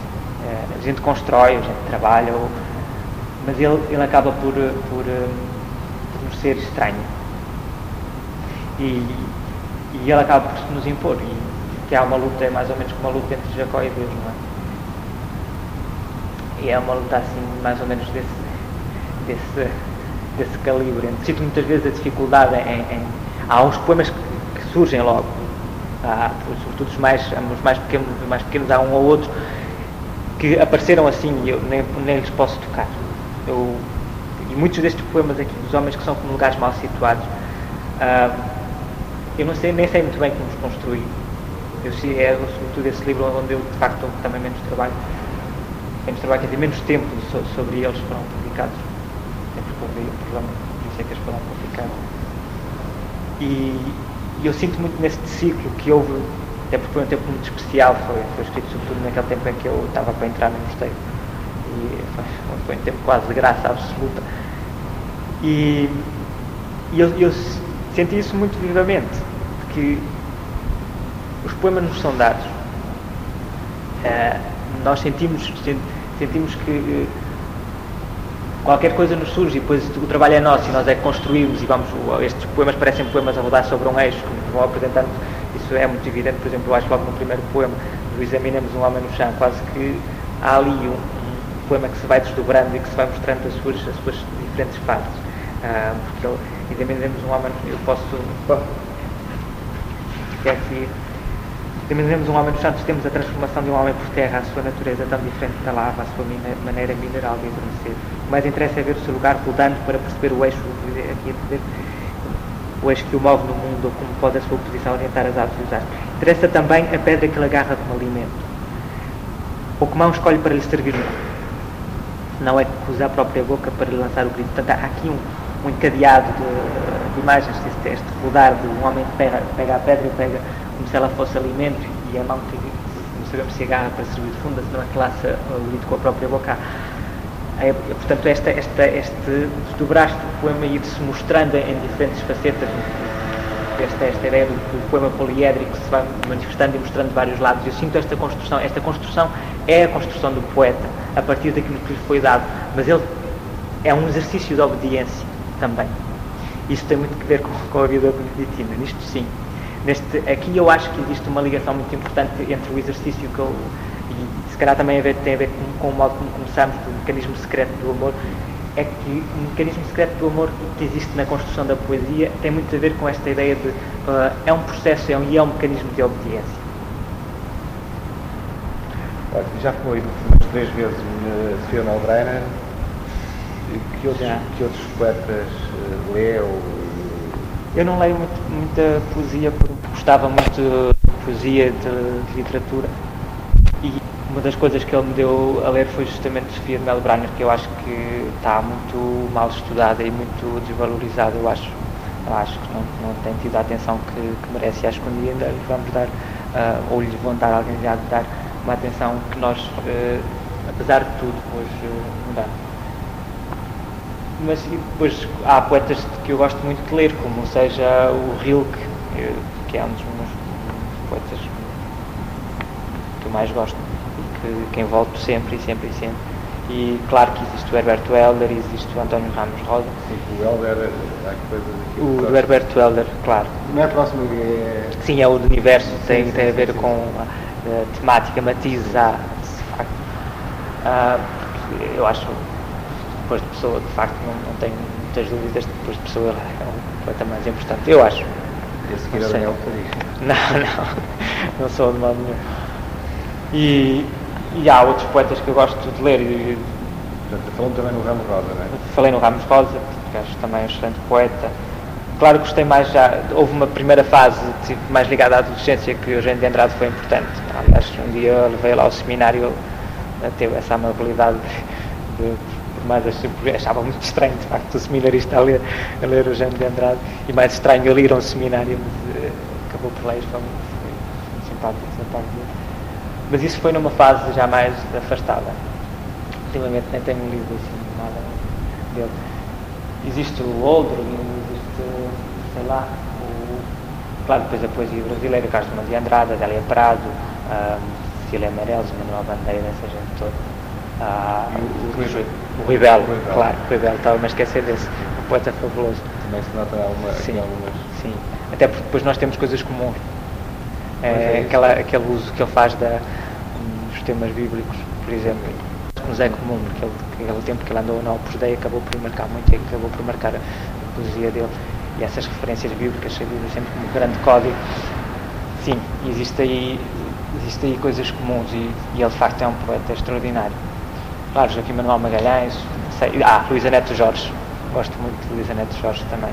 Uh, a gente constrói, a gente trabalha, mas ele, ele acaba por, por, por nos ser estranho. E, e ele acaba por nos impor. E, que há uma luta, é mais ou menos como uma luta entre Jacó e Deus, não é? E é uma luta assim, mais ou menos desse, desse, desse calibre. Sinto muitas vezes a dificuldade em, em há uns poemas que, que surgem logo, há, sobretudo os mais, os mais pequenos, os mais pequenos, há um ou outro que apareceram assim e eu nem, nem lhes posso tocar. Eu, e muitos destes poemas aqui dos homens que são como lugares mal situados, uh, eu não sei, nem sei muito bem como os construir eu, é sobretudo esse livro onde eu de facto também menos trabalho, menos trabalho, quer dizer, menos tempo sobre eles foram publicados. Sempre houve o programa, por isso é que eles foram publicados. E, e eu sinto muito nesse ciclo que houve, até porque foi um tempo muito especial, foi, foi escrito sobretudo naquele tempo em que eu estava para entrar no mosteiro. E foi, foi um tempo quase de graça absoluta. E, e eu, eu senti isso muito vivamente, porque os poemas nos são dados. Uh, nós sentimos, sentimos que uh, qualquer coisa nos surge e depois o trabalho é nosso e nós é que construímos e vamos, estes poemas parecem poemas a rodar sobre um eixo, que vão apresentando, isso é muito evidente, por exemplo, eu acho que logo no primeiro poema do Examinemos um Homem no Chão, quase que há ali um, um poema que se vai desdobrando e que se vai mostrando as suas, as suas diferentes fases. Uh, porque ele, examinemos um homem, eu posso. Bom, aqui Imaginemos um homem nos Santos, temos a transformação de um homem por terra, a sua natureza tão diferente da lava, a sua maneira mineral de adormecer. O mais interessa é ver o seu lugar rodando para perceber o eixo, aqui o eixo que o move no mundo, ou como pode a sua posição orientar as aves e os astros. Interessa também a pedra que ele agarra como alimento, ou que mão escolhe para lhe servir não é que usa a própria boca para lhe lançar o grito. Portanto, há aqui um, um encadeado de, de imagens, este rodar de um homem que pega, pega a pedra e pega como se ela fosse alimento e a mão que não sabemos se agarra para servir de funda, senão é que laça o com a própria boca. É, portanto, esta, esta, este desdobrar do poema e ir-se mostrando em diferentes facetas, esta, esta ideia do, poema poliédrico que se vai manifestando e mostrando de vários lados. Eu sinto esta construção, esta construção é a construção do poeta, a partir daquilo que lhe foi dado, mas ele é um exercício de obediência também. Isso tem muito a ver com, com a vida beneditina, nisto sim. Neste, aqui eu acho que existe uma ligação muito importante entre o exercício que eu, e se calhar também tem a ver com, com o modo como começamos, do mecanismo secreto do amor, é que o mecanismo secreto do amor que existe na construção da poesia tem muito a ver com esta ideia de uh, é um processo é um, e é um mecanismo de obediência. Já foi nos três vezes na Sofia Malbreiner. Que outros, que outros poetas uh, lê ou eu não leio muito, muita poesia porque gostava muito de poesia, de, literatura. E uma das coisas que ele me deu a ler foi justamente Sofia de Melbrenner, que eu acho que está muito mal estudada e muito desvalorizada. Eu acho, eu acho que não, não tem tido a atenção que, que merece acho que um dia ainda lhe vamos dar, uh, ou lhe vão dar, alguém lhe há de dar uma atenção que nós, uh, apesar de tudo, hoje uh, não damos mas depois há poetas que eu gosto muito de ler, como seja o Rilke, que é um dos meus poetas que eu mais gosto e que, quem volto sempre e sempre e sempre. E claro que existe o Herberto Helder, existe o António Ramos Rosa. Sim, o Helder, há coisa. O do Herberto Helder, claro. Não é próximo é... Sim, é o do universo, tem, sim, tem a ver sim, com a, a, temática, matizes, há, de facto. Ah, eu acho depois de pessoa, de facto, não, não tenho muitas dúvidas, depois de pessoa é um poeta mais importante, eu acho. E a seguir a Daniel Não, não, não sou de modo nenhum. E, e há outros poetas que eu gosto de ler. E, Portanto, falou também no Ramos Rosa, não é? Falei no Ramos Rosa, que acho também um excelente poeta. Claro que gostei mais já, houve uma primeira fase mais ligada à adolescência que o Eugênio de Andrade foi importante. Aliás, um dia eu levei lá ao seminário, teve essa amabilidade de, de mas achava muito estranho, de facto, o seminarista a ler, a ler o Jânio de Andrade, e mais estranho ele ir a um seminário, mas uh, acabou por ler, foi foi simpático essa parte dele. Mas isso foi numa fase já mais afastada. Ultimamente nem tenho lido assim nada dele. Existe o Oldro, existe, sei lá, o, claro, depois a poesia brasileira, Carlos de Andrade, Adélia Prado, um, Cecília Meirelles, Manuel Bandeira, essa gente toda. Ah, o, o, o claro, o Ribel, estava a esquecer desse, um poeta fabuloso. Também se nota alguma, sim, algumas... Sim, até porque depois nós temos coisas comuns. É, é aquela, aquele uso que ele faz da, dos temas bíblicos, por exemplo, que nos é comum, porque ele, aquele tempo que ele andou no Opus Dei acabou por marcar muito e acabou por marcar a, a poesia dele. E essas referências bíblicas serviram sempre como grande código. Sim, existe aí, existe aí coisas comuns e, e ele de facto é um poeta extraordinário. Claro, Joaquim Manuel Magalhães, sei, ah, Luísa Neto Jorge, gosto muito de Luísa Neto Jorge também.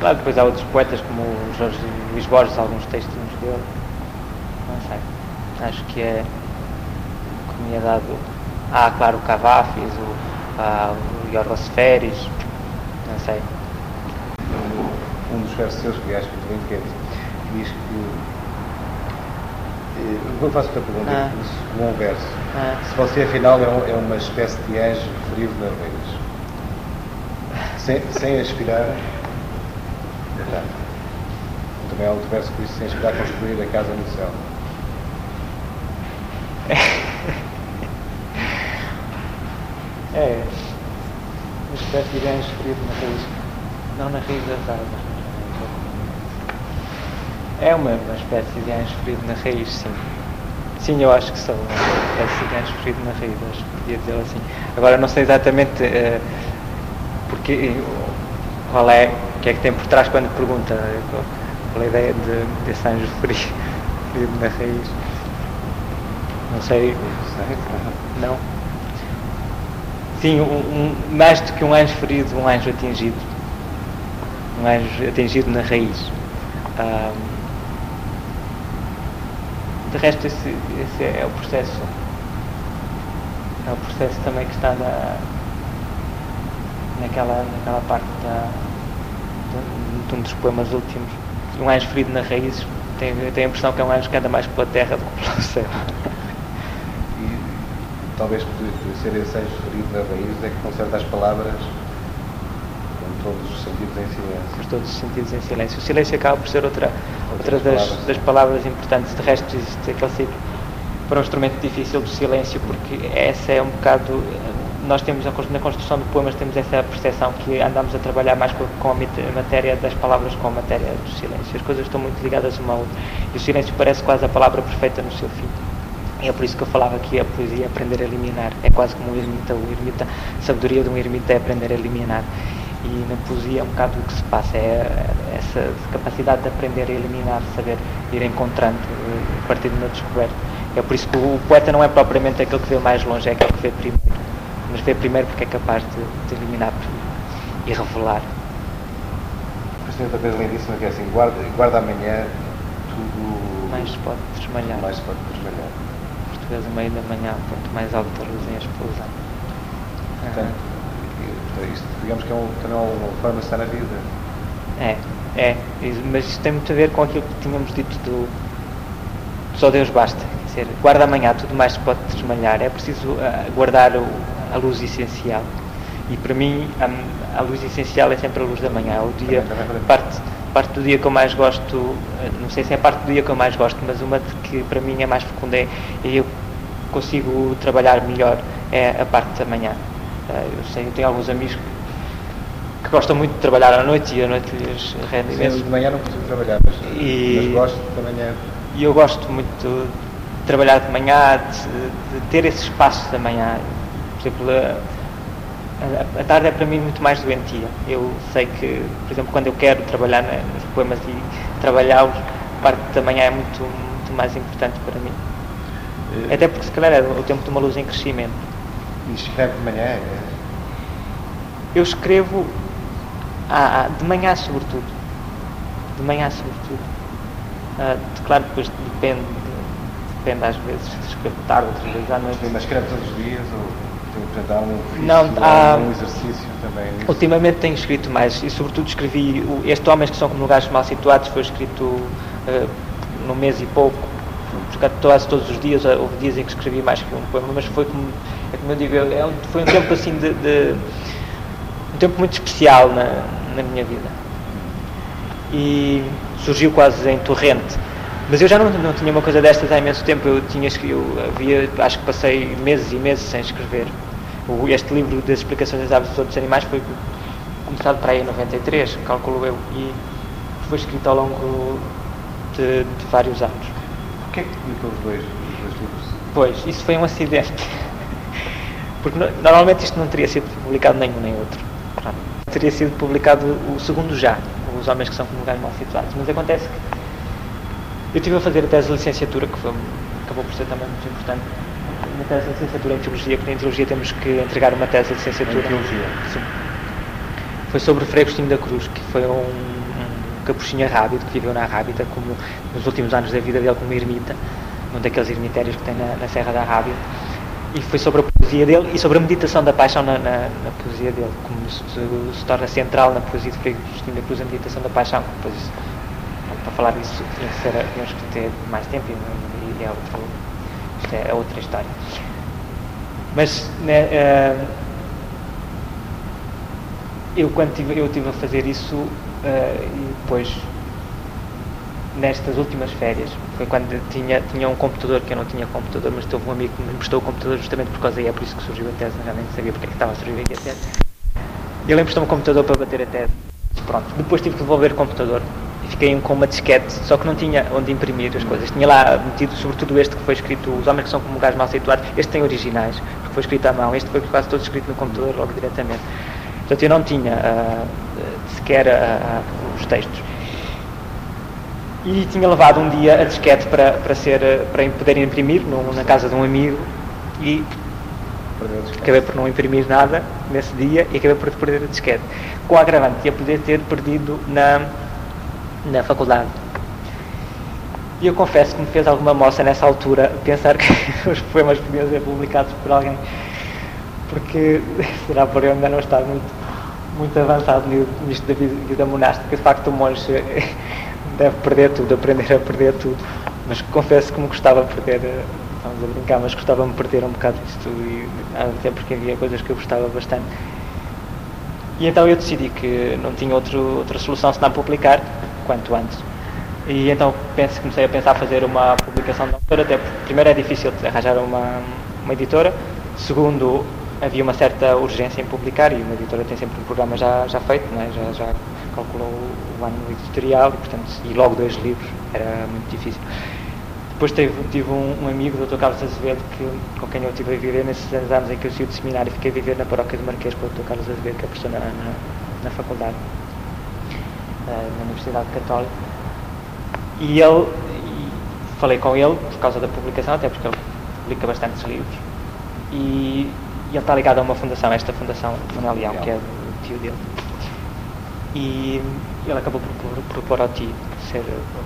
Claro, depois há outros poetas como o Jorge Luís Borges, alguns textinhos dele, não sei, acho que é me é ah, claro, o Cavafis, o, ah, o Yorgos Feres, não sei. Um dos versos seus que acho muito lindo, que diz que Vou fazer outra pergunta, ah. um verso. Ah. Se você afinal é, é, uma espécie de anjo ferido na vez, sem, sem aspirar, também há outro verso que diz sem aspirar construir a casa no céu. É, uma espécie de gancho ferido na raiz, não na raiz das árvores. É uma, uma espécie de anjo ferido na raiz, sim. Sim, eu acho que sou uma espécie de anjo ferido na raiz, acho que podia dizer assim. Agora não sei exatamente uh, porque, qual é, o que é que tem por trás quando pergunta qual é a ideia de, desse anjo ferido, ferido na raiz. Não sei. Não. Sim, um, um, mais do que um anjo ferido, um anjo atingido. Um anjo atingido na raiz. Um, de resto, esse, esse é o processo. É o processo também que está na, naquela, naquela parte da, de, de um dos poemas últimos. Um anjo ferido na raiz, tenho, tenho a impressão que é um anjo que anda mais pela terra do que pelo céu. E talvez por, por ser esse anjo ferido na raiz é que conserta as palavras com todos os sentidos em silêncio. Com todos os sentidos em silêncio. O silêncio acaba por ser outra outra das palavras. das palavras importantes. De resto, existe aquele ciclo para um instrumento difícil do silêncio, porque essa é um bocado. Nós temos, na construção de poemas, temos essa percepção que andamos a trabalhar mais com a matéria das palavras com a matéria do silêncio. As coisas estão muito ligadas uma à outra. E o silêncio parece quase a palavra perfeita no seu fim. E é por isso que eu falava que a poesia é aprender a eliminar. É quase como um ermita. O ermita, a sabedoria de um ermita é aprender a eliminar. E na poesia é um bocado o que se passa, é essa capacidade de aprender a eliminar, saber ir encontrando eh, a partir de uma descoberta. É por isso que o poeta não é propriamente aquele que vê mais longe, é aquele que vê primeiro. Mas vê primeiro porque é capaz de, de eliminar e revelar. Mas tem outra coisa lindíssima que é assim, guarda, guarda amanhã tudo... Mais se pode desmalhar. Mais se pode desmalhar. Português a meio da manhã, ponto mais alto da luz em explosão. Portanto, isto, digamos que é, um, não é uma forma de estar na vida. É, é, mas isto tem muito a ver com aquilo que tínhamos dito do só Deus basta. Quer dizer, guarda amanhã, tudo mais se pode desmalhar. É preciso uh, guardar o, a luz essencial. E para mim, a, a, luz essencial é sempre a luz da manhã. É o dia, parte, parte do dia que eu mais gosto, eh, não sei se é a parte do dia que eu mais gosto, mas uma que para mim é mais fecunda é, e eu consigo trabalhar melhor é a parte da manhã. Eh, eu sei, eu tenho alguns amigos que gostam muito de trabalhar à noite e à noite lhes rende imenso. de manhã não consigo trabalhar, mas, e, mas gosto de manhã. E eu gosto muito de trabalhar de manhã, de, de ter esse espaço da manhã. Por exemplo, a, a, tarde é para mim muito mais doentia. Eu sei que, por exemplo, quando eu quero trabalhar nos poemas e trabalhá-los, a parte da manhã é muito, muito mais importante para mim. Eh, Até porque se calhar é o tempo de uma luz em crescimento. Escreve de manhã? É? Eu escrevo ah, de manhã sobretudo. De manhã sobretudo. Ah, claro, depois depende, depende às vezes, escrevo tarde, outras vezes à noite. Mas escreve todos os dias ou tem um ofício, Não, há, um exercício também? Nisso? Ultimamente tenho escrito mais e sobretudo escrevi o, Este Homens que são como lugares mal situados foi escrito uh, no mês e pouco porque quase todos os dias, houve dias em que escrevi mais que um poema, mas foi como, é como eu digo, é um, foi um tempo assim de, de, um tempo muito especial na, na minha vida. E surgiu quase em torrente. Mas eu já não, não tinha uma coisa destas há imenso tempo. Eu tinha eu havia, acho que passei meses e meses sem escrever. O, este livro das explicações das aves dos outros animais foi começado para aí em 93, calculo eu, e foi escrito ao longo de, de vários anos é que publicou os dois, os dois livros? Pois, isso foi um acidente. Porque normalmente isto não teria sido publicado nenhum nem outro. Teria sido publicado o segundo já, Os Homens que São como Lugares Mal Situados. Mas acontece que eu estive a fazer a tese de licenciatura, que foi, acabou por ser também muito importante. Uma tese de licenciatura em Teologia, porque em Teologia temos que entregar uma tese de licenciatura. Em Teologia? Sim. Foi sobre Frei Agostinho da Cruz, que foi um capuchinha rábido, que viveu na Rábida, como nos últimos anos da vida dele como ermita, um daqueles ermitérios que tem na, na Serra da Rábida. E foi sobre a poesia dele e sobre a meditação da paixão na, na, na poesia dele, como se, se, torna central na poesia de Frei Agostinho da Cruz a meditação da paixão. Depois, para falar disso, tínhamos que ter mais tempo e, e é, outro, isto é outra história. Mas né, uh, eu quando tive, eu tive a fazer isso e depois nestas últimas férias. Foi quando tinha, tinha um computador que eu não tinha computador, mas teve um amigo que me emprestou o computador justamente por causa e é por isso que surgiu a tese, já nem sabia porque é que estava a surgir a tese. Ele emprestou-me um computador para bater a tese. Pronto, depois tive que devolver o computador e fiquei com uma disquete, só que não tinha onde imprimir as coisas. Tinha lá metido, sobretudo este que foi escrito, os homens que são como gajos mal situados, este tem originais, porque foi escrito à mão, este foi quase todo escrito no computador logo diretamente. Portanto, eu não tinha uh, sequer uh, os textos. E tinha levado um dia a disquete para, para, ser, para poder imprimir no, na casa de um amigo e acabei por não imprimir nada nesse dia e acabei por perder a disquete. Com a agravante de a poder ter perdido na, na faculdade. E eu confesso que me fez alguma moça nessa altura pensar que os poemas podiam ser publicados por alguém. Porque será por eu ainda não estar muito, muito avançado nisto da vida monástica. De facto, o monge deve perder tudo, aprender a perder tudo. Mas confesso que me gostava de perder, eh, estamos a brincar, mas gostava-me de perder um bocado disto, e, até porque havia coisas que eu gostava bastante. E então eu decidi que não tinha outro, outra solução senão publicar quanto antes. E então penso, comecei a pensar fazer uma publicação de autor, até porque primeiro é difícil arranjar uma, uma editora, segundo havia uma certa urgência em publicar e uma editora tem sempre um programa já, já feito, é? já, já calculou o ano editorial e, portanto, e logo dois livros, era muito difícil. Depois tive, tive um, um, amigo, o Dr. Carlos Azevedo, que, com quem eu estive a viver nesses anos em que eu saí de seminário e fiquei a viver na paróquia de Marquês com o Dr. Carlos Azevedo, que é professor na, na, na faculdade, uh, na Universidade Católica. E ele, e falei com ele por causa da publicação, até porque ele publica bastantes livros. E, e ele está ligado a uma fundação, esta fundação Manuel Leão, que é do tio dele. E ele acabou por, por, por propor ao tio ser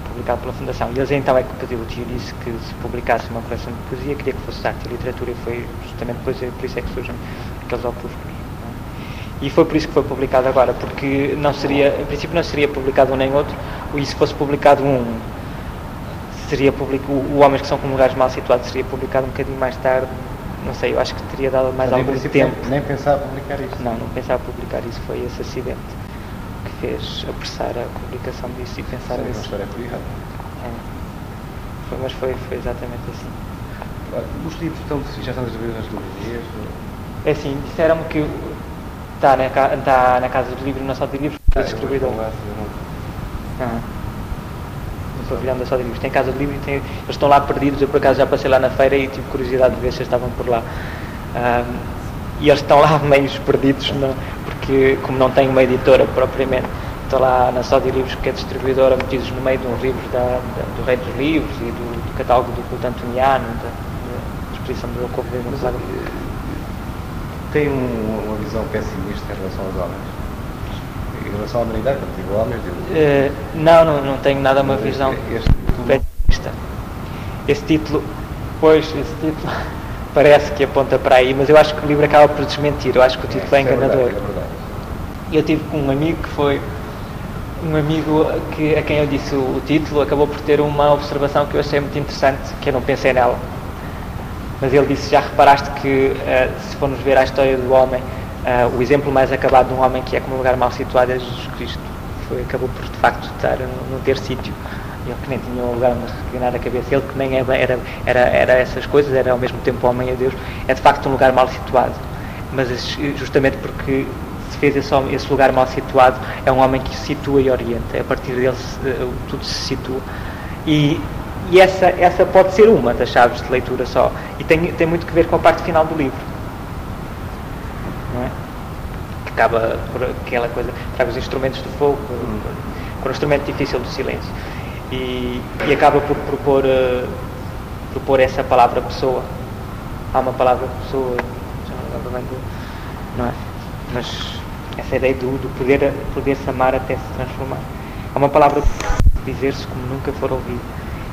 publicado pela Fundação. E eles então é que pediu, o tio disse que se publicasse uma coleção de poesia, queria que fosse arte e literatura, e foi justamente depois, por isso é que surgem aqueles opúsculos. E foi por isso que foi publicado agora, porque não seria, em princípio não seria publicado um nem outro, e se fosse publicado um, seria publicado, o Homens que são como lugares mal situados seria publicado um bocadinho mais tarde, não sei, eu acho que teria dado mais Mas, algum tempo. Nem, nem pensava publicar isso? Não, não pensava publicar isso, foi esse acidente que fez apressar a publicação disso e pensar Sim, nisso. Uma curiosa. É. Foi, mas foi, foi exatamente assim. Os livros estão, já estão distribuídos nas livrarias? É assim, disseram-me que está na, está na Casa do Livro, na Sala de Livros, ah, distribuidor. Ah pavilhão da Livros. Tem casa de livros e tem, eles estão lá perdidos. Eu por acaso já passei lá na feira e tive curiosidade de ver se estavam por lá. Um, e eles estão lá meio perdidos, não, porque como não têm uma editora propriamente, estão lá na Só de Livros, que é distribuidora, metidos no meio de uns livros da, da, do Rei dos Livros e do, do catálogo do culto antoniano, da, da exposição do Jacobo de Mas, Tem um, uma visão pessimista em relação aos homens? À humanidade, digo... Uh, não, não, não tenho nada uma visão pessimista. Esse título, pois, esse título parece que aponta para aí, mas eu acho que o livro acaba por desmentir, eu acho que o título é, é enganador. É verdade, é eu tive com um amigo que foi um amigo que, a quem eu disse o, o, título acabou por ter uma observação que eu achei muito interessante, que eu não pensei nela. Mas ele disse, já reparaste que uh, se formos ver a história do homem, Uh, o exemplo mais acabado de um homem que é como um lugar mal situado é Jesus Cristo. Foi, acabou por de facto estar não ter sítio. Ele que nem tinha um lugar onde reclinar a cabeça, ele que nem era, era, era essas coisas, era ao mesmo tempo homem e Deus, é de facto um lugar mal situado. Mas justamente porque se fez esse, esse lugar mal situado, é um homem que se situa e orienta. A partir dele tudo se situa. E, e essa, essa pode ser uma das chaves de leitura só. E tem, tem muito que ver com a parte final do livro não é? Que acaba por aquela coisa, traga os instrumentos do fogo, com o instrumento difícil do silêncio. E, e acaba por propor, uh, propor essa palavra pessoa. Há uma palavra pessoa, já não lembro bem do, não é? Mas essa ideia do, do poder, poder-se amar até se transformar. Há uma palavra dizer-se como nunca for ouvido.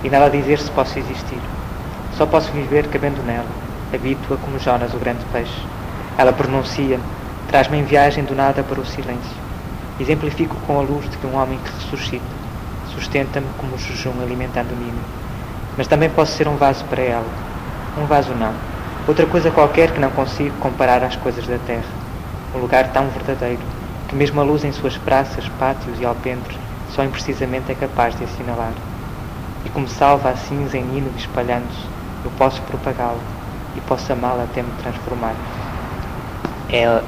E nela dizer-se posso existir. Só posso viver cabendo nela. Habito-a como Jonas, o grande peixe. Ela pronuncia, traz-me em viagem do nada para o silêncio. Exemplifico com a luz de um homem que ressuscita. Sustenta-me como o jejum alimentando-me. Mas também posso ser um vaso para ela. Um vaso não. Outra coisa qualquer que não consigo comparar às coisas da terra. Um lugar tão verdadeiro, que mesmo a luz em suas praças, pátios e alpendres só imprecisamente é capaz de assinalar. como salva a cinza em hino espalhando-se, eu posso propagá-lo e posso amá-lo até me transformar. É,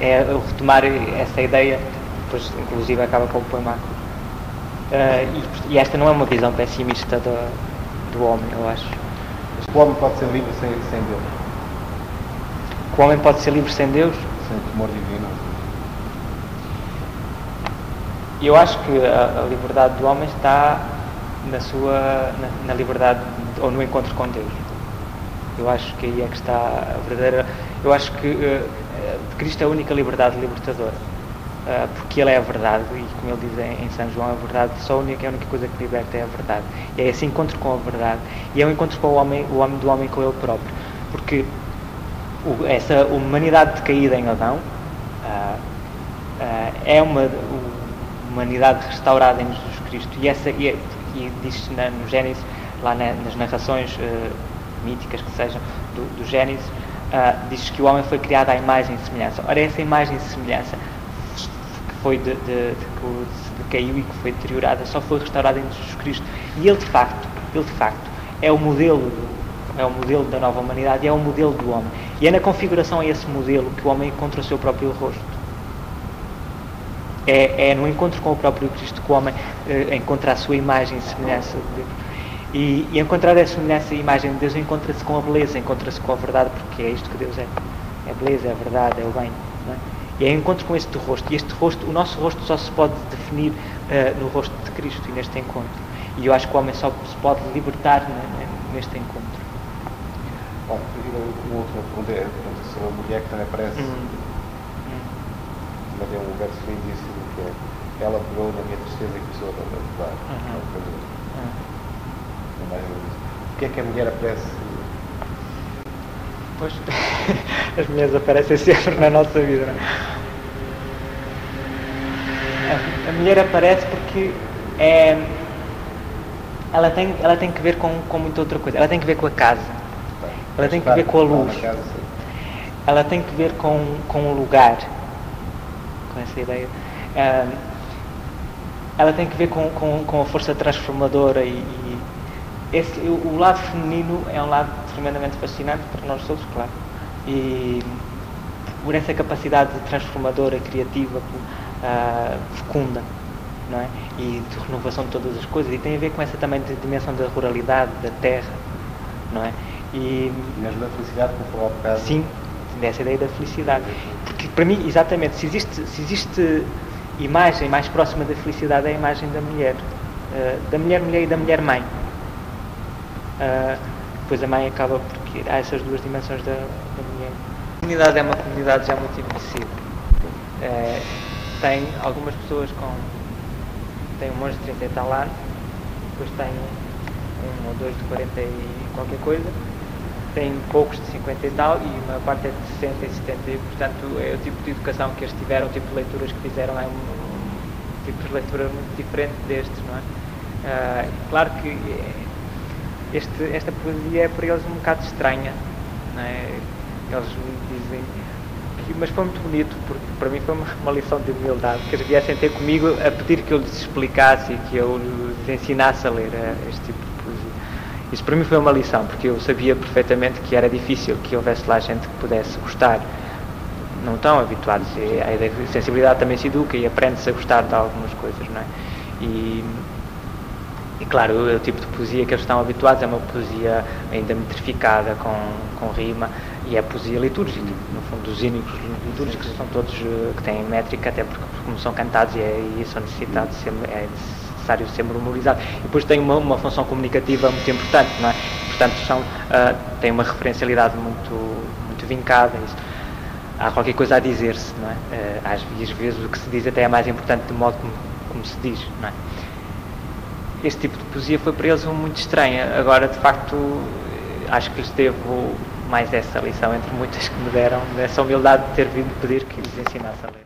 é retomar essa ideia, depois inclusive acaba com o poema uh, e, e, esta não é uma visão pessimista do, do homem, eu acho. O homem pode ser livre sem, sem Deus. O homem pode ser livre sem Deus? Sem temor divino. Eu acho que a, a liberdade do homem está na sua na, na, liberdade ou no encontro com Deus. Eu acho que aí é que está a verdadeira. Eu acho que uh, Cristo é a única liberdade libertadora. Uh, porque Ele é a verdade, e como ele diz em, em, São João, a verdade, só a única, a única coisa que liberta é a verdade. E é esse encontro com a verdade, e é o encontro com o homem, o homem do homem com ele próprio. Porque o, essa humanidade decaída em Adão uh, uh, é uma humanidade restaurada em Jesus Cristo, e, essa, e, e diz-se no Gênesis, lá na, nas narrações míticas que sejam do, do Gênesis, diz que o homem foi criado à imagem e semelhança. Ora, essa imagem e semelhança foi de, de, de, que decaiu e que foi deteriorada, só foi restaurada em Jesus Cristo. E ele de facto, ele de facto é o modelo, é o modelo da nova humanidade, é o modelo do homem. E é na configuração a esse modelo que o homem encontra o seu próprio rosto. É, é no encontro com o próprio Cristo que o homem eh, encontra a sua imagem e semelhança de Deus. E, e encontrar essa semelhança e imagem de Deus encontra-se com a beleza, encontra-se com a verdade, porque é isto que Deus é. É a beleza, é a verdade, é o bem. E é encontro com este rosto. E este rosto, o nosso rosto só se pode definir uh, no rosto de Cristo e neste encontro. E eu acho que o homem só se pode libertar neste encontro. Bom, uma última pergunta é sobre a mulher que também aparece. Hum. Mas é um verso lindíssimo que é ela pegou na minha tristeza e começou a ajudar. Uhum. O que é que a mulher aparece Pois, as mulheres aparecem sempre na nossa vida. A, a mulher aparece porque é, ela, tem, ela tem que ver com, com muita outra coisa. Ela tem que ver com a casa. Ela tem que ver com a luz. Ela tem que ver com, com o lugar. Com essa ideia. ela tem que ver com, com, com a força transformadora e esse, o lado feminino é um lado tremendamente fascinante para nós todos, claro. E por essa capacidade transformadora, criativa, uh, fecunda, não é? E de renovação de todas as coisas. E tem a ver com essa também dimensão da ruralidade, da terra, não é? E mesmo da felicidade, como falou há bocado. Sim, dessa ideia da felicidade. Porque para mim, exatamente, se existe, se existe imagem mais próxima da felicidade é a imagem da mulher. Uh, da mulher mulher e da mulher mãe. Uh, depois a mãe acaba porque há essas duas dimensões da, da mulher. A comunidade é uma comunidade já muito envelhecida. É, tem algumas pessoas com. tem um monge de 30 e tal anos, depois tem um, um ou dois de 40 e qualquer coisa, tem poucos de 50 e tal e uma parte é de 60 e 70 e portanto é o tipo de educação que eles tiveram, o tipo de leituras que fizeram é um, um tipo de leitura muito diferente destes, não é? Uh, claro que este, esta poesia é para eles um bocado estranha. É? Eles dizem. Que, mas foi muito bonito, porque para mim foi uma, uma, lição de humildade, que eles viessem ter comigo a pedir que eu lhes explicasse e que eu lhes ensinasse a ler eh, este tipo de poesia. Isso para mim foi uma lição, porque eu sabia perfeitamente que era difícil que houvesse lá gente que pudesse gostar. Não estão habituados. A sensibilidade também se educa e aprende-se a gostar de algumas coisas, não é? E, e claro, o, tipo de poesia que eles estão habituados é uma poesia ainda metrificada, com, com rima, e é poesia litúrgica. No fundo, os hínicos litúrgicos são todos uh, que têm métrica, até porque como são cantados e, é, e são necessitados, ser, é necessário ser memorizados. E depois tem uma, uma função comunicativa muito importante, não é? Portanto, são, uh, têm uma referencialidade muito, muito vincada. Isso. Há qualquer coisa a dizer-se, não é? Uh, às vezes o que se diz até é mais importante do modo como, como se diz, não é? Este tipo de poesia foi para eles muito estranha. Agora, de facto, acho que lhes devo mais essa lição, entre muitas que me deram, essa humildade de ter vindo pedir que lhes ensinasse a ler.